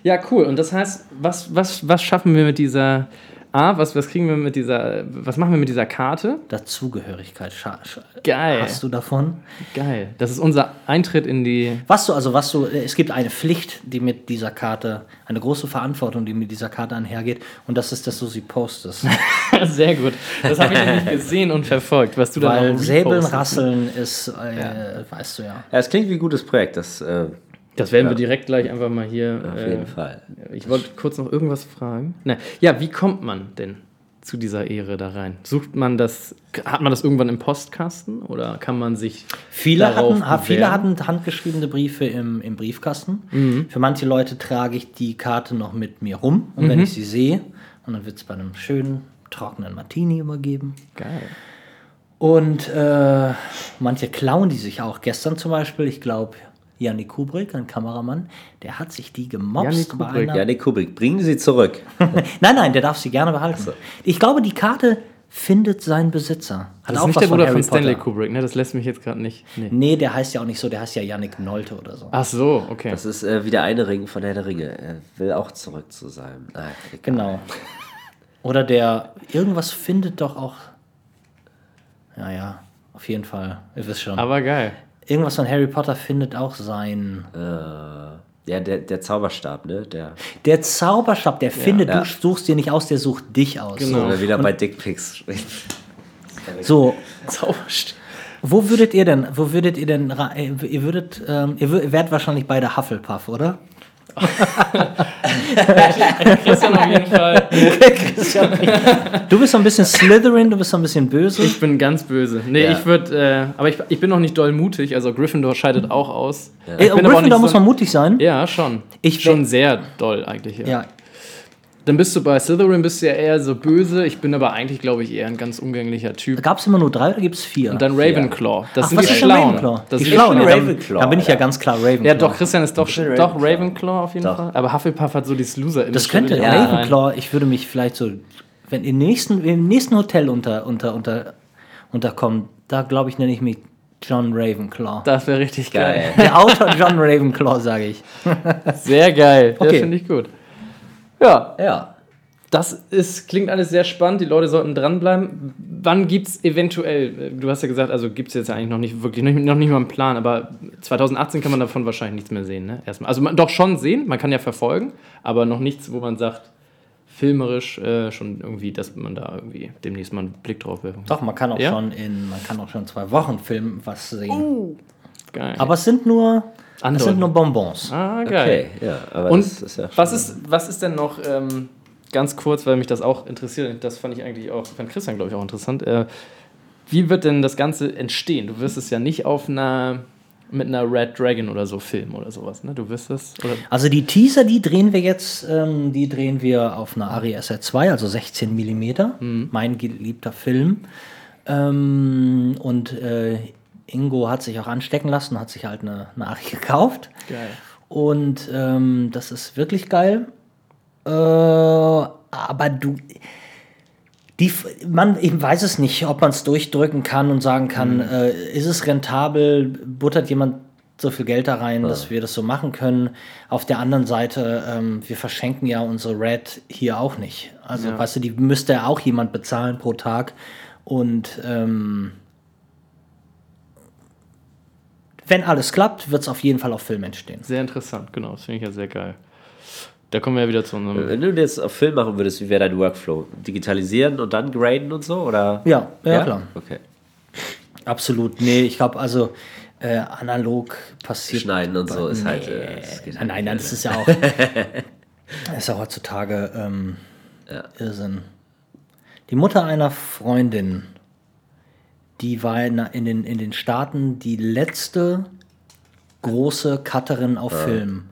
D: Ja, cool. Und das heißt, was, was, was schaffen wir mit dieser A, was, was kriegen wir mit dieser, was machen wir mit dieser Karte?
B: Dazugehörigkeit. Scha scha
D: Geil.
B: Hast du davon?
D: Geil. Das ist unser Eintritt in die.
B: Was du, also was du, es gibt eine Pflicht, die mit dieser Karte, eine große Verantwortung, die mit dieser Karte einhergeht, und das ist, dass du sie postest. <laughs>
D: Sehr gut. Das habe ich nämlich gesehen und verfolgt, was du da
B: Weil Säbeln. Rasseln ist, äh, weißt du ja.
C: Ja, es klingt wie ein gutes Projekt, das äh,
D: Das werden wir direkt gleich einfach mal hier.
C: auf
D: äh,
C: jeden Fall.
D: Ich wollte kurz noch irgendwas fragen. Na, ja, wie kommt man denn zu dieser Ehre da rein? Sucht man das, hat man das irgendwann im Postkasten oder kann man sich
B: Viele
D: darauf
B: hatten, ha- viele hatten handgeschriebene Briefe im, im Briefkasten.
D: Mhm.
B: Für manche Leute trage ich die Karte noch mit mir rum und
D: Mhm.
B: wenn ich sie sehe, und dann wird es bei einem schönen, trockenen Martini übergeben.
D: Geil.
B: Und äh, manche klauen die sich auch. Gestern zum Beispiel, ich glaube, Yannick Kubrick, ein Kameramann, der hat sich die gemobst bei
D: Kubrick,
B: einer.
C: Ja, nee, Kubik, bringen Sie zurück. <laughs>
B: Nein, nein, der darf sie gerne behalten. Ich glaube, die Karte findet seinen Besitzer. Hat
D: Das ist
B: auch
D: nicht
B: was
D: der Bruder
B: Harry
D: von Stanley. Kubrick, ne? Das lässt mich jetzt gerade nicht. Nee.
B: Nee, der heißt ja auch nicht so, der heißt ja Yannick Nolte oder so.
D: Ach so, okay.
C: Das ist äh, wieder eine Ring von Herr der Ringe. Er will auch zurück zu seinem. Ach, egal.
B: Genau. Oder der irgendwas findet doch auch. Ja, ja, auf jeden Fall. Ihr wisst schon.
D: Aber geil.
B: Irgendwas von Harry Potter findet auch sein.
C: Äh, ja, der, der Zauberstab, ne? Der
B: Der Zauberstab, der findet,
C: ja.
B: du suchst dir nicht aus, der sucht dich aus.
D: Genau.
C: Oder wieder bei Dickpics. <laughs>
B: So,
D: Zauberstab.
B: wo würdet ihr denn, wo würdet ihr denn, äh, ihr würdet, ähm, ihr wärt wahrscheinlich beide Hufflepuff, oder?
D: Christian auf jeden Fall. <laughs>
B: Du bist so ein bisschen Slytherin, du bist so ein bisschen böse.
D: Ich bin ganz böse. Nee,
C: Ja.
D: ich würde, äh, aber ich, ich bin noch nicht doll mutig. Also Gryffindor scheidet auch aus.
B: Ey,
D: Ich bin aber auch
B: Gryffindor muss
D: so-
B: man mutig sein.
D: Ja, schon.
B: Ich
D: schon sehr doll eigentlich. Ja.
B: Ja,
D: Dann bist du bei Slytherin, bist du ja eher so böse. Ich bin aber eigentlich, glaube ich, eher ein ganz umgänglicher Typ.
B: gab es immer nur drei oder gibt es vier?
D: Und dann Ravenclaw. Das
B: Ach,
D: sind
B: was
D: die
B: ist
D: Schlauen.
B: Ravenclaw?
D: Das
B: die Schlauen,
D: Schlauen.
B: ja, dann,
C: Ravenclaw,
B: dann bin ich ja ganz klar Ravenclaw.
D: Ja, doch, Christian ist doch,
C: bin
D: doch
C: Ravenclaw.
D: Ravenclaw auf jeden
C: Doch.
D: Fall. Aber Hufflepuff hat so dieses loser
B: Das könnte
C: Ja.
B: Ravenclaw, ich würde mich vielleicht so, wenn im nächsten, im nächsten Hotel unter, unter, unter, unterkommen, da glaube ich, nenne ich mich John Ravenclaw.
D: Das wäre richtig geil.
C: Geil.
B: Der Autor John Ravenclaw, sage ich.
D: Sehr geil.
B: Okay.
D: Das finde ich gut. Ja,
C: Ja.
D: das ist, klingt alles sehr spannend. Die Leute sollten dranbleiben. Wann gibt es eventuell, du hast ja gesagt, also gibt es jetzt eigentlich noch nicht wirklich, noch nicht, noch nicht mal einen Plan, aber 2018 kann man davon wahrscheinlich nichts mehr sehen, ne? Erstmal. Also man, doch schon sehen, man kann ja verfolgen, aber noch nichts, wo man sagt, filmerisch äh, schon irgendwie, dass man da irgendwie demnächst mal einen Blick drauf werfen kann.
B: Doch, man kann auch
D: Ja?
B: schon in, man kann auch schon zwei Wochen Film was sehen.
D: Geil.
B: Aber es sind nur,
D: Andere.
B: sind nur Bonbons.
D: ah, geil.
C: Okay, ja. Aber
D: Und
C: das ist ja
D: was, ist, was ist denn noch, ähm, ganz kurz, weil mich das auch interessiert, das fand ich eigentlich auch, fand Christian, glaube ich, auch interessant. Äh, wie wird denn das Ganze entstehen? Du wirst es ja nicht auf einer, mit einer Red Dragon oder so filmen oder sowas, ne? Du wirst es?
B: Also die Teaser, die drehen wir jetzt, ähm, die drehen wir auf einer Ari SR2, also 16 mm, mein geliebter Film. Ähm, und äh, Ingo hat sich auch anstecken lassen, hat sich halt eine, eine Ari gekauft.
D: Geil.
B: Und ähm, das ist wirklich geil. Äh, aber du. Die, man, ich weiß es nicht, ob man es durchdrücken kann und sagen kann, äh, ist es rentabel, buttert jemand so viel Geld da rein, dass wir das so machen können. Auf der anderen Seite, ähm, wir verschenken ja unsere Red hier auch nicht. Also,
D: Ja.
B: weißt du, die müsste ja auch jemand bezahlen pro Tag. Und ähm, wenn alles klappt, wird es auf jeden Fall auf Film entstehen.
D: Sehr interessant, genau, das finde ich ja sehr geil. Da kommen wir ja wieder zu unserem.
C: Wenn du jetzt auf Film machen würdest, wie wäre dein Workflow? Digitalisieren und dann graden und so? Oder?
B: Ja, ja, klar.
C: Okay.
B: Absolut. Nee, ich glaube, also äh, analog passiert.
C: Schneiden und so ist halt.
B: Nee.
C: Äh, das geht
B: nein, nein,
C: halt
B: nein, das ist ja auch. <laughs> das ist ja heutzutage ähm, Irrsinn. Die Mutter einer Freundin, die war in, den, in den Staaten die letzte große Cutterin auf Film.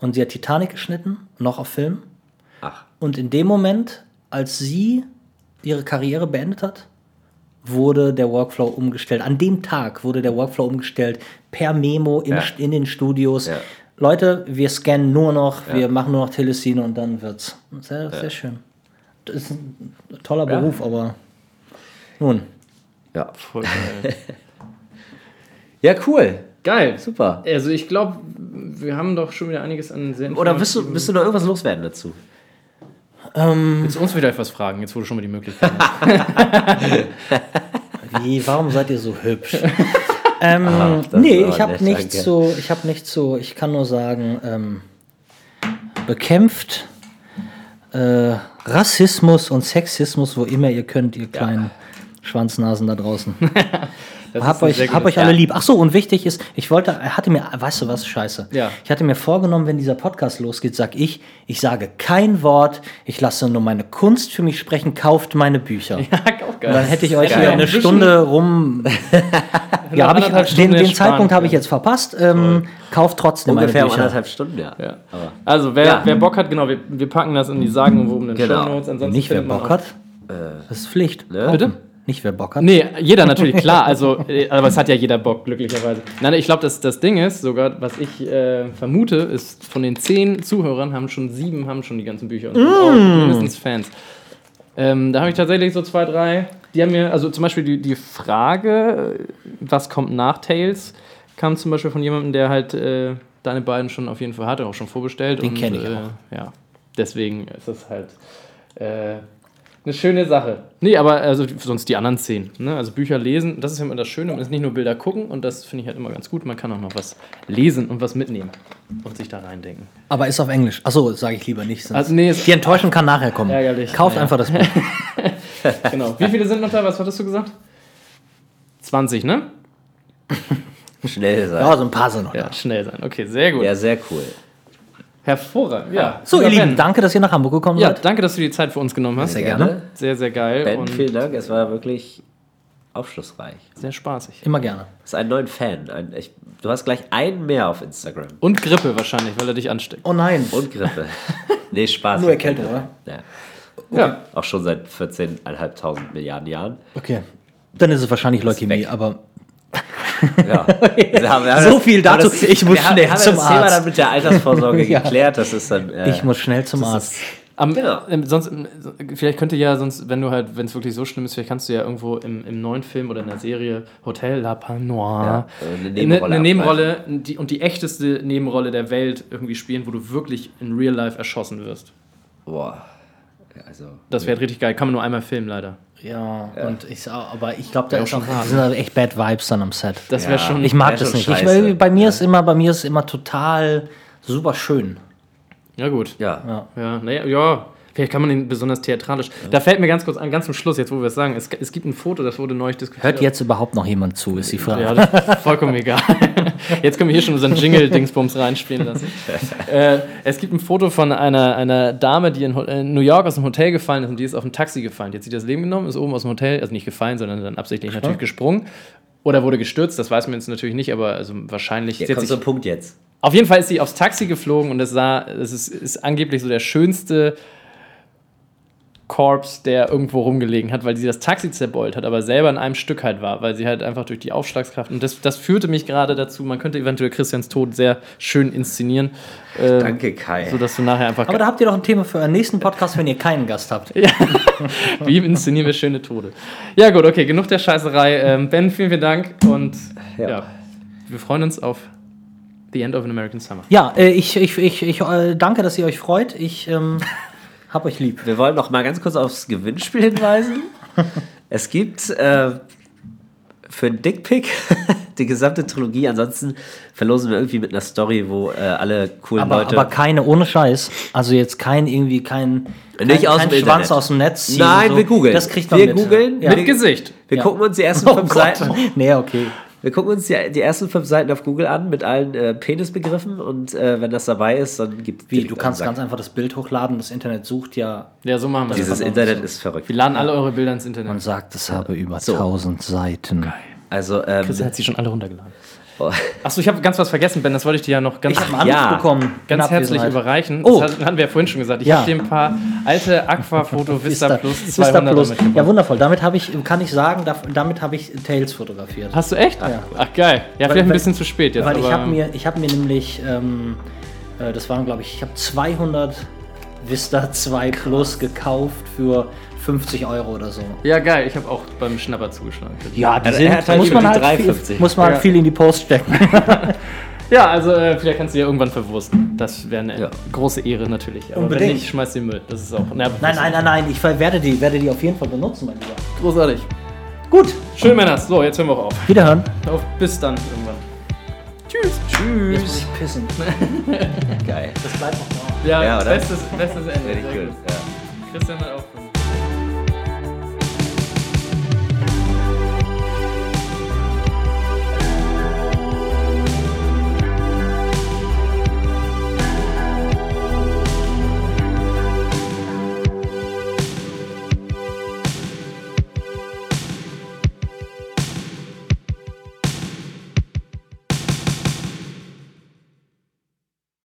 B: Und sie hat Titanic geschnitten, noch auf Film.
C: Ach,
B: Und in dem Moment, als sie ihre Karriere beendet hat, wurde der Workflow umgestellt. An dem Tag wurde der Workflow umgestellt per Memo in,
C: Ja.
B: in den Studios.
C: Ja.
B: Leute, wir scannen nur noch, wir machen nur noch Telescene und dann wird's. Sehr, sehr schön. Das ist ein toller Beruf, aber nun.
C: Ja.
D: Voll geil. <laughs>
C: Ja, cool.
D: geil.
C: Super.
D: Also ich glaube, wir haben doch schon wieder einiges an sehr
C: Oder willst du, willst du noch irgendwas loswerden dazu?
D: Willst du uns wieder etwas fragen, jetzt wurde schon mal die Möglichkeit. hast. <laughs>
B: Wie, warum seid ihr so hübsch? <laughs> ähm,
C: das
B: nee, ich habe nichts so, ich habe nichts so, ich kann nur sagen, ähm, bekämpft äh, Rassismus und Sexismus, wo immer ihr könnt, ihr kleinen Schwanznasen da draußen. <laughs>
D: Das
B: hab euch, hab euch alle lieb. Ach so, und wichtig ist, ich wollte, er hatte mir, weißt du was, scheiße.
D: Ja.
B: Ich hatte mir vorgenommen, wenn dieser Podcast losgeht, sag ich, ich sage kein Wort, ich lasse nur meine Kunst für mich sprechen, kauft meine Bücher.
D: Ja, <laughs> auch geil.
B: Dann hätte ich euch hier eine Stunde rum. <laughs> ja, habe ich, den, den Zeitpunkt habe ich jetzt verpasst. Ähm, kauft trotzdem
C: Ungefähr
B: meine Bücher.
C: anderthalb Stunden, ja.
D: Ja. Also, wer,
C: Ja.
D: wer Bock hat, genau, wir, wir packen das in die sagenumwobenen
C: Genau.
D: Shownotes. Ansonsten
B: Nicht wer Bock hat. Das ist Pflicht.
C: Ne?
D: Bitte?
B: Nicht wer Bock hat.
D: Nee, jeder natürlich, <laughs> klar. Also, äh, aber es hat ja jeder Bock, glücklicherweise. Nein, ich glaube, das, das Ding ist sogar, was ich äh, vermute, ist, von den zehn Zuhörern haben schon sieben haben schon die ganzen Bücher und sind auch mindestens Fans. Ähm, da habe ich tatsächlich so zwei, drei. Die haben mir, also zum Beispiel die, die Frage, was kommt nach Tales, kam zum Beispiel von jemandem, der halt äh, deine beiden schon auf jeden Fall hatte, auch schon vorbestellt.
B: Den
D: und,
B: kenn ich
D: äh,
B: auch.
D: Ja, deswegen ist das halt äh, eine schöne Sache. Nee, aber also sonst die anderen zehn. Ne? Also Bücher lesen, das ist ja immer das Schöne. Man ist nicht nur Bilder gucken und das finde ich halt immer ganz gut. Man kann auch noch was lesen und was mitnehmen und sich da reindenken.
B: Aber ist auf Englisch. Achso, sage ich lieber nicht.
D: Also, nee, es-
B: die Enttäuschung kann nachher kommen.
D: Ärgerlich.
B: Kauft
D: Ja.
B: einfach das Buch. <laughs>
D: Genau. Wie viele sind noch da? Was hattest du gesagt? 20, ne? <laughs>
C: schnell sein.
B: Ja, so ein paar sind noch.
D: Ja,
B: da.
D: schnell sein. Okay, sehr gut.
C: Ja, sehr cool.
D: Hervorragend. Ja.
B: So, ihr Lieben,
D: Ben.
B: danke, dass ihr nach Hamburg gekommen
D: Ja,
B: seid.
D: danke, dass du die Zeit für uns genommen hast.
B: Sehr gerne.
D: Sehr, sehr geil
C: Ben,
D: und
C: vielen Dank. Es war wirklich aufschlussreich.
D: sehr spaßig.
B: Immer gerne.
C: Das ist ein neuen Fan. Ein, ich, du hast gleich einen mehr auf Instagram.
D: Und Grippe wahrscheinlich, weil er dich ansteckt.
B: Oh nein.
C: Und Grippe. <laughs> nee, Spaß.
B: Nur Erkältung, oder?
C: Ja.
D: Ja.
C: Auch schon seit 14.500 Milliarden Jahren.
B: Okay. Dann ist es wahrscheinlich Leukämie, aber
C: Ja. <laughs> Wir haben- haben
B: So
C: das-
B: viel dazu.
C: das-
B: Ich muss schnell
C: haben
B: zum
C: das Thema
B: Arzt.
C: dann mit der Altersvorsorge <laughs>
B: Ja.
C: geklärt. Das ist dann. Äh,
B: ich muss schnell zum Arzt.
D: Am,
C: Genau.
D: ähm, sonst, ähm, vielleicht könnte ja sonst, wenn du halt, wenn es wirklich so schlimm ist, vielleicht kannst du ja irgendwo im, im neuen Film oder in der Serie Hotel La Panoir
C: Ja, eine Nebenrolle
D: eine Nebenrolle die, und die echteste Nebenrolle der Welt irgendwie spielen, wo du wirklich in Real Life erschossen wirst.
C: Boah. Ja, Also.
D: Das wäre richtig geil. Kann man nur einmal filmen, leider.
B: Ja, und ich, aber ich glaube, da ist
D: auch
B: sind da echt Bad Vibes dann am Set.
D: Das
C: Ja.
D: wäre schon.
B: Ich mag das nicht. Ich, weil bei mir ist immer, bei mir ist immer total super schön.
D: ja, gut.
C: Ja.
D: Ja, naja, ja. Vielleicht kann man ihn besonders theatralisch. Da fällt mir ganz kurz an, ganz zum Schluss, jetzt wo wir es sagen, es, es gibt ein Foto, das wurde neulich diskutiert.
B: Hört jetzt überhaupt noch jemand zu, ist die Frage.
D: Ja, das ist vollkommen egal. <laughs> Jetzt können wir hier schon unseren Jingle-Dingsbums reinspielen lassen. <laughs> äh, es gibt ein Foto von einer, einer Dame, die in, in New York aus dem Hotel gefallen ist und die ist auf ein Taxi gefallen. Die hat sich das Leben genommen, ist oben aus dem Hotel, also nicht gefallen, sondern dann absichtlich natürlich gesprungen. Oder wurde gestürzt, das weiß man jetzt natürlich nicht, aber also wahrscheinlich.
C: Hier
D: sie hat
C: kommt
D: sich-
C: zum Punkt jetzt.
D: auf jeden Fall ist sie aufs Taxi geflogen und es sah, es ist, ist angeblich so der schönste Korps, der irgendwo rumgelegen hat, weil sie das Taxi zerbeult hat, aber selber in einem Stück halt war, weil sie halt einfach durch die Aufschlagskraft und das, das führte mich gerade dazu, man könnte eventuell Christians Tod sehr schön inszenieren, äh,
C: Danke, Kai.
D: sodass du nachher einfach,
B: Aber da habt ihr doch ein Thema für einen nächsten Podcast, wenn ihr keinen Gast habt. <laughs>
D: wie inszenieren wir schöne Tode. Ja gut, okay, genug der Scheißerei. Ähm, ben, vielen, vielen Dank und ja.
C: Ja.
D: wir freuen uns auf The End of an American Summer.
B: Ja, äh, ich, ich, ich, ich äh, danke, dass ihr euch freut. Ich ähm, <laughs> hab euch lieb.
C: Wir wollen noch mal ganz kurz aufs Gewinnspiel hinweisen. <laughs> es gibt äh, für einen Dickpick <laughs> die gesamte Trilogie. Ansonsten verlosen wir irgendwie mit einer Story, wo äh, alle coolen
B: Aber,
C: Leute.
B: aber keine ohne Scheiß. Also jetzt kein irgendwie kein, kein,
C: Nicht aus
B: kein
C: dem
B: Schwanz
C: Internet.
B: aus dem Netz ziehen.
C: Nein,
B: so.
C: wir googeln.
B: Das kriegt man
C: Wir
B: mit.
C: googeln.
B: Ja.
D: Mit Gesicht.
C: wir
B: Ja.
C: gucken uns die ersten <laughs>
B: Oh
C: fünf
B: Gott.
C: Seiten.
B: Nee, okay.
C: Wir gucken uns die, die ersten fünf Seiten auf Google an mit allen äh, Penisbegriffen und äh, wenn das dabei ist, dann gibt
B: Wie, du kannst ganz einfach das Bild hochladen, das Internet sucht ja.
D: Ja, so machen wir
C: Dieses
D: das.
C: Internet ist verrückt.
D: Wir laden alle eure Bilder ins Internet.
B: Man sagt, es habe über
C: So.
B: 1000 Seiten.
C: Also, ähm,
D: Christian hat sie schon alle runtergeladen.
C: Oh,
D: Achso, ich habe ganz was vergessen, Ben. Das wollte ich dir ja noch ganz,
B: Ich einen
C: Ja.
B: bekommen.
D: ganz herzlich
B: Abwesenheit.
D: überreichen.
B: Oh.
D: Das hat- hatten wir ja vorhin schon gesagt. Ich
B: Ja.
D: habe dir ein paar alte Aquafoto Vista Plus
B: Vista
D: 200
B: Plus.
D: mitgebracht.
B: Ja, wundervoll. Damit habe ich, kann ich sagen, da- damit habe ich Tails fotografiert.
D: Hast du echt?
B: Ja.
D: Ach, geil. Ja, vielleicht ein
B: weil-
D: bisschen zu spät jetzt.
B: Weil ich habe mir, ich habe mir nämlich, ähm, äh, das waren glaube ich, ich habe 200 Vista 2 Plus gekauft für 50 Euro oder so.
D: Ja, geil. Ich habe auch beim Schnapper zugeschlagen.
B: Ja, die
C: Er-
B: sind,
C: hat halt
B: muss man
C: die
B: halt, viel,
C: 3,50.
B: muss man
D: Ja.
B: halt viel in die Post stecken. <laughs>
D: Ja, also äh, vielleicht kannst du ja irgendwann verwursten. Das wäre eine
C: Ja.
D: große Ehre natürlich. Aber wenn
B: Unbedingt.
D: nicht, schmeiß den Müll. Das ist auch.
B: nein, nein, nein, nein, ich werde die, werde die auf jeden Fall benutzen, mein Lieber.
D: Großartig.
B: Gut,
D: Schön, Männers. So, jetzt hören wir auch auf.
B: wiederhören.
D: auf. Bis dann irgendwann. Tschüss.
B: Jetzt muss ich pissen. <laughs>
C: geil.
B: Das bleibt noch da.
D: Ja,
C: Ja, oder?
D: bestes, bestes Ende.
C: Richtig
D: gut.
C: Ja.
D: Christian hat auch.